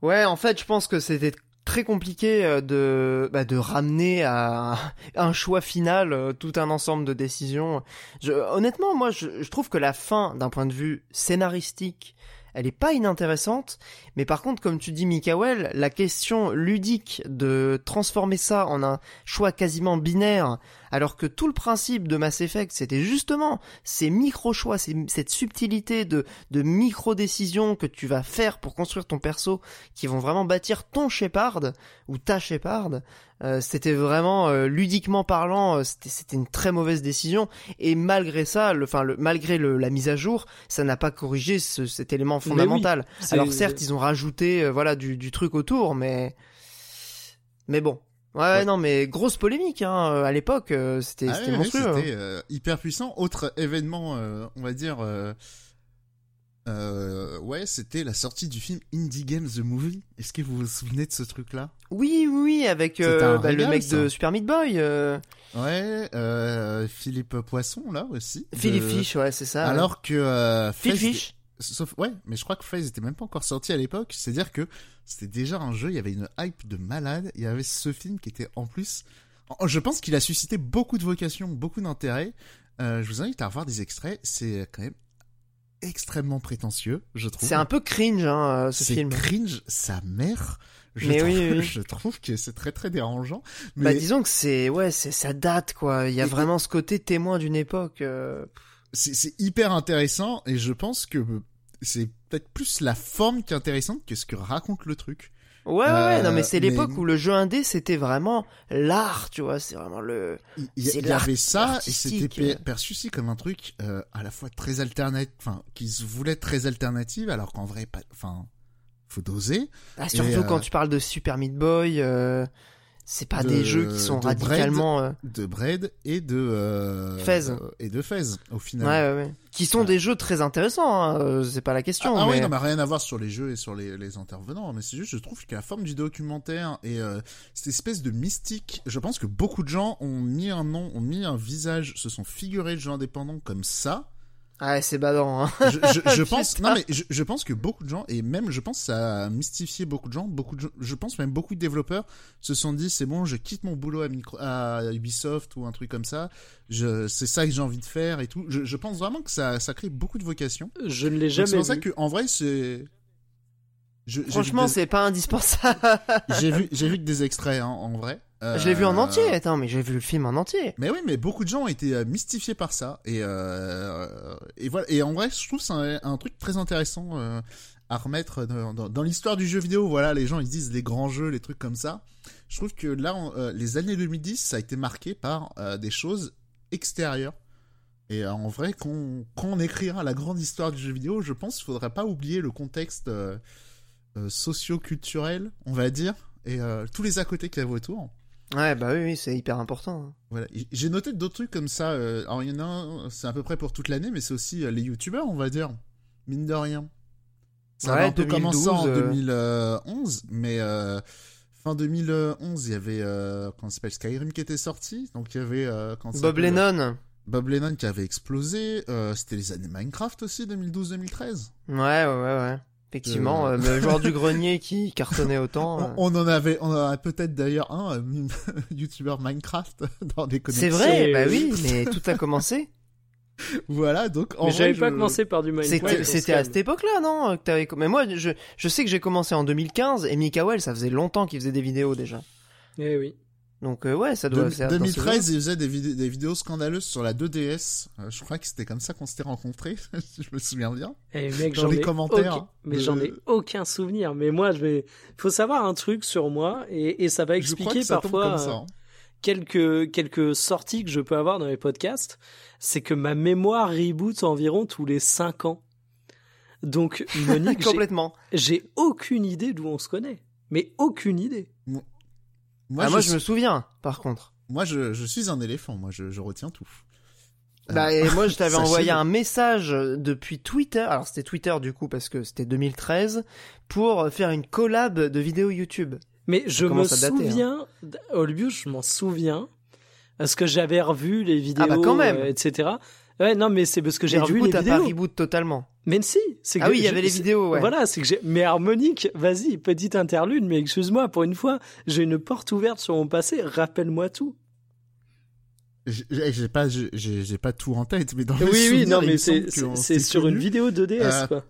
Ouais, en fait, je pense que c'était très compliqué euh, de bah, de ramener à un choix final euh, tout un ensemble de décisions. Honnêtement, moi, je trouve que la fin, d'un point de vue scénaristique, elle est pas inintéressante, mais par contre, comme tu dis, Mikael, la question ludique de transformer ça en un choix quasiment binaire, alors que tout le principe de Mass Effect, c'était justement ces micro-choix, cette subtilité de, de micro-décisions que tu vas faire pour construire ton perso, qui vont vraiment bâtir ton Shepard, ou ta Shepard, euh, c'était vraiment, euh, ludiquement parlant, euh, c'était une très mauvaise décision, et malgré ça, le, enfin, le, malgré le, la mise à jour, ça n'a pas corrigé ce- cet élément fondamental. Alors certes, ils ont rajouté, euh, voilà, du, du truc autour, mais... Mais bon. Ouais, non, mais grosse polémique, hein, euh, à l'époque, euh, c'était Ah ouais, monstrueux. hein. C'était euh, hyper puissant. Autre événement, euh, on va dire, euh, ouais, c'était la sortie du film Indie Games The Movie. Est-ce que vous vous souvenez de ce truc-là? Oui, oui, oui, avec bah, le mec ça. de Super Meat Boy, Ouais, Philippe Poisson là aussi. Philippe de- Fish, ouais, c'est ça. Alors que Phil Fish. Sauf, ouais, mais je crois que FaZe était même pas encore sorti à l'époque. C'est-à-dire que c'était déjà un jeu, il y avait une hype de malade. Il y avait ce film qui était en plus. Je pense qu'il a suscité beaucoup de vocations, beaucoup d'intérêt. Euh, je vous invite à revoir des extraits. C'est quand même extrêmement prétentieux, je trouve. C'est un peu cringe, hein, euh, ce C'est film. cringe, sa mère. Je Mais trouve, oui, je trouve que c'est très très dérangeant. Mais Bah, disons que c'est, ouais, c'est, ça date, quoi. Il y a Et- vraiment ce côté témoin d'une époque. euh, c'est c'est hyper intéressant et je pense que c'est peut-être plus la forme qui est intéressante que ce que raconte le truc. Ouais, ouais, ouais, non, mais Euh, c'est l'époque mais- où le jeu indé, c'était vraiment l'art, tu vois, c'est vraiment le... Il y, avait ça et c'était perçu aussi comme un truc euh, à la fois très alternatif, enfin qui se voulait très alternative alors qu'en vrai pas, enfin faut doser. Ah, surtout Et, euh, quand tu parles de Super Meat Boy, euh, c'est pas de- des jeux qui sont de radicalement... euh, de Braid et de euh, Fez. et de Fez au Ouais, final. ouais, ouais. Qui sont Ouais. des jeux très intéressants, hein, euh, c'est pas la question. Ah, ah mais... oui, non, mais rien à voir sur les jeux et sur les, les intervenants, mais c'est juste, je trouve que la forme du documentaire et euh, cette espèce de mystique, je pense que beaucoup de gens ont mis un nom, ont mis un visage, se sont figurés le jeu indépendant comme ça. Ah, c'est badant, hein. Je, je, je pense, non mais je, je pense que beaucoup de gens et même je pense que ça a mystifié beaucoup de gens, beaucoup de, gens- je pense même beaucoup de développeurs se sont dit c'est bon, je quitte mon boulot à, micro, à Ubisoft ou un truc comme ça, je, c'est ça que j'ai envie de faire et tout. Je, je pense vraiment que ça, ça crée beaucoup de vocations. Je ne l'ai Donc, C'est jamais pour ça vu. que en vrai c'est Franchement, des- c'est pas indispensable. j'ai vu j'ai vu que des extraits hein, en vrai. Je l'ai vu en Euh, entier, attends, mais j'ai vu le film en entier. Mais oui, mais beaucoup de gens ont été euh, mystifiés par ça et euh, et voilà. Et en vrai, je trouve c'est un, un truc très intéressant euh, à remettre dans, dans- dans l'histoire du jeu vidéo. Voilà, les gens ils disent les grands jeux, les trucs comme ça. Je trouve que là, on- les années 2010, ça a été marqué par des choses extérieures. Et en vrai, quand on écrira la grande histoire du jeu vidéo, je pense qu'il faudrait pas oublier le contexte socio-culturel, on va dire, et tous les à côté qu'il y avait autour. Ouais, bah oui, oui, c'est hyper important. hein. Voilà, j'ai noté d'autres trucs comme ça. euh, alors il y en a un, c'est à peu près pour toute l'année, mais c'est aussi euh, les youtubeurs, on va dire, mine de rien. Ça Ouais, a un peu 2012, commencé en euh. 2011, mais euh, fin 2011, il y avait euh, ça s'appelle Skyrim qui était sorti, donc il y avait euh, Bob Lennon. Bob Lennon qui avait explosé. C'était les années Minecraft aussi, 2012-2013. Ouais, ouais, ouais, ouais. Effectivement, Euh. euh, le joueur du grenier qui cartonnait autant. euh. On, on en avait, on en a peut-être d'ailleurs un euh, youtubeur Minecraft dans les C'est connexions. vrai, C'est- bah oui, mais tout a commencé. Voilà, donc en Mais vrai, j'avais pas je- commencé par du Minecraft. C'était à cette époque-là, non que. Mais moi, je, je sais que j'ai commencé en 2015 et Mikael, ça faisait longtemps qu'il faisait des vidéos déjà. Eh oui. Donc euh, ouais, ça doit... Ce 2013, il faisait des, vidé- des vidéos scandaleuses sur la 2DS. Euh, je crois que c'était comme ça qu'on s'était rencontrés, je me souviens bien. Eh mec, Dans j'en les ai commentaires aucun- Mais de- j'en ai aucun souvenir. Mais moi, je vais. Faut savoir un truc sur moi et, et ça va je crois expliquer que ça tombe parfois comme ça. euh, hein. quelques quelques sorties que je peux avoir dans les podcasts. C'est que ma mémoire reboot environ tous les 5 ans. Donc Monique, Complètement. j'ai aucune idée d'où on se connaît. Mais aucune idée. Moi, ah, je, moi, je me souviens, par contre. moi je, je suis un éléphant, moi je, je retiens tout. Euh, Bah, et moi, je t'avais envoyé un message depuis Twitter. Alors, c'était Twitter du coup, parce que c'était 2013, pour faire une collab de vidéos YouTube. Mais je me hein. souviens, Olbius, je m'en souviens, parce que j'avais revu les vidéos, Ah bah, quand même. euh, etc. Ouais, non, mais c'est parce que j'ai revu coup, les t'as pas vidéos. reboot totalement. Mais si, c'est que Ah oui, il y avait les vidéos, ouais. Voilà, c'est que j'ai. Mais harmonique, vas-y, petite interlude, mais excuse-moi, pour une fois, j'ai une porte ouverte sur mon passé, rappelle-moi tout. J'ai pas, j'ai j'ai pas tout en tête, mais dans Oui, oui, souvenirs, non, mais c'est c'est- sur une vidéo de DS, Euh, quoi.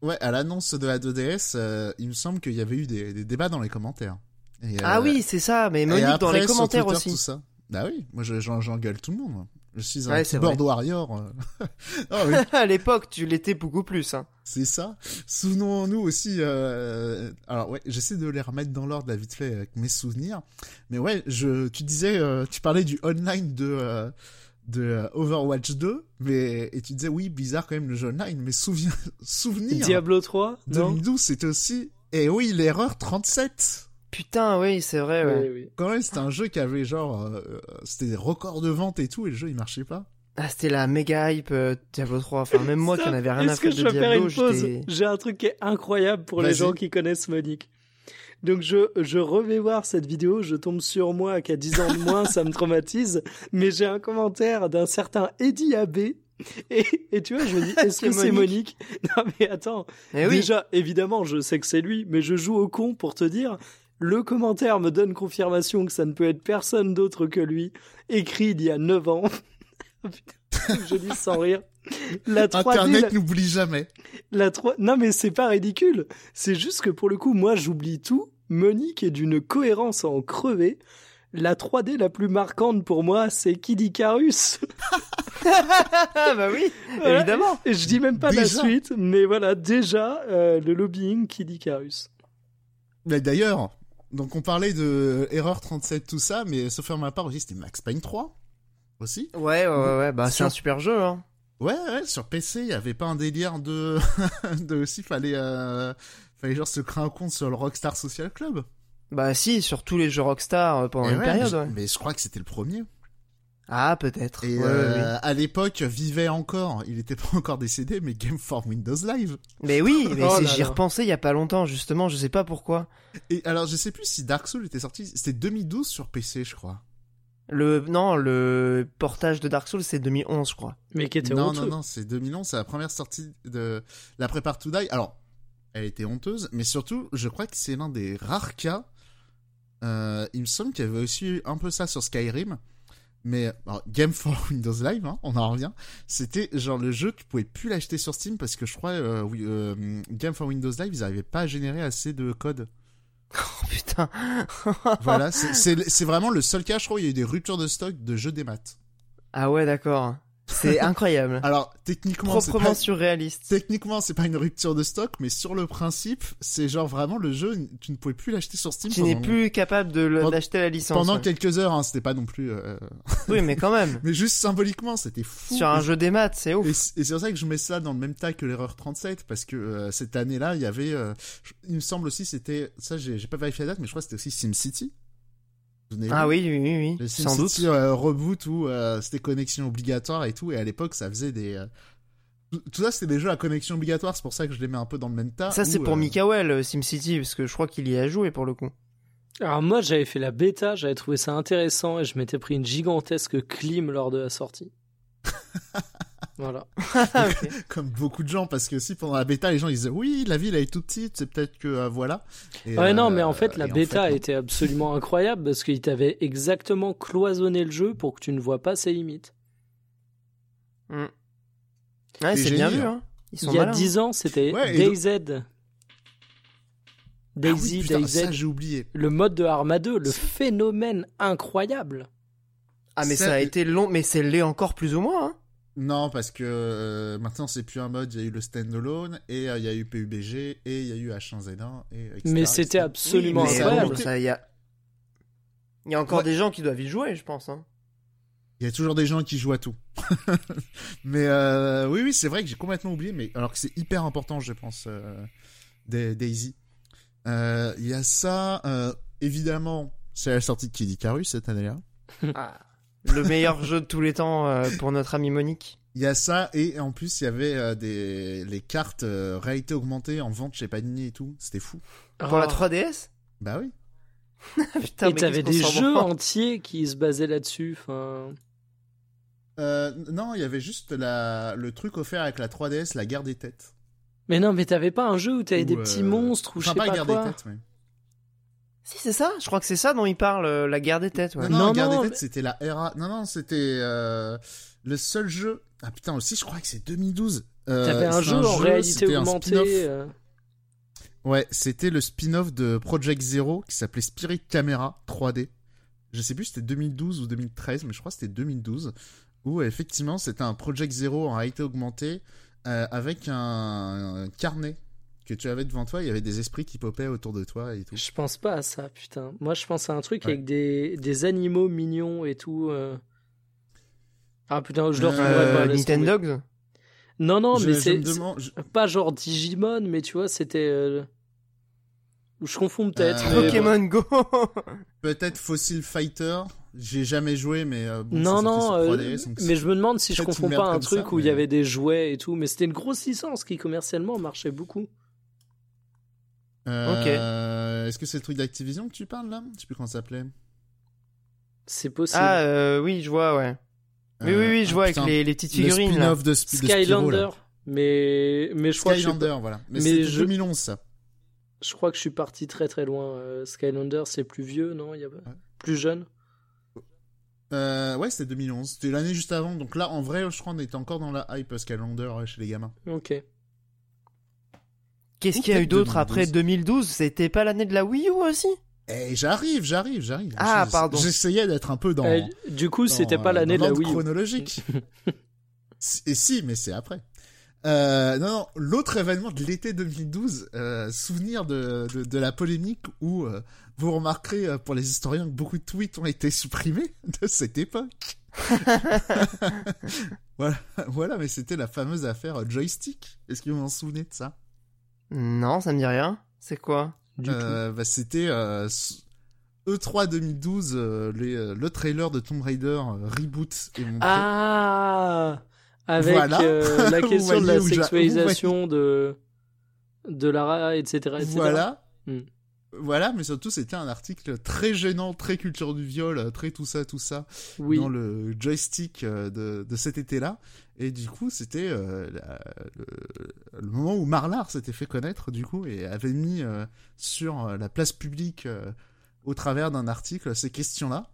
Ouais, à l'annonce de la 2DS, euh, il me semble qu'il y avait eu des, des débats dans les commentaires. Et, Ah euh, oui, c'est ça. Mais Monique, dans les sur commentaires Twitter, aussi. Tout ça. Bah oui, moi je- j'en- j'engueule tout le monde. moi. Je suis un Ouais, keyboard warrior. euh. Ah oui, à l'époque, tu l'étais beaucoup plus. Hein. c'est ça. Souvenons-nous aussi. Euh... Alors ouais, j'essaie de les remettre dans l'ordre là vite fait avec mes souvenirs. Mais ouais, je, tu disais, euh, tu parlais du online de euh, de Overwatch 2, mais et tu disais oui, bizarre quand même le jeu online. Mais souviens, souvenir. Diablo 3, non? 2012, c'était aussi. Et oui, l'erreur 37. Putain, oui, c'est vrai. Ouais. Oui, oui. Quand même, c'était un jeu qui avait genre, euh, euh, c'était des records de vente et tout, et le jeu il marchait pas. Ah, c'était la méga hype euh, Diablo 3. Enfin, même moi Ça, qui en avais rien à foutre je de Diablo, une pause j'étais. J'ai un truc qui est incroyable pour les gens qui connaissent Monique. Donc je, je revais voir cette vidéo, je tombe sur moi qui a 10 ans de moins, ça me traumatise, mais j'ai un commentaire d'un certain Eddie Abbé, et, et tu vois, je me dis, est-ce que C'est c'est Monique? Non mais attends, Eh oui. déjà, évidemment, je sais que c'est lui, mais je joue au con pour te dire, le commentaire me donne confirmation que ça ne peut être personne d'autre que lui, écrit il y a 9 ans. Oh, je dis sans rire. La 3D, Internet n'oublie jamais. la 3... Non mais c'est pas ridicule. C'est juste que pour le coup, moi j'oublie tout. Monique est d'une cohérence à en crever. la 3D la plus marquante pour moi, c'est Kid Icarus. Ah bah oui, Voilà. évidemment. Et je dis même pas la suite, mais voilà, déjà, euh, le lobbying Kid Icarus. Mais d'ailleurs, donc on parlait de Erreur 37, tout ça, mais sauf à ma part aussi, c'était Max Payne 3. Aussi. Ouais, ouais, ouais, ouais, bah c'est un super jeu, hein. Ouais, ouais, sur PC, il y avait pas un délire de, de aussi, fallait, euh, fallait genre se créer un compte sur le Rockstar Social Club. Bah si, sur tous les jeux Rockstar euh, pendant Et une ouais, période, mais, ouais. mais je crois que c'était le premier. Ah, peut-être. Et Ouais, ouais, euh, à l'époque, vivait encore, il était pas encore décédé, mais Game for Windows Live. Mais oui, mais Oh j'y repensais il y a pas longtemps, justement, je sais pas pourquoi. Et alors, je sais plus si Dark Souls était sorti, c'était 2012 sur PC, je crois. Le, non, le portage de Dark Souls, c'est 2011, je crois. Mais qui était non, honteux. non, non, c'est 2011, c'est la première sortie de la Prepare to Die. Alors, elle était honteuse, mais surtout, je crois que c'est l'un des rares cas. Euh, il me semble qu'il y avait aussi eu un peu ça sur Skyrim. Mais alors, Game for Windows Live, hein, on en revient. C'était genre le jeu, tu pouvais plus l'acheter sur Steam parce que je crois, euh, oui, euh, Game for Windows Live, ils arrivaient pas à générer assez de code. Oh putain. voilà, c'est vraiment le seul cas, je crois, où il y a eu des ruptures de stock de jeux des maths. Ah ouais, d'accord. C'est incroyable. Alors, techniquement, Proprement pas- surréaliste. Techniquement, c'est pas une rupture de stock, mais sur le principe, c'est genre vraiment le jeu, tu ne pouvais plus l'acheter sur Steam Tu n'es plus capable de d'acheter la licence. pendant ouais. quelques heures, hein, c'était pas non plus, euh, Oui, mais quand même. mais juste symboliquement, c'était fou. Sur un jeu des maths, c'est ouf. et c'est pour ça que je mets ça dans le même tas que l'erreur 37, parce que euh, cette année-là, il y avait, euh, il me semble aussi, c'était, ça j'ai pas vérifié la date, mais je crois que c'était aussi SimCity. Ah oui, oui, oui, oui. Le Sans doute. Euh, reboot où euh, c'était connexion obligatoire et tout, et à l'époque, ça faisait des... euh, tout- ça, c'était des jeux à connexion obligatoire, c'est pour ça que je les mets un peu dans le même tas. Ça, c'est pour euh, Mikael, SimCity, parce que je crois qu'il y a joué pour le coup. Alors moi, j'avais fait la bêta, j'avais trouvé ça intéressant et je m'étais pris une gigantesque clim lors de la sortie. voilà. Ah, comme beaucoup de gens, parce que si pendant la bêta, les gens ils disaient oui, la ville elle est toute petite, c'est peut-être que euh, voilà. Et, Ouais, non, euh, mais en fait, la et en bêta fait, était absolument incroyable parce qu'il t'avait exactement cloisonné le jeu pour que tu ne vois pas ses limites. Ouais, C'est bien vu, hein. hein. Ils sont Il y a malins. 10 ans, c'était Ouais, DayZ. Ah Daisy, oui, putain, DayZ. ça j'ai oublié. Le mode de Arma 2, le phénomène incroyable. Ah, mais Ça- ça a été long, mais c'est l'est encore plus ou moins, hein. Non, parce que euh, maintenant c'est plus un mode, il y a eu le standalone, et euh, il y a eu PUBG, et il y a eu H1Z1, et etc. Mais c'était absolument Oui, mais, incroyable. ça, il y a... Il y a encore Ouais. des gens qui doivent y jouer, je pense, hein. Il y a toujours des gens qui jouent à tout. mais euh, oui, oui, c'est vrai que j'ai complètement oublié, mais alors que c'est hyper important, je pense, euh, Daisy. Euh, Il y a ça, euh, évidemment, c'est la sortie de Kid Icarus cette année-là. Ah, le meilleur jeu de tous les temps euh, pour notre ami Monique. Il y a ça, et en plus, il y avait euh, des les cartes euh, réalité augmentée en vente chez Panini et tout. C'était fou. Pour la Oh. 3DS Bah oui. Putain, Et t'avais des jeux entiers qui se basaient là-dessus. Enfin, Euh, non, il y avait juste la, le truc offert avec la 3DS, la guerre des têtes. mais non, mais t'avais pas un jeu où t'avais des petits euh, monstres ou je Enfin, sais pas pas, guerre quoi. des têtes, mais... Si, c'est ça. Je crois que c'est ça dont il parle, euh, la guerre des têtes. Ouais. Non, non, Non, la guerre non, des mais- têtes, c'était la RA. Non, non, c'était euh, le seul jeu. Ah putain, aussi, je crois que c'est 2012. Euh, T'avais un jeu en réalité augmentée. euh, Ouais, c'était le spin-off de Project Zero qui s'appelait Spirit Camera 3D. Je sais plus si c'était 2012 ou 2013, mais je crois que c'était 2012. Où effectivement, c'était un Project Zero en réalité augmentée euh, avec un, un carnet que tu avais devant toi. Il y avait des esprits qui popaient autour de toi et tout. Je pense pas à ça, putain. Moi, je pense à un truc Ouais. avec des, des animaux mignons et tout. euh. Ah putain, je le Euh, tomber. Nintendogs Non, non, Je- mais c'est demande- je- pas genre Digimon, mais tu vois, c'était. euh, Je confonds peut-être. Euh, mais. Pokémon Go Peut-être Fossil Fighter. J'ai jamais joué, mais euh, bon, non, non, sur euh, 3DS, donc mais je me demande si je confonds pas un truc ça, où il y avait des jouets et tout, mais c'était une grosse licence qui commercialement marchait beaucoup. Euh, Est-ce que c'est le truc d'Activision que tu parles là? Je sais plus comment ça s'appelait. C'est possible. Ah, euh, oui, je vois, ouais. Oui, Euh, oui, oui, je ah, vois avec putain, les, les petites le figurines. là. spin-off de, Sp- de Skylander, là. mais mais je crois que je suis, Skylander, voilà. Mais, mais c'était je- 2011 ça. je crois que je suis parti très très loin. Euh, Skylander, c'est plus vieux, non? Il y a plus jeune? Euh, ouais, c'était 2011. C'était l'année juste avant. Donc là, en vrai, je crois qu'on était encore dans la hype Skylander euh, chez les gamins. Ok. Qu'est-ce qu'il y a eu d'autre 2012. après 2012 C'était pas l'année de la Wii U aussi? Eh, j'arrive, j'arrive, j'arrive. Ah, Je- pardon. J'essayais d'être un peu dans. Euh, du coup, c'était pas l'année de la Wii. U. chronologique. Et si, mais c'est après. Euh, non, non, l'autre événement de l'été 2012, euh, souvenir de, de, de la polémique où euh, vous remarquerez pour les historiens que beaucoup de tweets ont été supprimés de cette époque. voilà, voilà, mais c'était la fameuse affaire joystick. Est-ce que vous vous en souvenez de ça? Non, ça me dit rien. C'est quoi? Du tout. Euh, bah, C'était euh, s- E3 2012, euh, les, euh, le trailer de Tomb Raider euh, Reboot est montré. Ah Avec Voilà. euh, la question de la sexualisation de de Lara, etc. etc. Voilà. Hmm. Voilà, mais surtout c'était un article très gênant, très culture du viol, euh, très tout ça, tout ça, Oui. dans le joystick euh, de, de cet été-là. Et du coup, c'était euh, le, le moment où Marlar s'était fait connaître, du coup, et avait mis euh, sur euh, la place publique, euh, au travers d'un article, ces questions-là,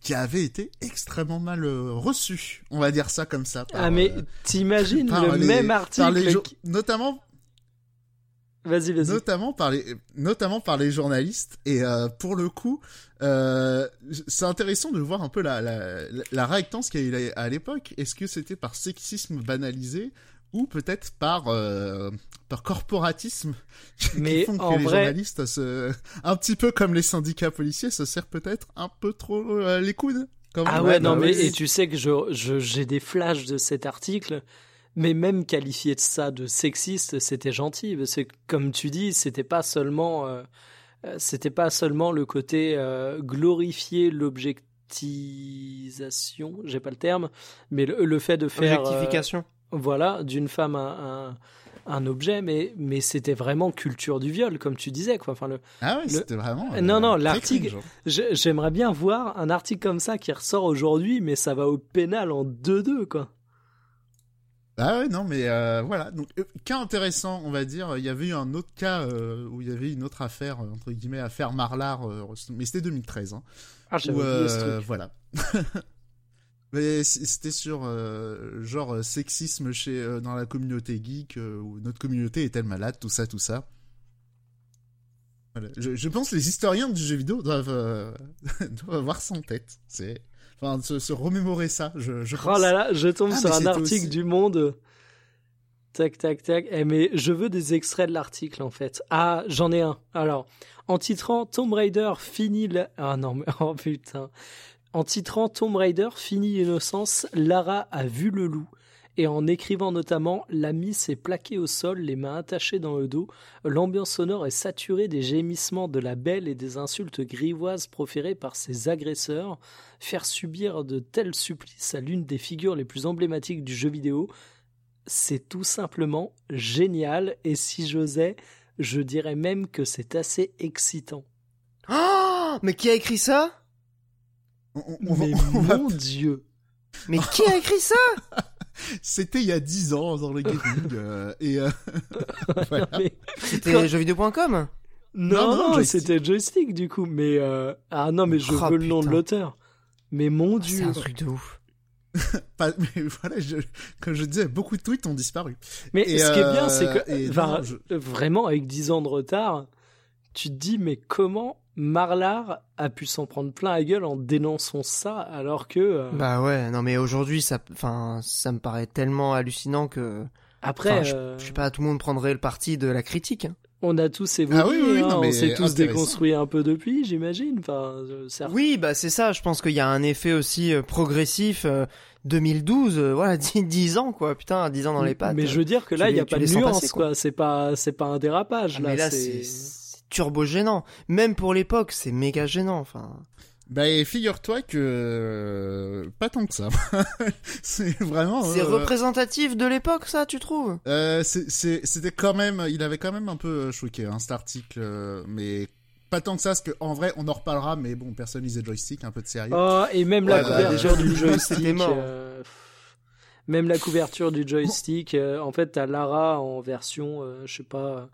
qui avaient été extrêmement mal reçues, on va dire ça comme ça. par, Ah mais t'imagines le les- même par article les jo- qui- notamment Vas-y, vas-y. notamment par les notamment par les journalistes et euh, pour le coup euh, c'est intéressant de voir un peu la la, la réactance qu'il y a eu à l'époque est-ce que c'était par sexisme banalisé ou peut-être par euh, par corporatisme qui Mais font que les vrai- journalistes se un petit peu comme les syndicats policiers se serrent peut-être un peu trop euh, les coudes comme Ah ouais, dit. non, bah mais et tu sais que je, je- j'ai des flashs de cet article, mais même qualifier de ça de sexiste, c'était gentil, parce que comme tu dis, c'était pas seulement, euh, euh, c'était pas seulement le côté euh, glorifier l'objectisation, j'ai pas le terme, mais le, le fait de faire, euh, Objectification. voilà, d'une femme un, un, un objet, mais mais c'était vraiment culture du viol, comme tu disais, quoi. Enfin le, ah ouais le- c'était vraiment euh, Non, non, l'article- hein. J'aimerais bien voir un article comme ça qui ressort aujourd'hui, mais ça va au pénal en 2-2, quoi. Ah ouais, non, mais euh, voilà. Donc, euh, cas intéressant, on va dire. Il y avait eu un autre cas euh, où il y avait une autre affaire, entre guillemets, affaire Marlar, mais c'était 2013. Hein, Ah, j'avais où, oublié ce truc. voilà. mais c'était sur genre sexisme chez dans la communauté geek, où notre communauté est-elle malade, tout ça, tout ça. Voilà. Je, je pense que les historiens du jeu vidéo doivent, doivent avoir ça en tête. C'est, enfin, se, se remémorer ça. Je, je Oh là là, je tombe Ah, sur un article aussi- du Monde. Tac, tac, tac. Eh, mais je veux des extraits de l'article, en fait. Ah, j'en ai un. Alors, en titrant Tomb Raider finit la... Ah non, mais... Oh putain. En titrant Tomb Raider finit l'innocence, Lara a vu le loup. Et en écrivant notamment L'ami s'est plaqué au sol, les mains attachées dans le dos, l'ambiance sonore est saturée des gémissements de la belle et des insultes grivoises proférées par ses agresseurs. Faire subir de tels supplices à l'une des figures les plus emblématiques du jeu vidéo, c'est tout simplement génial. Et si j'osais, je dirais même que c'est assez excitant. Oh mais qui a écrit ça? On, on- on va- Mais va mon Dieu Mais qui a écrit ça? C'était il y a 10 ans dans le gaming euh, et euh, voilà. C'était jeuxvideo.com Non, Non, non, joystick. c'était joystick du coup. Mais euh, ah non, mais je Oh, veux le nom de l'auteur. Mais mon C'est Dieu. un truc de ouf. pas- mais voilà, je, comme je disais, beaucoup de tweets ont disparu. Mais Et, ce qui est bien, euh, c'est que et enfin, non, je- vraiment avec 10 ans de retard, tu te dis mais comment Marlar a pu s'en prendre plein la gueule en dénonçant ça alors que euh, Bah ouais, non mais aujourd'hui ça, enfin, ça me paraît tellement hallucinant que, après je, euh, je sais pas, tout le monde prendrait le parti de la critique. hein. on a tous évolué, Ah oui, oui, oui, hein, non, mais on s'est tous intéressant. déconstruit un peu depuis, j'imagine. Enfin, euh. Oui, bah c'est ça. Je pense qu'il y a un effet aussi euh, progressif. euh, 2012, euh, voilà, 10, 10 ans quoi. Putain, 10 ans dans les pattes. Mais je veux dire que là, il y a pas de nuance, passer, quoi. quoi. C'est pas, c'est pas un dérapage. Ah, là, mais là c'est turbo gênant. Même pour l'époque, c'est méga gênant. Enfin, Bah, et figure-toi que euh, pas tant que ça. c'est vraiment. c'est euh, représentatif de l'époque, ça, tu trouves? Euh, C'était quand même, il avait quand même un peu choqué hein, cet article, euh, mais pas tant que ça, parce que en vrai, on en reparlera, mais bon, personne lisait joystick, un peu de sérieux. Oh, et même la bah, couverture déjà, du joystick. euh, Même la couverture du joystick. euh, en fait, t'as Lara en version, euh, je sais pas, euh,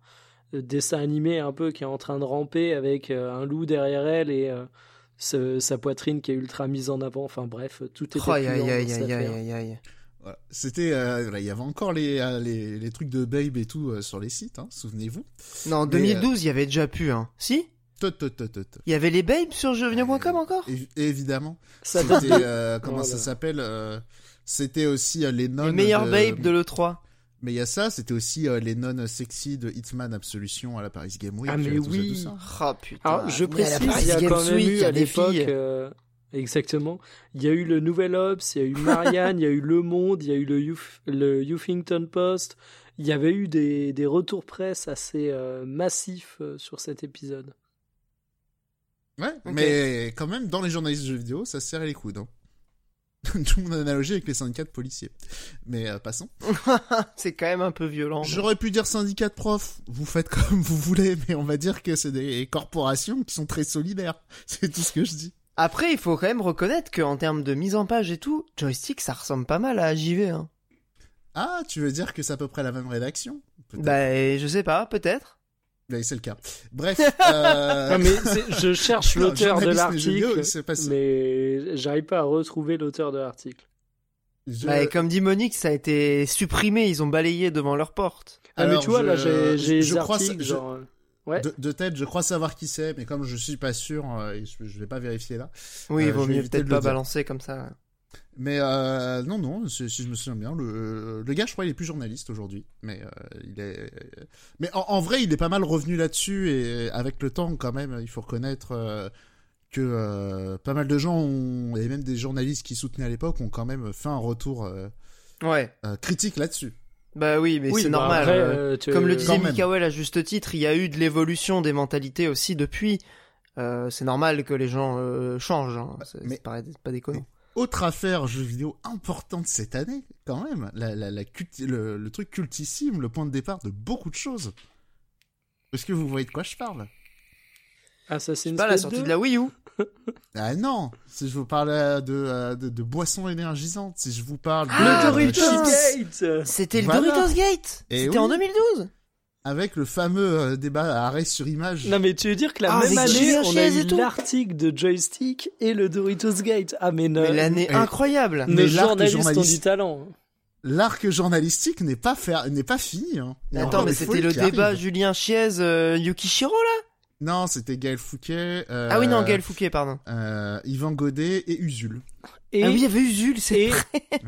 dessin animé un peu qui est en train de ramper avec euh, un loup derrière elle et euh, ce- sa poitrine qui est ultra mise en avant. Enfin bref, tout était Oh, aïe, puant aïe, dans aïe, cette aïe, aïe, affaire. aïe, aïe. Voilà. C'était, euh, voilà, il y avait encore les, euh, les, les trucs de Babe et tout euh, sur les sites, hein, souvenez-vous. Non, en Mais, 2012, il y avait déjà pu, hein. Si? Il y avait les babes sur jeuxvideo.com encore? Évi- Évidemment. Ça C'était, euh, comment Voilà. ça s'appelle euh, C'était aussi euh, les nonnes. Les meilleurs de... babes de l'E3. Mais il y a ça, c'était aussi euh, les nonnes sexy de Hitman Absolution à la Paris Game Week. Ah, mais tout ça, oui. Ah putain. Alors, je précise, il y a quand même Week, eu à l'époque, euh, exactement, il y a eu le Nouvel Obs, il y a eu Marianne, il y a eu Le Monde, il y a eu le, Youth- le Huffington Post. Il y avait eu des, des retours presse assez euh, massifs euh, sur cet épisode. Ouais, mais quand même, dans les journalistes de jeux vidéo, ça se serrait les coudes. Hein. Tout mon analogie avec les syndicats de policiers. Mais euh, passons. C'est quand même un peu violent. J'aurais pu dire syndicat de profs. Vous faites comme vous voulez, mais on va dire que c'est des corporations qui sont très solidaires. C'est tout ce que je dis. Après, il faut quand même reconnaître qu'en termes de mise en page et tout, Joystick, ça ressemble pas mal à JV. Hein. Ah, tu veux dire que c'est à peu près la même rédaction? Bah, je sais pas, peut-être. C'est le cas. Bref. euh, Non, mais je cherche l'auteur de l'article, mais j'arrive pas à retrouver l'auteur de l'article. je- Bah, et comme dit Monique, ça a été supprimé, ils ont balayé devant leur porte. Ah, mais tu vois, je- là, j'ai je crois articles, ça- je- genre... euh, Ouais. De, de tête, je crois savoir qui c'est, mais comme je suis pas sûr, euh, je, je vais pas vérifier là. Oui, Euh, il vaut mieux peut-être pas balancer comme ça. Mais euh, non, non, si, si je me souviens bien, le, le gars, je crois, il est plus journaliste aujourd'hui, mais euh, il est. Mais en, en vrai, il est pas mal revenu là-dessus et avec le temps, quand même, il faut reconnaître euh, que euh, pas mal de gens ont, et même des journalistes qui soutenaient à l'époque, ont quand même fait un retour euh, Ouais. euh, critique là-dessus. Bah oui, mais Oui, c'est bah, normal. après, euh, euh, tu- Comme le disait. Mikael à juste titre, il y a eu de l'évolution des mentalités aussi depuis. Euh, c'est normal que les gens euh, changent. Hein. C'est Mais- c'est pas, pas déconnant. Autre affaire jeu vidéo importante cette année, quand même, la, la, la culti- le, le truc cultissime, le point de départ de beaucoup de choses. Est-ce que vous voyez de quoi je parle? Assassin's Pas la Creed sortie 2? de la Wii U. Ah non, si je vous parle euh, de, euh, de, de boissons énergisantes, si je vous parle de, Ah, Le euh, putain. Doritos Gate C'était le Voilà. Doritos Gate. Eh C'était oui. en 2012. Avec le fameux euh, débat à arrêt sur image. Non mais tu veux dire que la Ah, même année, on a eu l'article de Joystick et le Doritos Gate. Ah mais, no, Mais l'année incroyable. nos mais l'arc journalistes ont journaliste- du talent. L'arc journalistique n'est pas fait, n'est pas fini. Hein. Attends, mais c'était le débat. Julien Chiez, euh, Yukishiro là? Non, c'était Gaël Fouquet. euh, Ah oui, non, Gaël Fouquet, pardon. euh, Yvan Godet et Usul. Et, Ah oui, il y avait Usul, c'est et,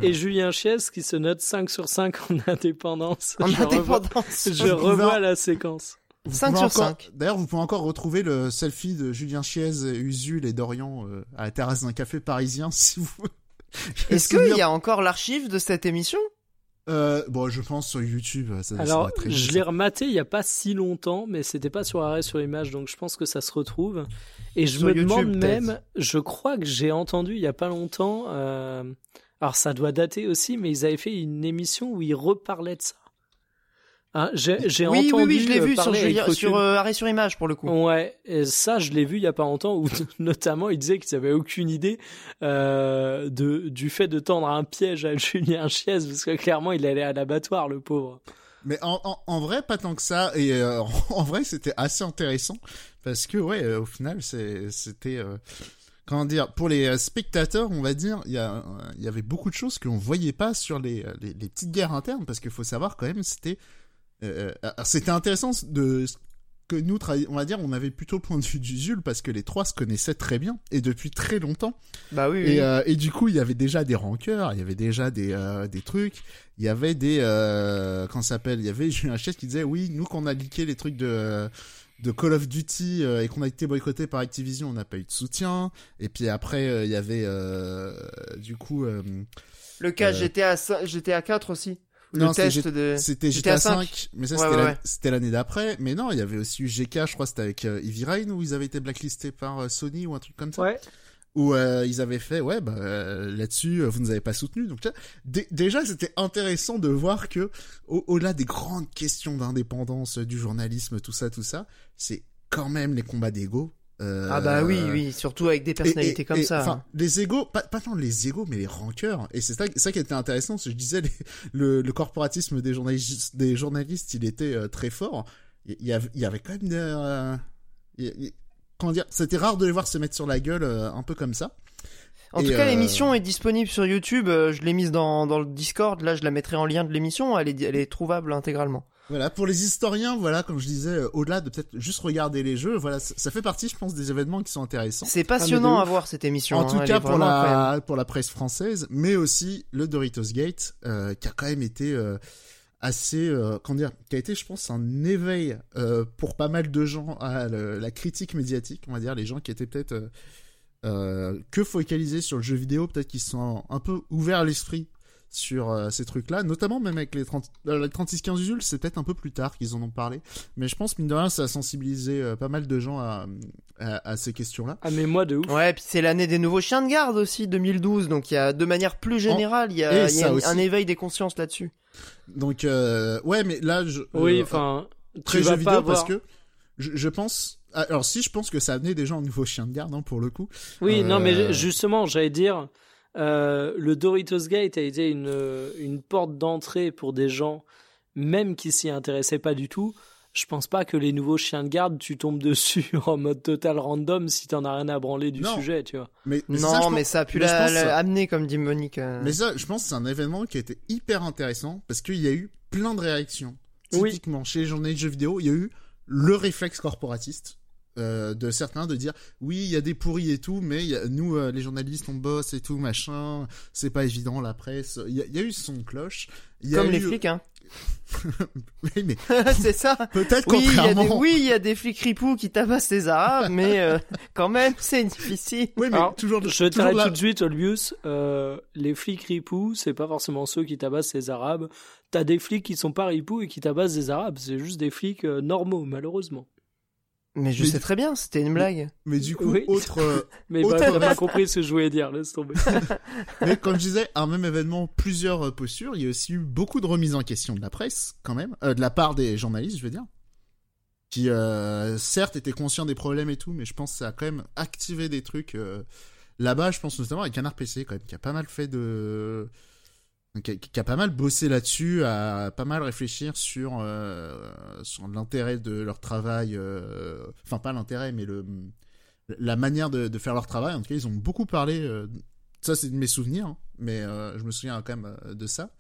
et Julien Chies qui se note 5 sur 5 en indépendance. en je revois, indépendance. je revois la séquence. Vous 5 pouvez sur encore- 5. D'ailleurs, vous pouvez encore retrouver le selfie de Julien Chiez, Usul et Dorian euh, à la terrasse d'un café parisien si vous. Est-ce qu'il y a encore l'archive de cette émission? Euh, bon, je pense sur YouTube, ça Alors, très je l'ai rematé il y a pas si longtemps, mais c'était pas sur arrêt sur image, donc je pense que ça se retrouve. Et je Sur me YouTube, demande même, je crois que j'ai entendu il y a pas longtemps, euh, alors ça doit dater aussi, mais ils avaient fait une émission où ils reparlaient de ça. Hein, j'ai j'ai Oui, oui, entendu oui, je l'ai euh, vu sur, euh, Arrêt sur Image pour le coup. Ouais, et ça je l'ai vu il y a pas longtemps où notamment ils disaient qu'ils avaient aucune idée euh, de du fait de tendre un piège à Julien Chiez parce que clairement il allait à l'abattoir le pauvre. Mais en, en, en vrai, pas tant que ça. Et euh, en vrai, c'était assez intéressant parce que ouais, euh, au final, c'est- c'était euh, comment dire pour les spectateurs, on va dire, il y a, il y avait beaucoup de choses qu'on voyait pas sur les, les, les petites guerres internes parce qu'il faut savoir quand même, c'était euh, euh, c'était intéressant de que nous, on va dire, on avait plutôt le point de vue d'Usul parce que les trois se connaissaient très bien et depuis très longtemps. Bah oui, oui. Et, euh, et du coup, il y avait déjà des rancœurs, il y avait déjà des, euh, des trucs, il y avait des... Euh, comment ça s'appelle Il y avait Julien Chies qui disait, oui, nous, qu'on a leaké les trucs de, de Call of Duty et qu'on a été boycotté par Activision, on n'a pas eu de soutien. Et puis après, il y avait, du coup... le cas GTA, 5 GTA 4 aussi. Non, le c'était test de. c'était GTA GTA 5, 5. mais ça Ouais, c'était ouais, l'année d'après. Mais non, il y avait aussi eu GK, je crois c'était avec euh, Heavy Rain où ils avaient été blacklistés par euh, Sony ou un truc comme ça. Ouais. où euh, ils avaient fait ouais bah euh, là-dessus euh, vous nous avez pas soutenu donc déjà c'était intéressant de voir que au- au-delà des grandes questions d'indépendance du journalisme tout ça tout ça c'est quand même les combats d'ego euh, Ah bah oui, oui, surtout avec des personnalités et- comme et, ça. enfin les égos pas, pas tant les égos mais les rancœurs et c'est ça ça qui était intéressant parce que je disais les- le, le corporatisme des journalistes des journalistes il était euh, très fort il y, avait il y avait quand même des, euh, il- comment dire c'était rare de les voir se mettre sur la gueule euh, un peu comme ça En tout cas, l'émission est disponible sur YouTube. Je l'ai mise dans, dans le Discord. Là, je la mettrai en lien de l'émission. Elle est, elle est trouvable intégralement. Voilà, pour les historiens, voilà, comme je disais, euh, au-delà de peut-être juste regarder les jeux, voilà, ça, fait partie, je pense, des événements qui sont intéressants. C'est passionnant Ah, de à voir cette émission. En hein, tout elle cas pour la pour la presse française, mais aussi le Doritos Gate, euh, qui a quand même été euh, assez, euh, comment dire, qui a été, je pense, un éveil euh, pour pas mal de gens à le- la critique médiatique, on va dire, les gens qui étaient peut-être euh, euh, que focalisés sur le jeu vidéo, peut-être qu'ils se sont un peu ouverts l'esprit sur euh, ces trucs-là, notamment même avec les 30, euh, les 36-15 Usul, c'est peut-être un peu plus tard qu'ils en ont parlé, mais je pense mine de rien ça a sensibilisé euh, pas mal de gens à, à, à ces questions-là. Ah, mais moi, de ouf. Ouais, puis c'est l'année des nouveaux chiens de garde aussi, 2012. Donc il y a de manière plus générale, il y a, y un- éveil des consciences là-dessus. Donc euh, ouais, mais là je Oui, euh, enfin, très jeu vidéo pas parce avoir... que je, je pense alors si je pense que ça a amené des gens au nouveau chien de garde hein, pour le coup. Oui, non, mais justement, j'allais dire, euh, le Doritos Gate a été une, une porte d'entrée pour des gens, même qui s'y intéressaient pas du tout. Je pense pas que les nouveaux chiens de garde, tu tombes dessus en mode total random si t'en as rien à branler du Non. sujet, tu vois. Mais, mais non, ça, mais pense- ça a pu mais je la, pense la- ça- amener, comme dit Monique. euh. Mais ça, je pense que c'est un événement qui a été hyper intéressant parce qu'il y a eu plein de réactions. Oui. Typiquement, chez les journalistes de jeux vidéo, il y a eu le réflexe corporatiste euh, de certains de dire oui, il y a des pourris et tout, mais il y a- nous, euh, les journalistes, on bosse et tout, machin, c'est pas évident, la presse. Il y, a- il y a eu son cloche. Il y a Comme les eu- flics, hein. Oui, mais c'est ça. peut-être Oui, il y a des, contrairement. oui, il y a des flics ripoux qui tabassent les arabes, mais euh, quand même, c'est difficile. Oui, mais Alors, toujours, Je t'arrête là- tout de suite, Olbius. Euh, les flics ripoux, c'est pas forcément ceux qui tabassent les Arabes. T'as des flics qui sont pas ripoux et qui tabassent des Arabes. C'est juste des flics euh, normaux, malheureusement. Mais je Mais- sais très bien, c'était une blague. Mais du coup, Oui. autre, euh, Mais bah, t'as de- pas compris ce que je voulais dire, laisse tomber. Mais comme je disais, un même événement, plusieurs euh, postures. Il y a aussi eu beaucoup de remises en question de la presse, quand même, euh, de la part des journalistes, je veux dire, qui euh, certes étaient conscients des problèmes et tout, mais je pense que ça a quand même activé des trucs euh, là-bas. Je pense notamment avec Canard PC, quand même, qui a pas mal fait de, qui a, qui a pas mal bossé là-dessus, à pas mal réfléchir sur euh, sur l'intérêt de leur travail. euh, Enfin, pas l'intérêt, mais le la manière de, de faire leur travail. En tout cas, ils ont beaucoup parlé. euh, ça, c'est de mes souvenirs, hein, mais euh, je me souviens quand même euh, de ça.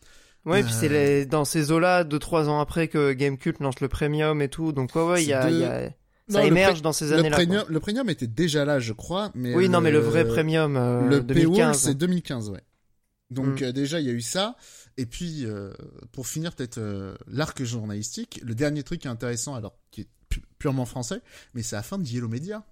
Ouais, puis c'est Euh. les- dans ces eaux-là, deux trois ans après que Gamecult lance le premium et tout, donc ouais, ouais, il y a, il y a- ça émerge dans ces années-là. premium, le premium était déjà là, je crois, mais Oui, non, mais le vrai premium, euh, le paywall, 2015. c'est 2015, ouais. Donc Mm. euh, déjà, il y a eu ça. Et puis, euh, pour finir peut-être euh, l'arc journalistique, le dernier truc qui est intéressant, alors qui est pu- purement français, mais c'est la fin de Yellow Media.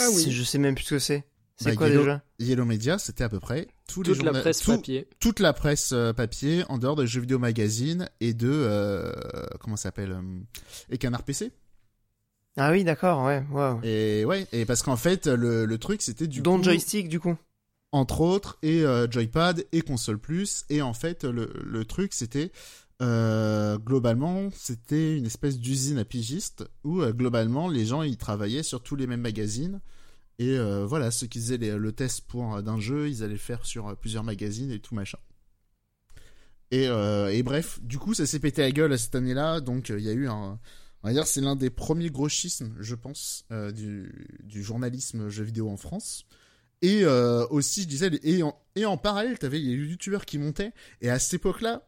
Ah oui. Je sais même plus ce que c'est. C'est Bah, quoi Yellow- déjà? Yellow Media, c'était à peu près tous les Toute la presse tout- papier. toute la presse euh, papier en dehors de jeux vidéo magazine et de euh, comment ça s'appelle euh, et Canard PC. Ah oui, d'accord, ouais, wow. Et ouais, et parce qu'en fait le, le truc c'était du Dont coup, joystick du coup. Entre autres et euh, Joypad et console plus. Et en fait le, truc c'était euh, globalement c'était une espèce d'usine à pigistes où euh, globalement les gens ils travaillaient sur tous les mêmes magazines. Et voilà ceux qui faisaient les- le test pour d'un jeu ils allaient le faire sur plusieurs magazines et tout machin. Et, et bref du coup ça s'est pété la gueule cette année là donc il y a eu un on va dire c'est l'un des premiers gros schismes je pense du, du journalisme jeu vidéo en France et euh, aussi, je disais, et en, et en parallèle, t'avais les youtubeurs qui montaient, et à cette époque-là,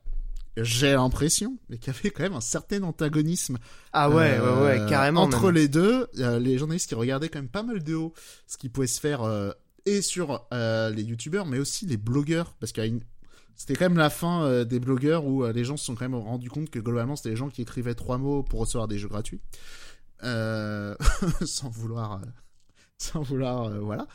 j'ai l'impression, mais qu'il y avait quand même un certain antagonisme Ah ouais, euh, ouais, ouais, carrément. entre même. les deux. Euh, les journalistes qui regardaient quand même pas mal de haut ce qui pouvait se faire, euh, et sur euh, les youtubeurs, mais aussi les blogueurs, parce qu'il y a une... C'était quand même la fin euh, des blogueurs où euh, les gens se sont quand même rendus compte que globalement c'était les gens qui écrivaient trois mots pour recevoir des jeux gratuits, euh... sans vouloir, euh, sans vouloir, euh, voilà.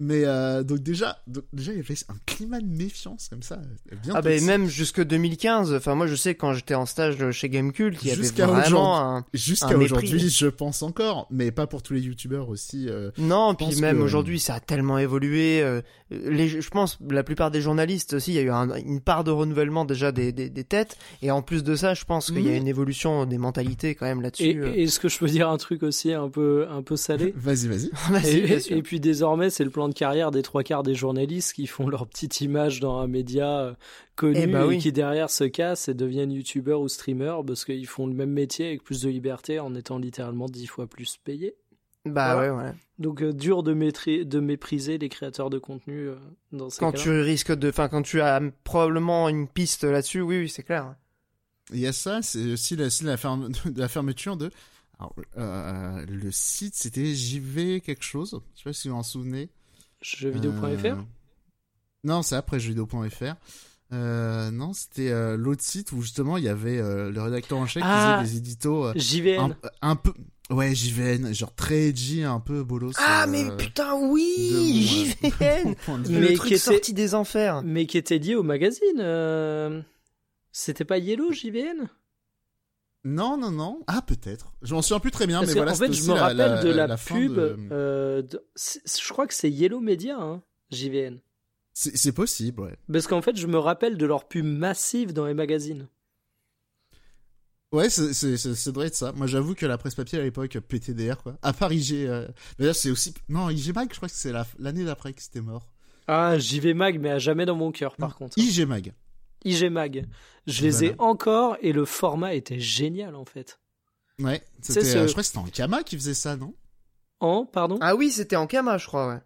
Mais euh, donc déjà, donc déjà il y avait un climat de méfiance comme ça. euh, Bien Ah ben même jusque 2015. Enfin moi je sais quand j'étais en stage chez Gamecult, il y avait vraiment un. Jusqu'à aujourd'hui, je pense encore, mais pas pour tous les youtubeurs aussi. euh, Non, puis même que- aujourd'hui ça a tellement évolué. euh, les, je pense la plupart des journalistes aussi, il y a eu un- une part de renouvellement déjà des, des, des têtes. Et en plus de ça, je pense qu'il y a Mhm. une évolution des mentalités quand même Et, là-dessus. euh. et est-ce que je peux dire un truc aussi un peu, un peu salé Vas-y, vas-y. Et, et puis désormais, c'est le plan de carrière des trois quarts des journalistes qui font leur petite image dans un média euh, connu Eh bah et oui. qui derrière se cassent et deviennent youtubeurs ou streamers parce qu'ils font le même métier avec plus de liberté en étant littéralement dix fois plus payés. Bah Voilà. ouais, ouais. Donc euh, dur de, maîtri- de mépriser les créateurs de contenu euh, dans ces Quand cas-là. tu risques de, enfin quand tu as probablement une piste là-dessus, oui, oui, c'est clair. Il y a ça, c'est aussi la, la, ferme, la fermeture de. Alors, euh, le site, c'était JV quelque chose. Je sais pas si vous en souvenez. Jeuxvideo.fr euh... Non, c'est après jeuxvideo.fr. Euh, non, c'était euh, l'autre site où justement il y avait euh, le rédacteur en chef Ah, qui faisait des éditos euh, JVN. un, un peu ouais JVN genre très edgy un peu bolos Ah euh, mais putain oui, JVN, le Mais truc qui était- sorti des enfers. Mais qui était lié au magazine. euh, C'était pas Yellow, JVN non non non ah peut-être je m'en souviens plus très bien Parce mais voilà en fait, je me la- rappelle de la, fin pub. de- euh, de- Je crois que c'est Yellow Media, hein, JVN. c'est c'est possible ouais Parce qu'en fait, je me rappelle de leur pub massive dans les magazines. Ouais, c'est, c'est, c'est- ça doit être ça. Moi, j'avoue que la presse papier à l'époque, PTDR, quoi. À part IG, euh... d'ailleurs, c'est aussi, non, IG Mag, je crois que c'est la... l'année d'après que c'était mort. Ah, JV Mag, mais à jamais dans mon cœur, par contre. IG Mag. IG Mag. Je les ai encore et le format était génial, en fait. Ouais. C'est C'était, ce- euh, je crois que c'était en Kama qui faisait ça, non? En, pardon? Ah oui, c'était en Kama, je crois, ouais.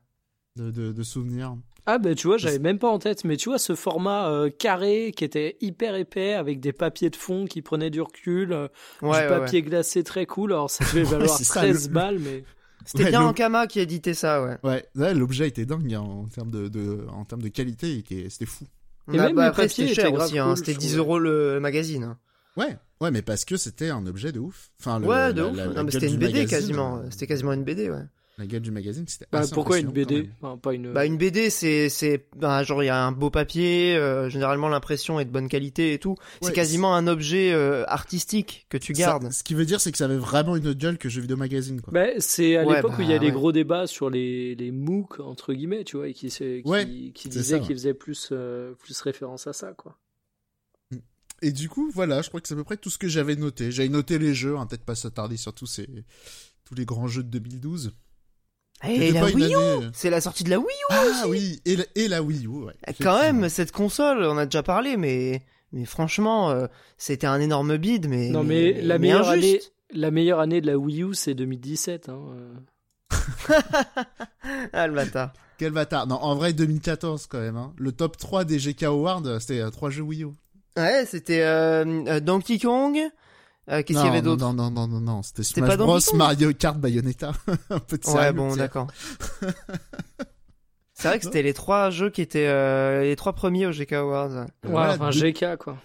De, de, de souvenirs. Ah bah tu vois, j'avais même pas en tête, mais tu vois ce format euh, carré qui était hyper épais avec des papiers de fond qui prenaient du recul, euh, Ouais, du ouais, papier glacé très cool. Alors ça devait Ouais, valoir c'est ça, 13 le- balles, mais C'était Ouais, bien le- en Kama qui éditait ça, ouais. Ouais. Ouais, l'objet était dingue, hein, en termes de, de, en termes de qualité, c'était fou. Et Ah même bah, le après, papier c'était cher aussi, hein. cool, C'était je 10 trouvais. euros le magazine. hein. Ouais. Ouais, mais parce que c'était un objet de ouf. Enfin, le, ouais, de la- ouf. la- la non, mais gueule c'était une BD magazine, quasiment. euh, C'était quasiment une BD, ouais. La gueule du magazine, c'était Bah, assez pourquoi une BD. Enfin, Pas une. Bah une BD c'est c'est bah, genre il y a un beau papier, euh, généralement l'impression est de bonne qualité et tout. c'est quasiment un objet euh, artistique que tu Ça- gardes. ce qui veut dire, c'est que ça avait vraiment une autre gueule que jeu vidéo magazine, quoi. Bah, c'est à Ouais, l'époque où il y a bah, des gros débats sur les, les MOOC, entre guillemets, tu vois, et qui, qui, Ouais, qui disaient qu'ils faisaient plus, euh, plus référence à ça, quoi. Et du coup, voilà, je crois que c'est à peu près tout ce que j'avais noté. J'avais noté les jeux, hein, peut-être pas s'attarder sur tous ces tous les grands jeux de 2012. Et C'était la Wii U, année- c'est la sortie de la Wii U. Ah oui, et la, et la Wii U, ouais. Quand même cette console, on a déjà parlé, mais mais franchement euh, c'était un énorme bide, mais Non, mais la mais meilleure injuste. année, la meilleure année de la Wii U, c'est 2017, hein. euh. Ah le bâtard. Quel bâtard. Non, en vrai, 2014 quand même. Hein. Le top 3 des GK Awards, c'était euh, 3 jeux Wii U. Ouais, c'était euh, euh, Donkey Kong. Euh, Qu'est-ce qu'il y avait d'autre Non, non, non, non, non, c'était Smash pas Bros, Mario Kart, Bayonetta. Un peu de Ouais, bon, d'accord. C'est vrai que c'était les trois jeux qui étaient euh, les trois premiers au GK Awards. Ouais, enfin, GK, quoi.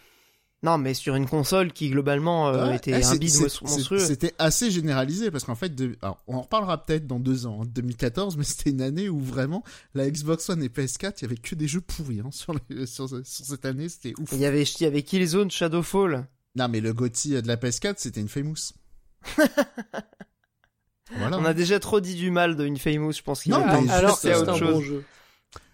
Non, mais sur une console qui globalement euh, Ouais, était eh, un bide monstrueux. C'était assez généralisé parce qu'en fait, de... Alors, on en reparlera peut-être dans deux ans, en 2014, mais c'était une année où vraiment la Xbox One et PS4, il y avait que des jeux pourris hein, sur, les- sur, sur cette année, c'était ouf. Il y avait il y avait Killzone Shadowfall. Non, mais le GOTY de la PS4, c'était une Famous. voilà. On a déjà trop dit du mal de Infamous, je pense qu'il Non, mais temps Alors c'est autre un chose. bon jeu.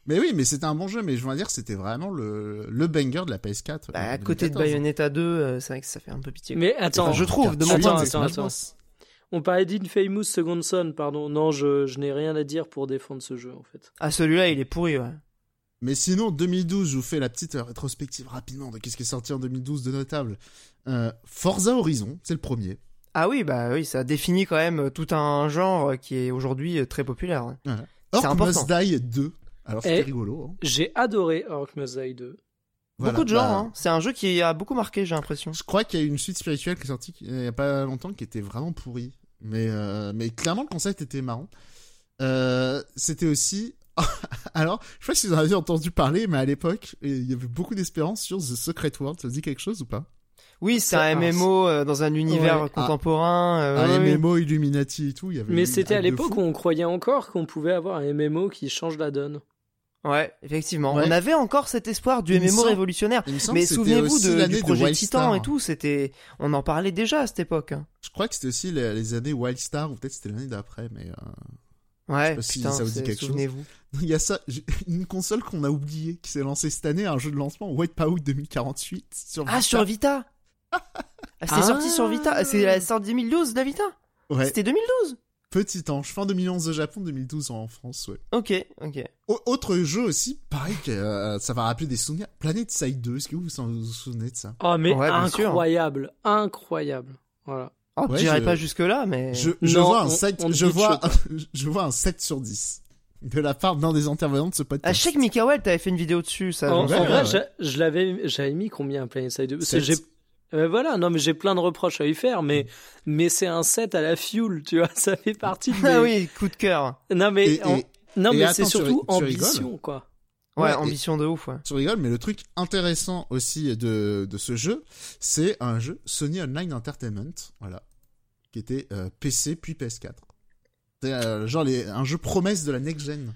Mais oui, mais c'était un bon jeu, mais je veux dire, c'était vraiment le, le banger de la PS4. Bah, en à côté de 2014. Bayonetta 2, euh, c'est vrai que ça fait un peu pitié. Mais attends, Enfin, je trouve, de mon de attends, on parlait d'Infamous Second Son, pardon. Non, je, je n'ai rien à dire pour défendre ce jeu, en fait. Ah, celui-là, il est pourri, ouais. Mais sinon, 2012, je vous fais la petite rétrospective rapidement de qu'est-ce qui est sorti en 2012 de notable. Euh, Forza Horizon, c'est le premier. Ah oui, bah oui, ça définit quand même tout un genre qui est aujourd'hui très populaire. Voilà. C'est Orc important. Must Die 2. Alors c'était rigolo. hein. J'ai adoré Orc Must Die 2. Voilà, beaucoup de gens, bah, hein. C'est un jeu qui a beaucoup marqué, j'ai l'impression. Je crois qu'il y a une suite spirituelle qui est sortie il y a pas longtemps qui était vraiment pourrie. Mais, euh, mais clairement, le concept était marrant. Euh, c'était aussi... Alors, je sais pas si vous en avez entendu parler, mais à l'époque, il y avait beaucoup d'espérance sur The Secret World. Ça vous dit quelque chose ou pas? Oui, c'est Ça- un ah, MMO euh, dans un univers Ouais. contemporain. euh, Un ouais, ouais. MMO Illuminati et tout. Il y avait Mais c'était à de l'époque où on croyait encore qu'on pouvait avoir un MMO qui change la donne. Ouais, effectivement. Ouais. On avait encore cet espoir du Il MMO semble- révolutionnaire. Mais souvenez-vous de, l'année du projet Wildstar. Titan et tout, c'était, on en parlait déjà à cette époque. hein. Je crois que c'était aussi les, les années Wildstar, ou peut-être c'était l'année d'après, mais euh, Ouais, pas si putain, ça vous dit c'est- quelque chose. il y a ça, une console qu'on a oubliée, qui s'est lancée cette année, un jeu de lancement, Wipeout 2048, sur Ah, sur Vita ah, C'était Ah. sorti sur Vita C'est la sortie 2012 de la Vita Ouais, C'était 2012 petit ange, fin 2011 au Japon, 2012 en France, ouais. Ok, ok. Au- autre jeu aussi, pareil, que, euh, ça va rappeler des souvenirs, Planet Side 2, est-ce que vous vous en- vous souvenez de ça? Oh, mais Ouais, incroyable, incroyable. Voilà. Oh, Ouais, j'irai je- pas jusque là, mais. Je, je Non, vois un on- 7, on je vois, pitche je vois un 7 sur 10. De la part d'un des intervenants de ce podcast. Ah, je sais que Mikael, t'avais fait une vidéo dessus, ça. En, ouais, vrai, ouais. je l'avais, j'avais mis combien Planet Side 2 Parce que Sept. j'ai, Euh, voilà, non mais j'ai plein de reproches à lui faire, mais mais c'est un set à la fuel, tu vois, ça fait partie de. Mes... Ah oui, coup de cœur. Non mais Et- en- et- non et mais c'est surtout tu ambition quoi. Ouais, Ouais, et- ambition de ouf, ouais. Tu rigoles, mais le truc intéressant aussi de, de ce jeu, c'est un jeu Sony Online Entertainment, voilà, qui était euh, PC puis PS4. C'est euh, genre les, un jeu promesse de la next-gen.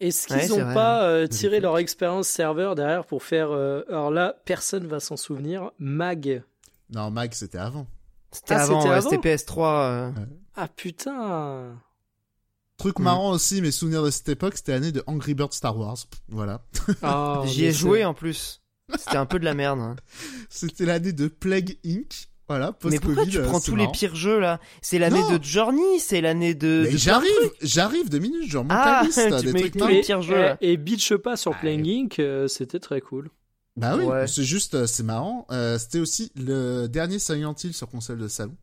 Est-ce qu'ils Ouais, c'est ont vrai. pas euh, tiré leur expérience serveur derrière pour faire euh, alors là personne va s'en souvenir Mag. Non, Mag, c'était avant. C'était Ah, avant, c'était ouais, avant c'était PS3. euh. Ah putain. Truc Mm. marrant aussi, mes souvenirs de cette époque, c'était l'année de Angry Bird Star Wars. Voilà. Ah, J'y ai joué en plus. C'était un peu de la merde. hein. C'était l'année de Plague Inc. Voilà, Mais pourquoi post-Covid. tu euh, prends tous les pires jeux là C'est l'année Non. de Journey, c'est l'année de. Mais de j'arrive, j'arrive deux minutes, genre mon Ah, liste, tu des trucs tous les pires jeux, là. et, et Beach pas sur Ah, Playing Inc, euh, c'était très cool. Bah oui, Ouais. c'est juste, euh, c'est marrant. Euh, c'était aussi le dernier Silent Hill sur console de salon.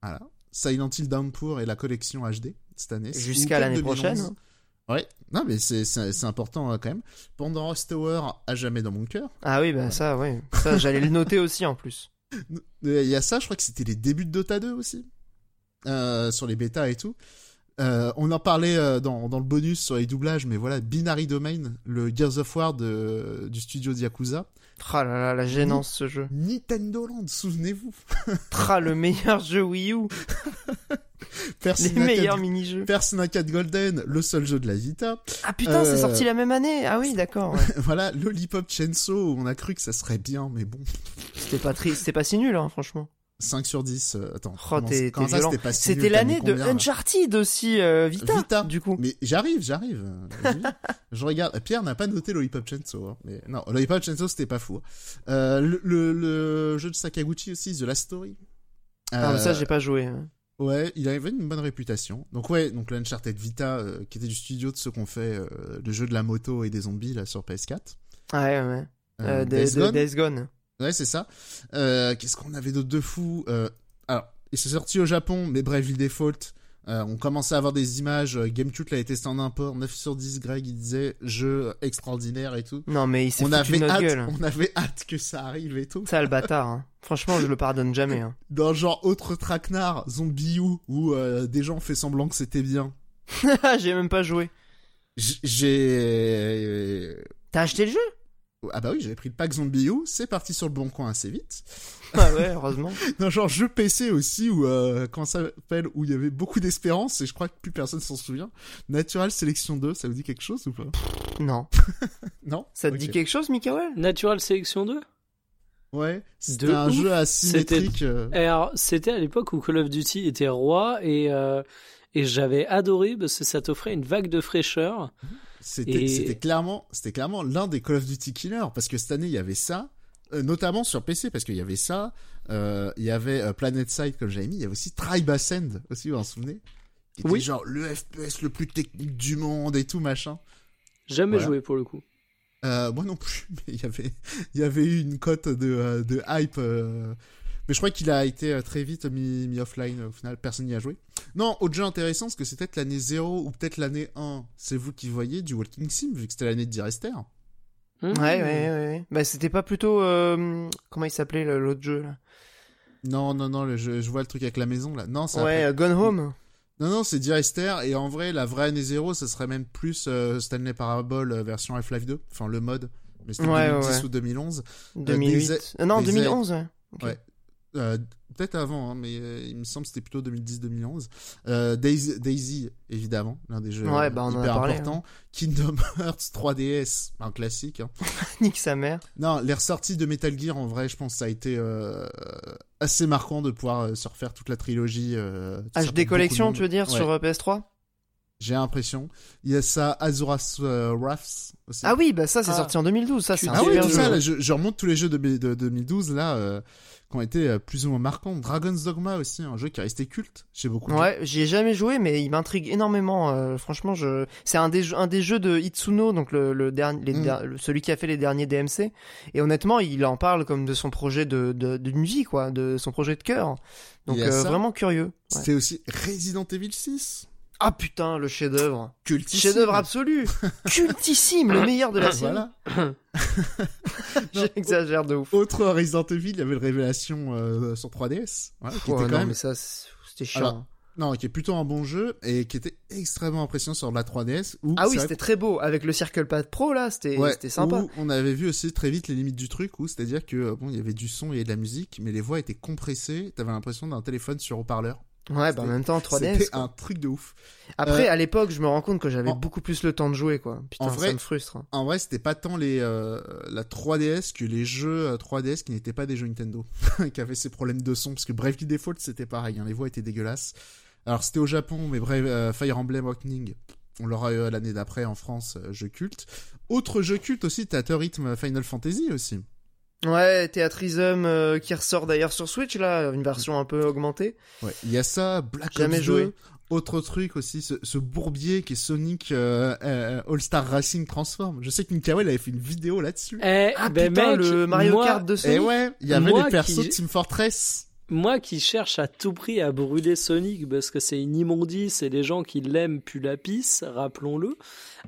Voilà. Silent Hill Downpour et la collection HD cette année. Jusqu'à l'année prochaine. 2011. Ouais. Non, mais c'est, c'est, c'est important quand même. Pendant Tower, à jamais dans mon cœur. Ah oui, bah ça, ouais. Ça, j'allais le noter aussi en plus. Il y a ça, je crois que c'était les débuts de Dota 2 aussi. Euh, sur les bêtas et tout. Euh, on en parlait euh, dans, dans le bonus sur les doublages, mais voilà, Binary Domain, le Gears of War de, du studio de Yakuza. Tra là là, la gênance ce jeu. Nintendo Land, souvenez-vous. Tra le meilleur jeu Wii U, les Persona 4 meilleurs mini-jeux. Persona 4 Golden, le seul jeu de la Vita. Ah putain, c'est Euh, sorti la même année. Ah oui, d'accord. ouais. voilà, Lollipop Chainsaw, on a cru que ça serait bien, mais bon, C'était pas triste, c'était pas si nul, hein, franchement. 5 sur 10. euh, attends, Oh, comment, ça, c'était pas si nul, C'était t'as l'année de Uncharted aussi, euh, Vita, Vita. du coup. Mais j'arrive, j'arrive. euh, je regarde. Pierre n'a pas noté Lollipop Chainsaw. Hein, mais non, Lollipop Chainsaw, c'était pas fou. hein. Euh, le, le, le jeu de Sakaguchi aussi, The Last Story. Ah, mais ça, Euh, j'ai pas joué. hein. Ouais, il avait une bonne réputation. Donc ouais, donc l'Uncharted Vita, euh, qui était du studio de ceux qu'on fait euh, le jeu de la moto et des zombies là sur PS4. Ah ouais, ouais. Euh, Euh, Days Gone. Days Gone. Ouais, c'est ça. Euh, Qu'est-ce qu'on avait d'autre de fou euh, Alors, il s'est sorti au Japon, mais Bravely Default. Euh, on commençait à avoir des images. euh, GameCube l'avait testé en import. 9 sur 10, Greg, il disait jeu extraordinaire et tout. Non, mais il s'est On avait, notre hâte, gueule. on avait hâte que ça arrive et tout. Ça, le bâtard. hein. Franchement, je le pardonne jamais. hein. Dans genre autre traquenard, Zombie où euh, des gens ont fait semblant que c'était bien. j'ai même pas joué. J'ai... T'as acheté le jeu? Ah bah oui, j'avais pris le pack Zombie U, c'est parti sur le bon coin assez vite. Ah ouais, heureusement. Non, genre jeu PC aussi où euh, comment ça s'appelle où il y avait beaucoup d'espérance et je crois que plus personne s'en souvient. Natural Selection 2, ça vous dit quelque chose ou pas? Non. Non? Ça te dit quelque chose, Mikael? Natural Selection 2 Ouais, c'était un ouf. jeu asymétrique. euh, Et Alors, c'était à l'époque où Call of Duty était roi et, euh, et j'avais adoré parce que ça t'offrait une vague de fraîcheur. C'était Et- c'était clairement c'était clairement l'un des Call of Duty killers parce que cette année il y avait ça, euh, notamment sur PC parce qu'il y avait ça, euh, il y avait euh, Planet Side comme j'avais mis, il y avait aussi Tribe Ascend aussi vous vous en souvenez? Qui était Oui. genre le FPS le plus technique du monde et tout machin. Jamais Voilà. joué pour le coup. Euh, moi non plus, mais il y avait, il y avait eu une cote de, de hype. Euh, mais je crois qu'il a été euh, très vite mis, mis offline. Au final, personne n'y a joué. Non, autre jeu intéressant, parce que c'est peut-être l'année 0 ou peut-être l'année 1. C'est vous qui voyez du Walking Sim, vu que c'était l'année de Direster. Mmh. Ouais, ouais, ouais, ouais. Bah, c'était pas plutôt. euh, Comment il s'appelait l'autre jeu là? Non, non, non, le jeu- je vois le truc avec la maison là. Non, ça. Ouais, euh, Gone Home. Non, non, c'est Direster. Et en vrai, la vraie année 0, ça serait même plus euh, Stanley Parable euh, version Half-Life 2. Enfin, le mode. Mais c'était Ouais, 2010 ouais, ouais. ou 2011. 2008. des- Euh, non, des 2011, ouais. Ouais. Euh, peut-être avant, hein, mais euh, il me semble que c'était plutôt 2010-2011. Euh, Daisy, Daisy, évidemment, l'un des jeux Ouais, bah, hyper parlé, importants. Kingdom Hearts 3DS, un classique. hein. Nique sa mère. Non, les ressorties de Metal Gear, en vrai, je pense que ça a été euh, assez marquant de pouvoir euh, se refaire toute la trilogie. Euh, HD de Collection, tu veux dire, Ouais, sur euh, PS3 J'ai l'impression. Il y a ça, Azura's euh, Wraths aussi. Ah oui, bah ça, c'est Ah. sorti en 2012. Ça, c'est un Ah oui, super tout jeu. ça, là, je, je remonte tous les jeux de, de 2012 là euh, qui ont été euh, plus ou moins marquants. Dragon's Dogma aussi, un jeu qui est resté culte chez beaucoup de. Ouais, j'y ai jamais joué, mais il m'intrigue énormément. euh, franchement, je... c'est un des, jeux- un des jeux de Itsuno, donc le, le dernier, les Mm. der- le- celui qui a fait les derniers DMC. Et honnêtement, il en parle comme de son projet de, vie, quoi, de son projet de cœur. Donc euh, vraiment curieux. Ouais. C'était aussi Resident Evil 6. Ah putain, le chef-d'œuvre. Cultissime. Chef-d'œuvre absolu. Cultissime, le meilleur de la série. Voilà. J'exagère de ouf. Autre Resident Evil, il y avait le Révélation euh, sur 3DS. Voilà, qui Ouais, était quand non, même mais ça, c'était chiant. Alors, Non, qui est plutôt un bon jeu et qui était extrêmement impressionnant sur la 3DS. Où ah oui, c'était très beau. Avec le Circle Pad Pro, là, c'était Ouais, sympa. où on avait vu aussi très vite les limites du truc, où c'est-à-dire que euh, bon, il y avait du son et de la musique, mais les voix étaient compressées. T'avais l'impression d'un téléphone sur haut-parleur. Ouais, bah en même temps, 3DS. C'était un truc de ouf. Après, Euh, à l'époque, je me rends compte que j'avais en- beaucoup plus le temps de jouer, quoi. Putain, En vrai- ça me frustre. hein. En vrai, c'était pas tant les euh, la 3DS que les jeux euh, 3DS qui n'étaient pas des jeux Nintendo, qui avaient ces problèmes de son, parce que Bravely Default c'était pareil, hein, les voix étaient dégueulasses. Alors c'était au Japon, mais bref, euh, Fire Emblem Awakening, on l'aura eu l'année d'après en France, euh, jeu culte. Autre jeu culte aussi, t'as Rhythm Final Fantasy aussi. Ouais, Theatrism euh, qui ressort d'ailleurs sur Switch, là, une version un peu augmentée. Ouais, il y a ça, Black Jamais Ops joué. 2. Autre truc aussi, ce, ce bourbier qui est Sonic euh, euh, All Star Racing Transform. Je sais que Mikael avait fait une vidéo là-dessus. Eh, Ah ben putain, mec, le Mario moi, Kart de Et Sonic. ouais, il y avait Moi les persos qui- de Team Fortress. Moi qui cherche à tout prix à brûler Sonic parce que c'est une immondice et les gens qui l'aiment puent la pisse, rappelons-le.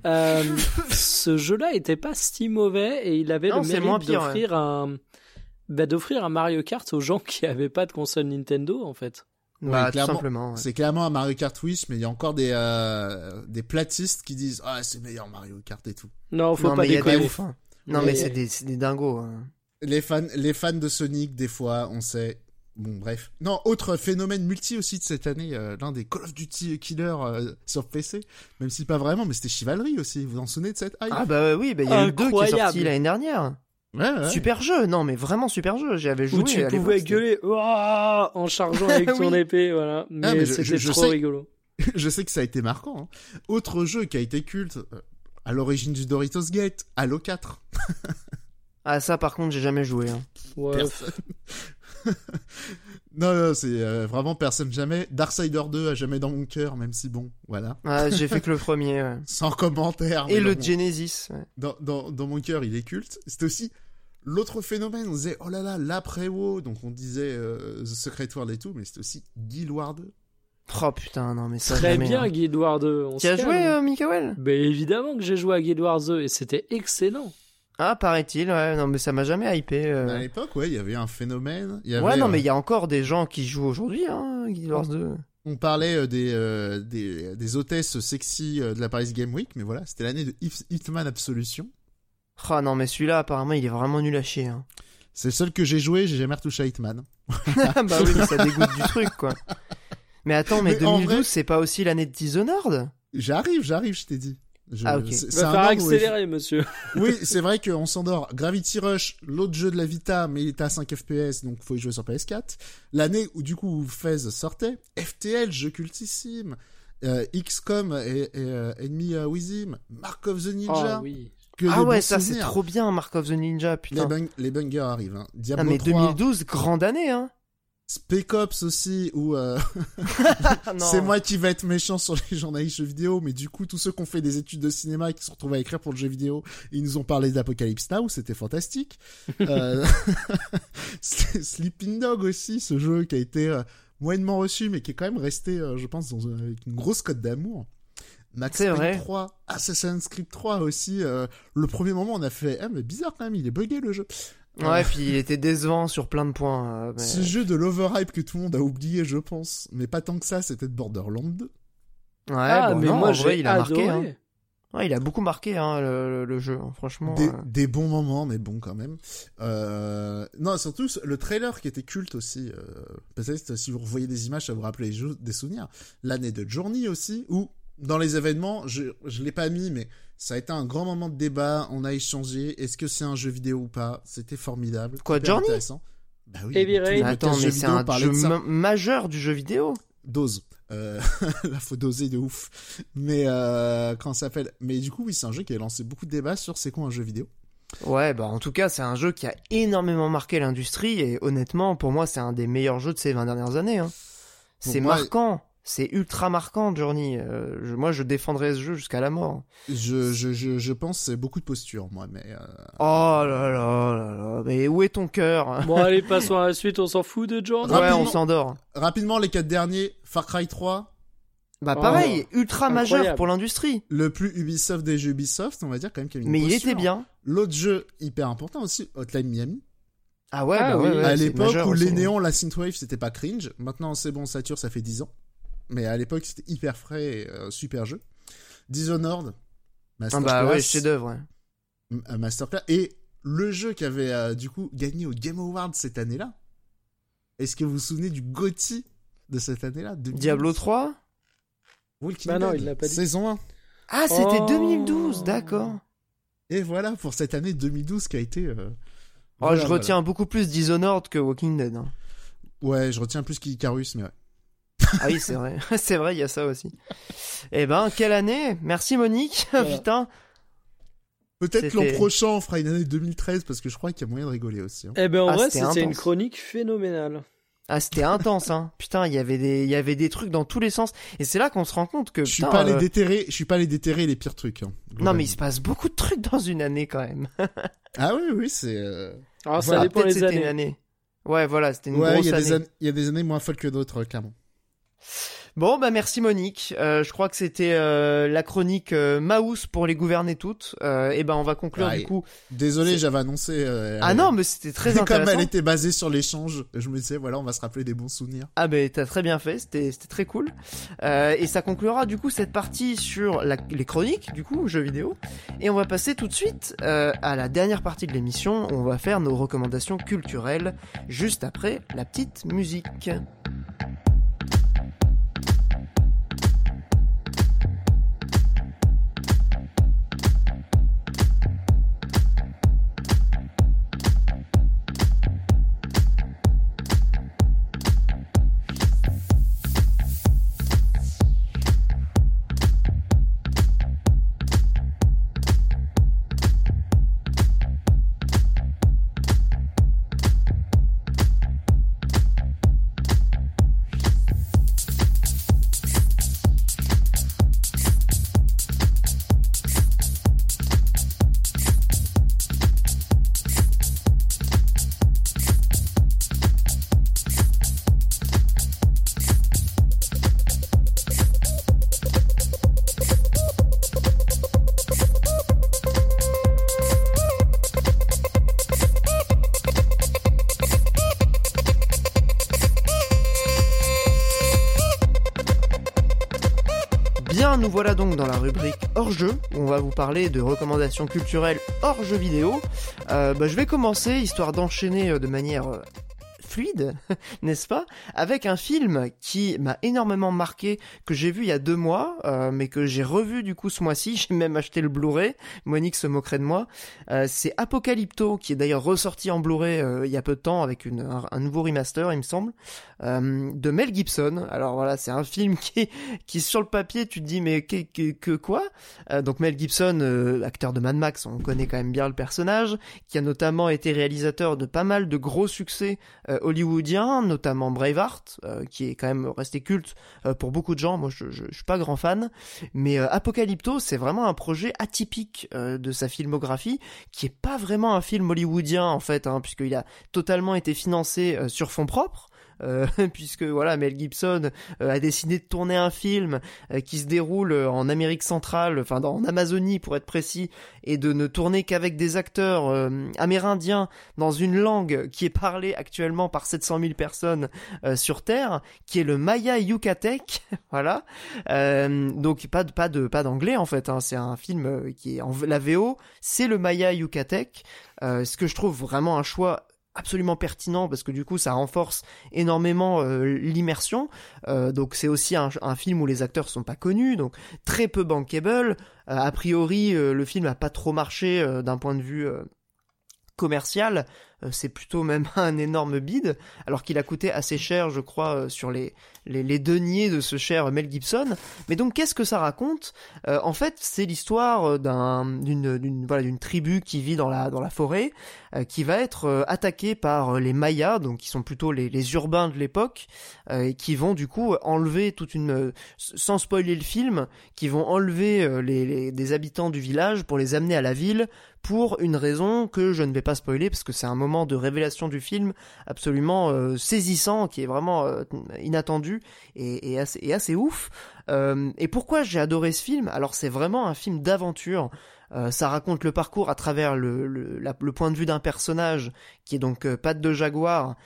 Euh, ce jeu-là était pas si mauvais et il avait Non, le mérite d'offrir un bah, d'offrir un Mario Kart aux gens qui avaient pas de console Nintendo en fait. Bah, Ouais, tout clairement. simplement. ouais. C'est clairement un Mario Kart Wish, mais il y a encore des, euh, des platistes qui disent Ah, c'est meilleur Mario Kart et tout. Non, faut non, pas mais il y a des déconner. ouf. hein. Non, Mais- mais c'est des, des dingos. hein. Les fans, les fans de Sonic, des fois, on sait. Bon, bref. Non, autre phénomène multi aussi de cette année, euh, l'un des Call of Duty Killer euh, sur PC, même si pas vraiment, mais c'était Chivalry aussi. Vous vous en souvenez de cette hype? Ah bah oui, bah il y a eu 2 qui est sorti l'année dernière. Ouais, ouais. Super jeu, non mais vraiment super jeu. J'y avais joué. Où tu pouvais gueuler Ouah en chargeant avec ton Oui. épée, voilà. Mais, Ah, mais je- c'était trop sais- rigolo. Je sais que ça a été marquant. hein. Autre jeu qui a été culte, euh, à l'origine du Doritos Gate, Halo 4. Ah ça par contre j'ai jamais joué. hein. Ouais, Personne. non, non, c'est euh, vraiment personne jamais. Darksider 2 a jamais dans mon cœur, même si bon, voilà. Ah, j'ai fait que le premier. ouais. Sans commentaire. Et le dans mon- Genesis. ouais. dans, dans, dans mon cœur, il est culte. C'était aussi l'autre phénomène. On disait, oh là là, l'après-WoW. Donc on disait euh, The Secret World et tout, mais c'était aussi Guild Wars 2. Oh putain non mais ça Très jamais, bien hein. Guild Wars 2. on Tu as joué euh, Mikael Ben évidemment que j'ai joué à Guild Wars 2 et c'était excellent. Ah paraît-il. Ouais non mais ça m'a jamais hypé. euh. À l'époque, ouais, il y avait un phénomène. Il y avait, Ouais non euh, mais il y a encore des gens qui jouent aujourd'hui hein Guild Wars 2. On parlait euh, des, euh, des, des hôtesses sexy euh, de la Paris Game Week, mais voilà, c'était l'année de Hit- Hitman Absolution. Ah non mais celui-là apparemment il est vraiment nul à chier. Hein. C'est le seul que j'ai joué, j'ai jamais retouché à Hitman. bah oui mais ça dégoûte du truc quoi. Mais attends mais, Mais en 2012 vrai- c'est pas aussi l'année de Dishonored? J'arrive, j'arrive, je t'ai dit. Je- Ah, ok. c'est- un où accélérer, monsieur. Oui, c'est vrai qu'on s'endort. Gravity Rush, l'autre jeu de la Vita, mais il était à 5 FPS, donc faut y jouer sur PS4. L'année où du coup FaZe sortait, FTL, jeu cultissime, euh, XCOM et, et euh, Enemy Within, Mark of the Ninja. Ah oui. que Ah ouais ça c'est trop bien Mark of the Ninja Les, putain. bang- les bangers arrivent. Hein. Ah Diablo mais 3, 2012 grande année hein. Spec Ops aussi, où euh, c'est moi qui vais être méchant sur les journalistes jeux vidéo, mais du coup tous ceux qui ont fait des études de cinéma et qui se retrouvés à écrire pour le jeu vidéo, ils nous ont parlé d'Apocalypse Now, c'était fantastique. euh... Sleeping Dog aussi, ce jeu qui a été euh, moyennement reçu, mais qui est quand même resté, euh, je pense, dans, un- avec une grosse cote d'amour. Max Payne vrai. 3, Assassin's Creed 3 aussi. euh, le premier moment, on a fait, ah mais bizarre quand même, il est buggé le jeu. Ouais, puis il était décevant sur plein de points. euh, mais- Ce jeu de l'overhype que tout le monde a oublié, je pense, mais pas tant que ça, c'était de Borderlands 2. Ouais, ah, bon, mais non, moi en vrai, j'ai il a adoré. marqué. Hein. Ouais, il a beaucoup marqué hein, le, le- le jeu, hein, franchement. Des, euh. des bons moments, mais bon quand même. Euh... Non, surtout le trailer qui était culte aussi. Euh... Peut-être si vous revoyez des images, ça vous rappelle des souvenirs. L'année de Journey aussi, où dans les événements, je je l'ai pas mis, mais ça a été un grand moment de débat. On a échangé. Est-ce que c'est un jeu vidéo ou pas? C'était formidable. Quoi, Journey? intéressant. Bah oui. Heavy Rain. Attends, mais c'est un jeu ma- majeur du jeu vidéo. dose. Euh, là, faut doser de ouf. Mais euh, quand ça s'appelle? Mais du coup, oui, c'est un jeu qui a lancé beaucoup de débats sur c'est quoi un jeu vidéo. Ouais, bah en tout cas, c'est un jeu qui a énormément marqué l'industrie et honnêtement, pour moi, c'est un des meilleurs jeux de ces 20 dernières années. Hein. C'est moi- marquant, c'est ultra marquant, Journey. Euh, je- moi, je défendrai ce jeu jusqu'à la mort. Je, je, je, je pense que c'est beaucoup de posture, moi, mais. euh, Oh là là là là, mais où est ton cœur? Bon, allez, passons à la suite, on s'en fout de Jordan. Ouais, Rapidement. on s'endort. Rapidement, les quatre derniers Far Cry 3, Bah Oh, pareil, ultra majeur pour l'industrie. Le plus Ubisoft des jeux Ubisoft, on va dire quand même qu'il y avait une Mais il était bien. L'autre jeu hyper important aussi, Hotline Miami. Ah ouais, Ah bah oui. ouais, ouais, à l'époque où aussi. les néons, la synthwave, c'était pas cringe. Maintenant, c'est bon, Saturn, ça fait 10 ans. Mais à l'époque, c'était hyper frais et euh, super jeu. Dishonored, Ah Masterclass, bah ouais, chef d'œuvre. ouais. Euh, Masterclass. Et le jeu qui avait euh, du coup gagné au Game Awards cette année-là. Est-ce que vous vous souvenez du GOTY de cette année-là? 2012? Diablo 3 Walking Bah non, Dead, il l'a pas dit. Saison 1. Ah, c'était Oh. 2012, d'accord. Et voilà pour cette année 2012 qui a été. euh, Oh, voilà, je voilà. retiens beaucoup plus Dishonored que Walking Dead. hein. Ouais, je retiens plus qu'Icarus, mais ouais. Ah oui, c'est vrai. c'est vrai, il y a ça aussi. Eh ben, quelle année? Merci Monique. Voilà. Putain. Peut-être l'an prochain, on fera une année 2013 parce que je crois qu'il y a moyen de rigoler aussi. hein. Eh ben en Ah, vrai, c'était une intense. chronique phénoménale. Ah, c'était intense, hein. Putain, il y avait des, il y avait des trucs dans tous les sens. Et c'est là qu'on se rend compte que, Je suis putain, pas allé euh, déterrer, je suis pas allé déterrer les pires trucs. hein, non, mais il se passe beaucoup de trucs dans une année quand même. Ah oui, oui, c'est. euh, Alors ça Voilà, dépend Peut-être les c'était une années. année. Ouais, voilà, c'était une Ouais, il grosse y, a des année. années- il y a des années moins folles que d'autres, clairement. Bon, bah merci Monique. Euh, je crois que c'était euh, la chronique euh, Maus pour les gouverner toutes. Euh, et ben on va conclure Ah, du coup. Désolé, j'avais annoncé. euh, Ah non, mais c'était très Comme intéressant. elle était basée sur l'échange, je me disais, voilà, on va se rappeler des bons souvenirs. Ah ben t'as très bien fait, c'était c'était très cool. Euh, et ça conclura du coup cette partie sur la- les chroniques, du coup, jeux vidéo. Et on va passer tout de suite euh, à la dernière partie de l'émission. On va faire nos recommandations culturelles juste après la petite musique. De recommandations culturelles hors jeu vidéo. Euh, bah, je vais commencer, histoire d'enchaîner euh, de manière euh, fluide, n'est-ce pas, avec un film qui m'a énormément marqué, que j'ai vu il y a deux mois, euh, mais que j'ai revu du coup ce mois-ci, j'ai même acheté le Blu-ray, Monique se moquerait de moi. Euh, c'est Apocalypto, qui est d'ailleurs ressorti en Blu-ray euh, il y a peu de temps, avec une, un, nouveau remaster, il me semble, euh, de Mel Gibson. Alors voilà, c'est un film qui, qui sur le papier, tu te dis mais que, que, que quoi? Donc Mel Gibson, acteur de Mad Max, on connaît quand même bien le personnage, qui a notamment été réalisateur de pas mal de gros succès hollywoodiens, notamment Braveheart, euh, qui est quand même resté culte euh, pour beaucoup de gens. Moi, je, je, suis pas grand fan, mais euh, Apocalypto, c'est vraiment un projet atypique de sa filmographie, qui est pas vraiment un film hollywoodien en fait, hein, puisqu'il a totalement été financé sur fonds propres. Euh, puisque voilà Mel Gibson euh, a décidé de tourner un film euh, qui se déroule en Amérique centrale, enfin en Amazonie pour être précis, et de ne tourner qu'avec des acteurs amérindiens dans une langue qui est parlée actuellement par 700 000 personnes sur Terre, qui est le Maya Yucatec, voilà. Donc pas de pas de pas d'anglais en fait, hein. c'est un film qui est en la VO, c'est le Maya Yucatec, euh, ce que je trouve vraiment un choix absolument pertinent parce que du coup ça renforce énormément euh, l'immersion. Euh, donc c'est aussi un, film où les acteurs sont pas connus donc très peu bankable. Euh, a priori le film a pas trop marché d'un point de vue commercial Euh, c'est plutôt même un énorme bide alors qu'il a coûté assez cher je crois euh, sur les, les deniers de ce cher Mel Gibson. Mais donc qu'est-ce que ça raconte? Euh, en fait c'est l'histoire euh, d'un d'une voilà d'une tribu qui vit dans la dans la forêt qui va être euh, attaqué par les Mayas, donc qui sont plutôt les, les urbains de l'époque, et qui vont du coup enlever toute une, sans spoiler le film, qui vont enlever les, les- des habitants du village pour les amener à la ville pour une raison que je ne vais pas spoiler parce que c'est un moment de révélation du film absolument euh, saisissant qui est vraiment euh, inattendu et, assez, et, assez, ouf. Euh, et pourquoi j'ai adoré ce film? Alors c'est vraiment un film d'aventure. ça raconte le parcours à travers le, point de vue d'un personnage qui est donc Pat de Jaguar,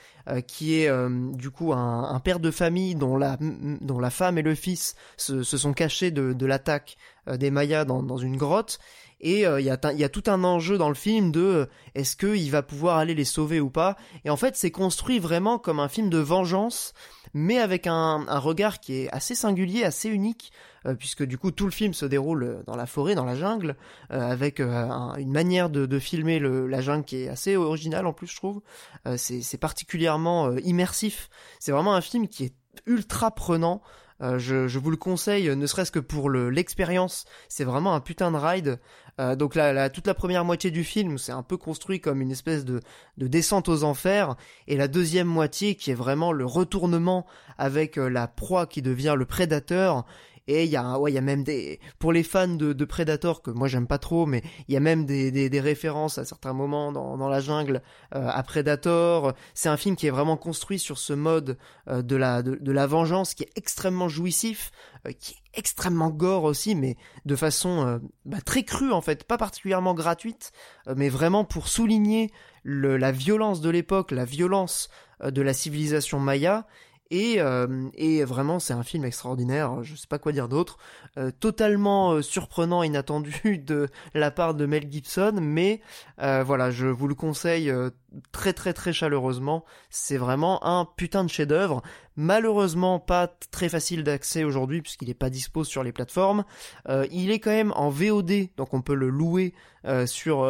qui est du coup un, père de famille dont la, dont la femme et le fils se, sont cachés de, l'attaque des Mayas dans une grotte et euh, il y, a, y a tout un enjeu dans le film de euh, est-ce qu'il va pouvoir aller les sauver ou pas. Et en fait c'est construit vraiment comme un film de vengeance mais avec un, regard qui est assez singulier assez unique euh, puisque du coup tout le film se déroule dans la forêt dans la jungle avec une manière de, filmer la jungle qui est assez originale en plus je trouve. C'est particulièrement immersif. C'est vraiment un film qui est ultra prenant euh, je, je, vous le conseille, ne serait-ce que pour l'expérience. C'est vraiment un putain de ride. Euh, donc la, toute la première moitié du film, c'est un peu construit comme une espèce de, de, descente aux enfers. Et la deuxième moitié, qui est vraiment le retournement avec euh, la proie qui devient le prédateur, et il y a, même des, pour les fans de, Predator que moi j'aime pas trop, mais il y a même des, références à certains moments dans, la jungle euh, à Predator. C'est un film qui est vraiment construit sur ce mode euh, de la vengeance qui est extrêmement jouissif, euh, qui est extrêmement gore aussi, mais de façon bah, très crue en fait, pas particulièrement gratuite, mais vraiment pour souligner la violence de l'époque, la violence de la civilisation maya et, euh, et vraiment, c'est un film extraordinaire. Je sais pas quoi dire d'autre. Euh, totalement euh, surprenant, inattendu de la part de Mel Gibson, mais voilà, je vous le conseille très très très chaleureusement. C'est vraiment un putain de chef-d'œuvre. Malheureusement, pas très facile d'accès aujourd'hui puisqu'il n'est pas dispo sur les plateformes. il est quand même en VOD, donc on peut le louer sur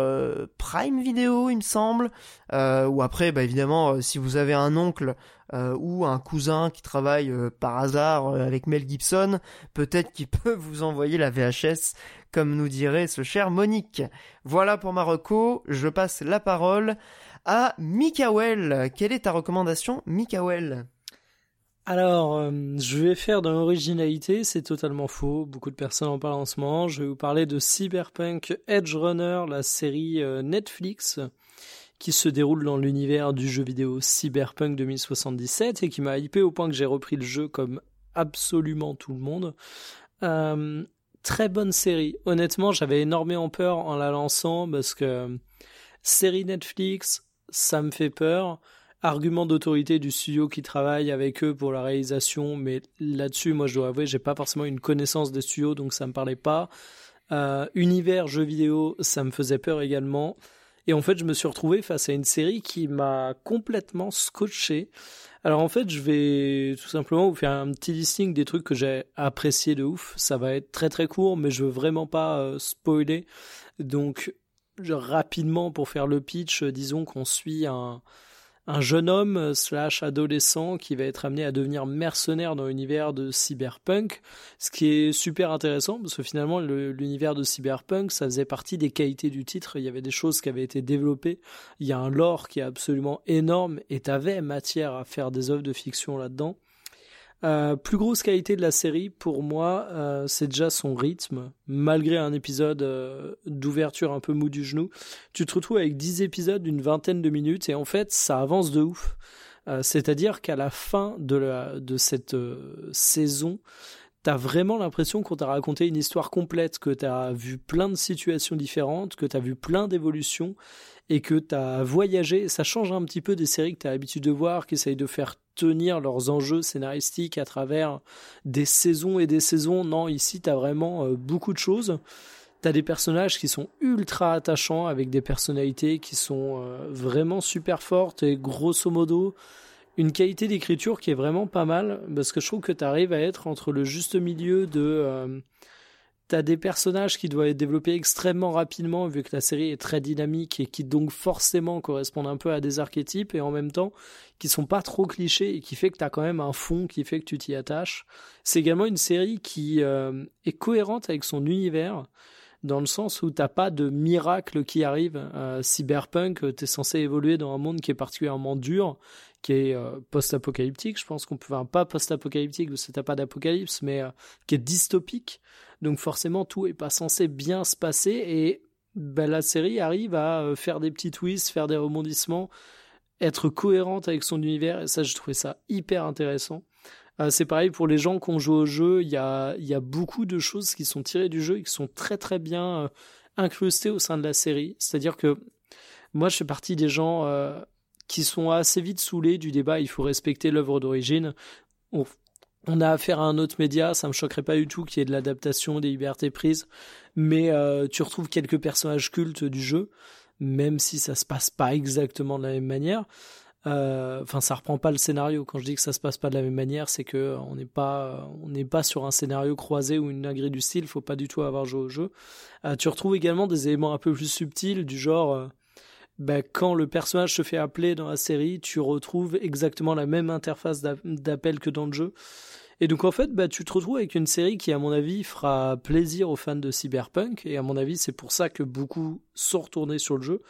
Prime Video, il me semble. ou après, bah évidemment, si vous avez un oncle euh, ou un cousin qui travaille euh, par hasard euh, avec Mel Gibson, peut-être qu'il peut vous envoyer la VHS, comme nous dirait ce cher Monique. Voilà pour Marocco, je passe la parole à Mikael. Quelle est ta recommandation, Mikael alors, je vais faire dans l'originalité, c'est totalement faux. Beaucoup de personnes en parlent en ce moment. Je vais vous parler de Cyberpunk Edge Runner, la série Netflix qui se déroule dans l'univers du jeu vidéo Cyberpunk 2077 et qui m'a hypé au point que j'ai repris le jeu comme absolument tout le monde. Euh, très bonne série. Honnêtement, j'avais énormément peur en la lançant parce que série Netflix, ça me fait peur. Argument d'autorité du studio qui travaille avec eux pour la réalisation, mais là-dessus, moi, je dois avouer, j'ai pas forcément une connaissance des studios, donc ça me parlait pas. Euh, univers jeu vidéo, ça me faisait peur également. Et en fait, je me suis retrouvé face à une série qui m'a complètement scotché. Alors en fait, je vais tout simplement vous faire un petit listing des trucs que j'ai apprécié de ouf. Ça va être très très court, mais je veux vraiment pas euh, spoiler. Donc rapidement pour faire le pitch, disons qu'on suit un, un jeune homme slash adolescent qui va être amené à devenir mercenaire dans l'univers de cyberpunk, ce qui est super intéressant parce que finalement l'univers de cyberpunk ça faisait partie des qualités du titre, il y avait des choses qui avaient été développées, il y a un lore qui est absolument énorme et t'avais matière à faire des œuvres de fiction là-dedans. Euh, plus grosse qualité de la série, pour moi, euh, c'est déjà son rythme. Malgré un épisode euh, d'ouverture un peu mou du genou, tu te retrouves avec 10 épisodes d'une vingtaine de minutes et en fait, ça avance de ouf. C'est-à-dire qu'à la fin de, la, de cette saison, t'as vraiment l'impression qu'on t'a raconté une histoire complète, que t'as vu plein de situations différentes, que t'as vu plein d'évolutions et que t'as voyagé. Ça change un petit peu des séries que t'as l'habitude de voir, qui essayent de faire tenir leurs enjeux scénaristiques à travers des saisons et des saisons. Non, ici, tu as vraiment euh, beaucoup de choses. Tu as des personnages qui sont ultra attachants, avec des personnalités qui sont euh, vraiment super fortes et grosso modo, une qualité d'écriture qui est vraiment pas mal, parce que je trouve que tu arrives à être entre le juste milieu de... Euh, T'as des personnages qui doivent être développés extrêmement rapidement vu que la série est très dynamique et qui donc forcément correspondent un peu à des archétypes et en même temps qui sont pas trop clichés et qui fait que t'as quand même un fond qui fait que tu t'y attaches. C'est également une série qui euh, est cohérente avec son univers dans le sens où t'as pas de miracle qui arrive. Euh, cyberpunk, t'es censé évoluer dans un monde qui est particulièrement dur, qui est euh, post-apocalyptique. Je pense qu'on peut, enfin, pas post-apocalyptique, parce que pas d'apocalypse, mais qui est dystopique. Donc forcément, tout est pas censé bien se passer et bah, la série arrive à faire des petits twists, faire des rebondissements, être cohérente avec son univers. Et ça, je trouvais ça hyper intéressant. c'est pareil pour les gens qui ont joué au jeu. Il y a, y a beaucoup de choses qui sont tirées du jeu et qui sont très très bien incrustées au sein de la série. C'est-à-dire que moi, je fais partie des gens qui sont assez vite saoulés du débat. Il faut respecter l'œuvre d'origine. On, a affaire à un autre média, ça me choquerait pas du tout qu'il y ait de l'adaptation, des libertés prises, mais euh, tu retrouves quelques personnages cultes du jeu, même si ça se passe pas exactement de la même manière. Euh, enfin, ça reprend pas le scénario. Quand je dis que ça se passe pas de la même manière, c'est que on n'est pas, on n'est pas sur un scénario croisé ou une agrée du style. Faut pas du tout avoir joué au jeu. Euh, tu retrouves également des éléments un peu plus subtils du genre bah, quand le personnage se fait appeler dans la série, tu retrouves exactement la même interface d'appel que dans le jeu. Et donc en fait, bah, tu te retrouves avec une série qui, à mon avis, fera plaisir aux fans de Cyberpunk. Et à mon avis, c'est pour ça que beaucoup sont retournés sur le jeu,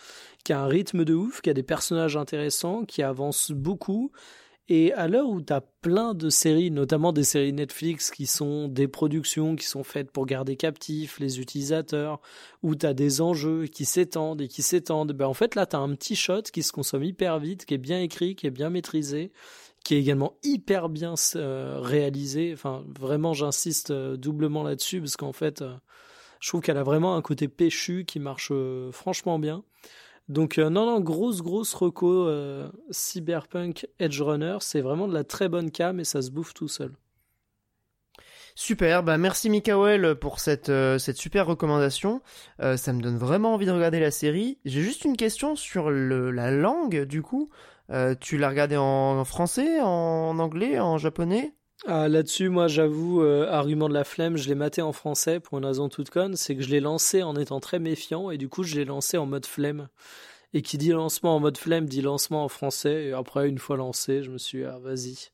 qui a un rythme de ouf, qui a des personnages intéressants, qui avance beaucoup, et à l'heure où tu as plein de séries, notamment des séries Netflix qui sont des productions qui sont faites pour garder captifs les utilisateurs, où tu as des enjeux qui s'étendent et qui s'étendent, ben en fait là tu as un petit shot qui se consomme hyper vite, qui est bien écrit, qui est bien maîtrisé, qui est également hyper bien euh, réalisé. Enfin, vraiment, j'insiste euh, doublement là-dessus parce qu'en fait, euh, je trouve qu'elle a vraiment un côté péchu qui marche franchement bien. Donc euh, non, non, grosse, grosse reco euh, Cyberpunk Edge Runner, c'est vraiment de la très bonne cam et ça se bouffe tout seul. Super, bah merci Mikael pour cette, euh, super recommandation. ça me donne vraiment envie de regarder la série. J'ai juste une question sur la langue du coup. tu l'as regardé en français, en anglais, en japonais? Ah, Là-dessus, moi, j'avoue, argument de la flemme, je l'ai maté en français pour une raison toute conne, c'est que je l'ai lancé en étant très méfiant et du coup, je l'ai lancé en mode flemme. Et qui dit lancement en mode flemme dit lancement en français. Et après, une fois lancé, je me suis dit, ah, vas-y.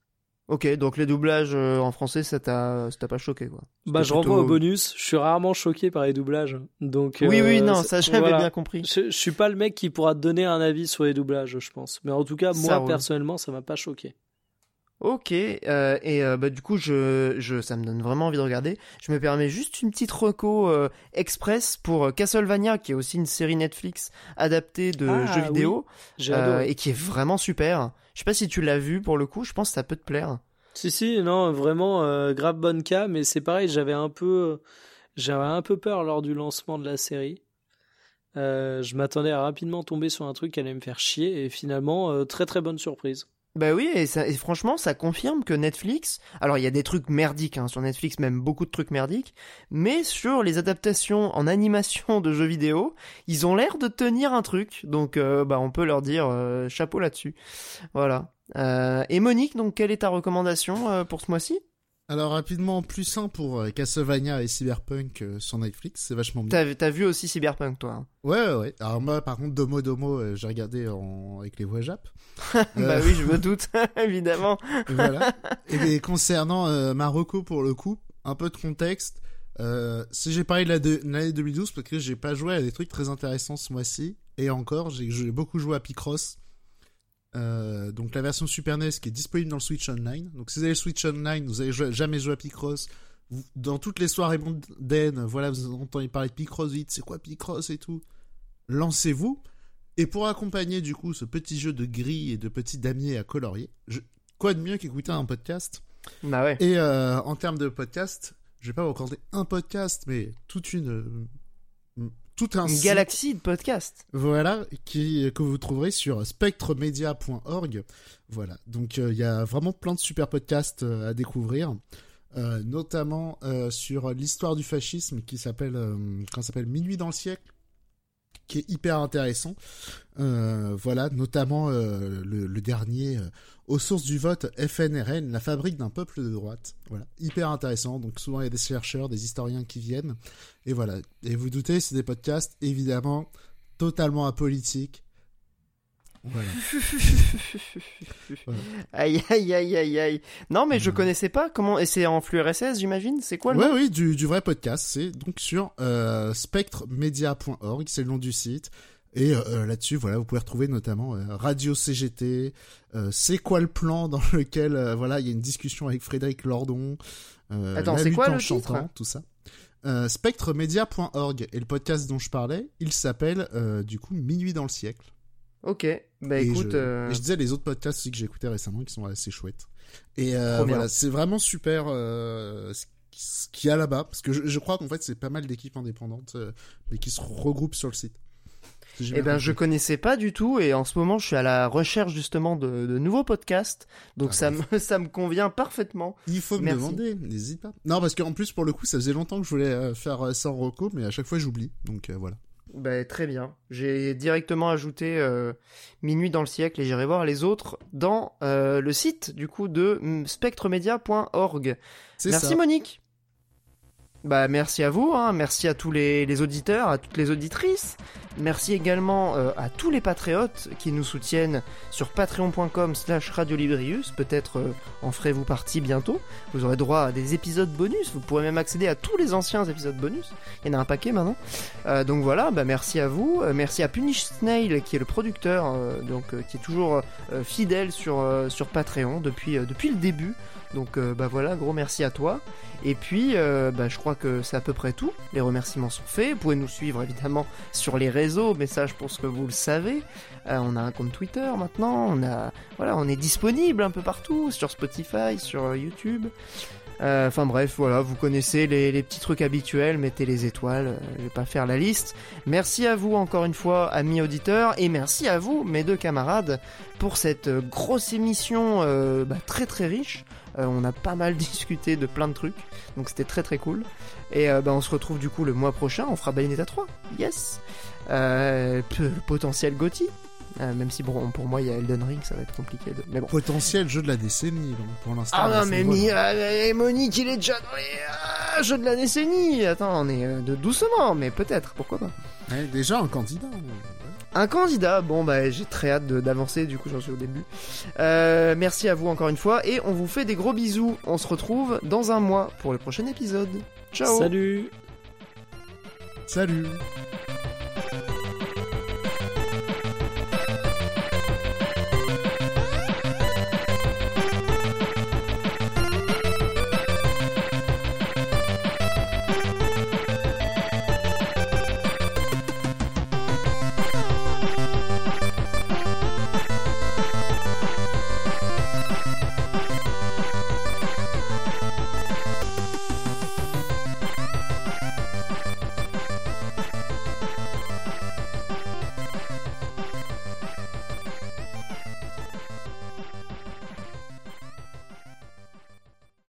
Ok, donc les doublages en français, ça t'a, pas choqué quoi Bah, je renvoie au bonus. Je suis rarement choqué par les doublages, donc. Oui, oui, non, ça j'avais bien compris. Je, je, suis pas le mec qui pourra te donner un avis sur les doublages, je pense. Mais en tout cas, moi personnellement, ça m'a pas choqué. Ok, euh, et euh, bah, du coup, je, je, ça me donne vraiment envie de regarder. Je me permets juste une petite reco euh, express pour Castlevania, qui est aussi une série Netflix adaptée de ah, jeux vidéo, et qui est vraiment super. Je sais pas si tu l'as vu pour le coup, je pense que ça peut te plaire. Si, si, non, vraiment, grave bonne cas, mais c'est pareil, j'avais un peu, j'avais un peu peur lors du lancement de la série. je m'attendais à rapidement tomber sur un truc qui allait me faire chier, et finalement, très très bonne surprise. Bah oui, et, franchement, ça confirme que Netflix, alors il y a des trucs merdiques hein, sur Netflix, même beaucoup de trucs merdiques, mais sur les adaptations en animation de jeux vidéo, ils ont l'air de tenir un truc, donc euh, bah on peut leur dire euh, chapeau là-dessus. Voilà. Euh, et Monique, donc quelle est ta recommandation pour ce mois-ci? Alors rapidement, plus simple pour euh, Castlevania et Cyberpunk euh, sur Netflix, c'est vachement bien. T'as, vu aussi Cyberpunk toi hein Ouais, ouais. Alors moi, par contre, Domo Domo, euh, j'ai regardé en... avec les voix Jap. bah oui, je me doute, évidemment. voilà. Et concernant Marocco, pour le coup, un peu de contexte. si j'ai parlé de, l'année 2012, parce que j'ai pas joué à des trucs très intéressants ce mois-ci, et encore, j'ai, j'ai beaucoup joué à Picross euh, donc la version Super NES qui est disponible dans le Switch Online. Donc si vous avez le Switch Online, vous avez jamais joué à Picross, dans toutes les soirées mondaines, voilà, vous entendez parler de Picross vite, c'est quoi Picross et tout? Lancez-vous. Et pour accompagner du coup ce petit jeu de gris et de petits damiers à colorier, quoi de mieux qu'écouter un podcast? Bah ouais. Et euh, en termes de podcast, je vais pas vous raconter un podcast, mais toute une tout un une galaxie de podcasts. Voilà, qui que vous trouverez sur spectremedia.org. Voilà, donc euh, il y a vraiment plein de super podcasts euh, à découvrir, euh, notamment sur l'histoire du fascisme qui s'appelle quand s'appelle Minuit dans le siècle qui est hyper intéressant. Voilà, notamment le, dernier aux sources du vote FNRN, la fabrique d'un peuple de droite. Voilà, hyper intéressant. Donc souvent il y a des chercheurs, des historiens qui viennent. Et voilà. Et vous doutez, c'est des podcasts évidemment totalement apolitiques, aïe aïe aïe aïe aïe. Non mais je connaissais pas comment et c'est en flux RSS j'imagine? C'est quoi le Ouais oui du, du vrai podcast. C'est donc sur euh, spectremedia.org c'est le nom du site. Et euh, euh, là-dessus, voilà, vous pouvez retrouver notamment euh, Radio CGT, C'est quoi le plan dans lequel, voilà, il y a une discussion avec Frédéric Lordon. Attends, c'est quoi le titre Tout ça. spectremedia.org. Et le podcast dont je parlais, il s'appelle du coup Minuit dans le siècle. Ok, bah Et écoute, je, euh, et je disais les autres podcasts aussi que j'écoutais récemment qui sont assez chouettes. Et euh, voilà, c'est vraiment super euh, ce qui- ce qu'il y a là-bas. Parce que je, je crois qu'en fait, c'est pas mal d'équipes indépendantes, mais qui se regroupent sur le site. Eh bien ben, je connaissais pas du tout et en ce moment, je suis à la recherche justement de, de nouveaux podcasts. Donc Ah ça me ça me convient parfaitement. Il faut me Merci. demander, n'hésite pas. Non, parce qu'en plus, pour le coup, ça faisait longtemps que je voulais euh, faire euh, ça en reco, mais à chaque fois, j'oublie. Donc euh, voilà. Ben, très bien. J'ai directement ajouté euh, Minuit dans le siècle et j'irai voir les autres dans euh, le site du coup de mm, spectremedia.org. C'est Merci ça. Monique. Bah merci à vous, hein. merci à tous les, les auditeurs, à toutes les auditrices. Merci également euh, à tous les patriotes qui nous soutiennent sur patreon.com slash radiolibrius. Peut-être euh, en ferez-vous partie bientôt. Vous aurez droit à des épisodes bonus. Vous pourrez même accéder à tous les anciens épisodes bonus. Il y en a un paquet maintenant. Euh, donc voilà, bah merci à vous. Euh, merci à Punish Snail qui est le producteur, euh, donc euh, qui est toujours fidèle sur, sur Patreon depuis, depuis le début. Donc euh, bah voilà, gros merci à toi. Et puis euh, bah, je crois que c'est à peu près tout. Les remerciements sont faits. Vous pouvez nous suivre évidemment sur les réseaux, mais ça je pense que vous le savez. Euh, on a un compte Twitter maintenant. On on est disponible un peu partout sur Spotify, sur YouTube. Enfin bref, voilà, vous connaissez les, petits trucs habituels, mettez les étoiles, je vais pas faire la liste. Merci à vous encore une fois, amis auditeurs, et merci à vous, mes deux camarades, pour cette grosse émission bah, très très riche. Euh, on a pas mal discuté de plein de trucs, donc c'était très très cool. Et euh, bah, on se retrouve du coup le mois prochain, on fera Bayonetta 3, yes euh, Le potentiel Gotti, Euh, même si bon, pour moi il y a Elden Ring, ça va être compliqué de... Mais bon. Potentiel jeu de la décennie, donc pour l'instant. Ah non ce mais. Mi- euh, Monique il est déjà dans les euh, jeux de la décennie Attends on est de doucement mais peut-être pourquoi pas Ouais, déjà un candidat. ouais. Un candidat. Bon bah j'ai très hâte de- d'avancer du coup j'en suis au début. Euh, Merci à vous encore une fois et on vous fait des gros bisous. On se retrouve dans un mois pour le prochain épisode. Ciao. Salut. Salut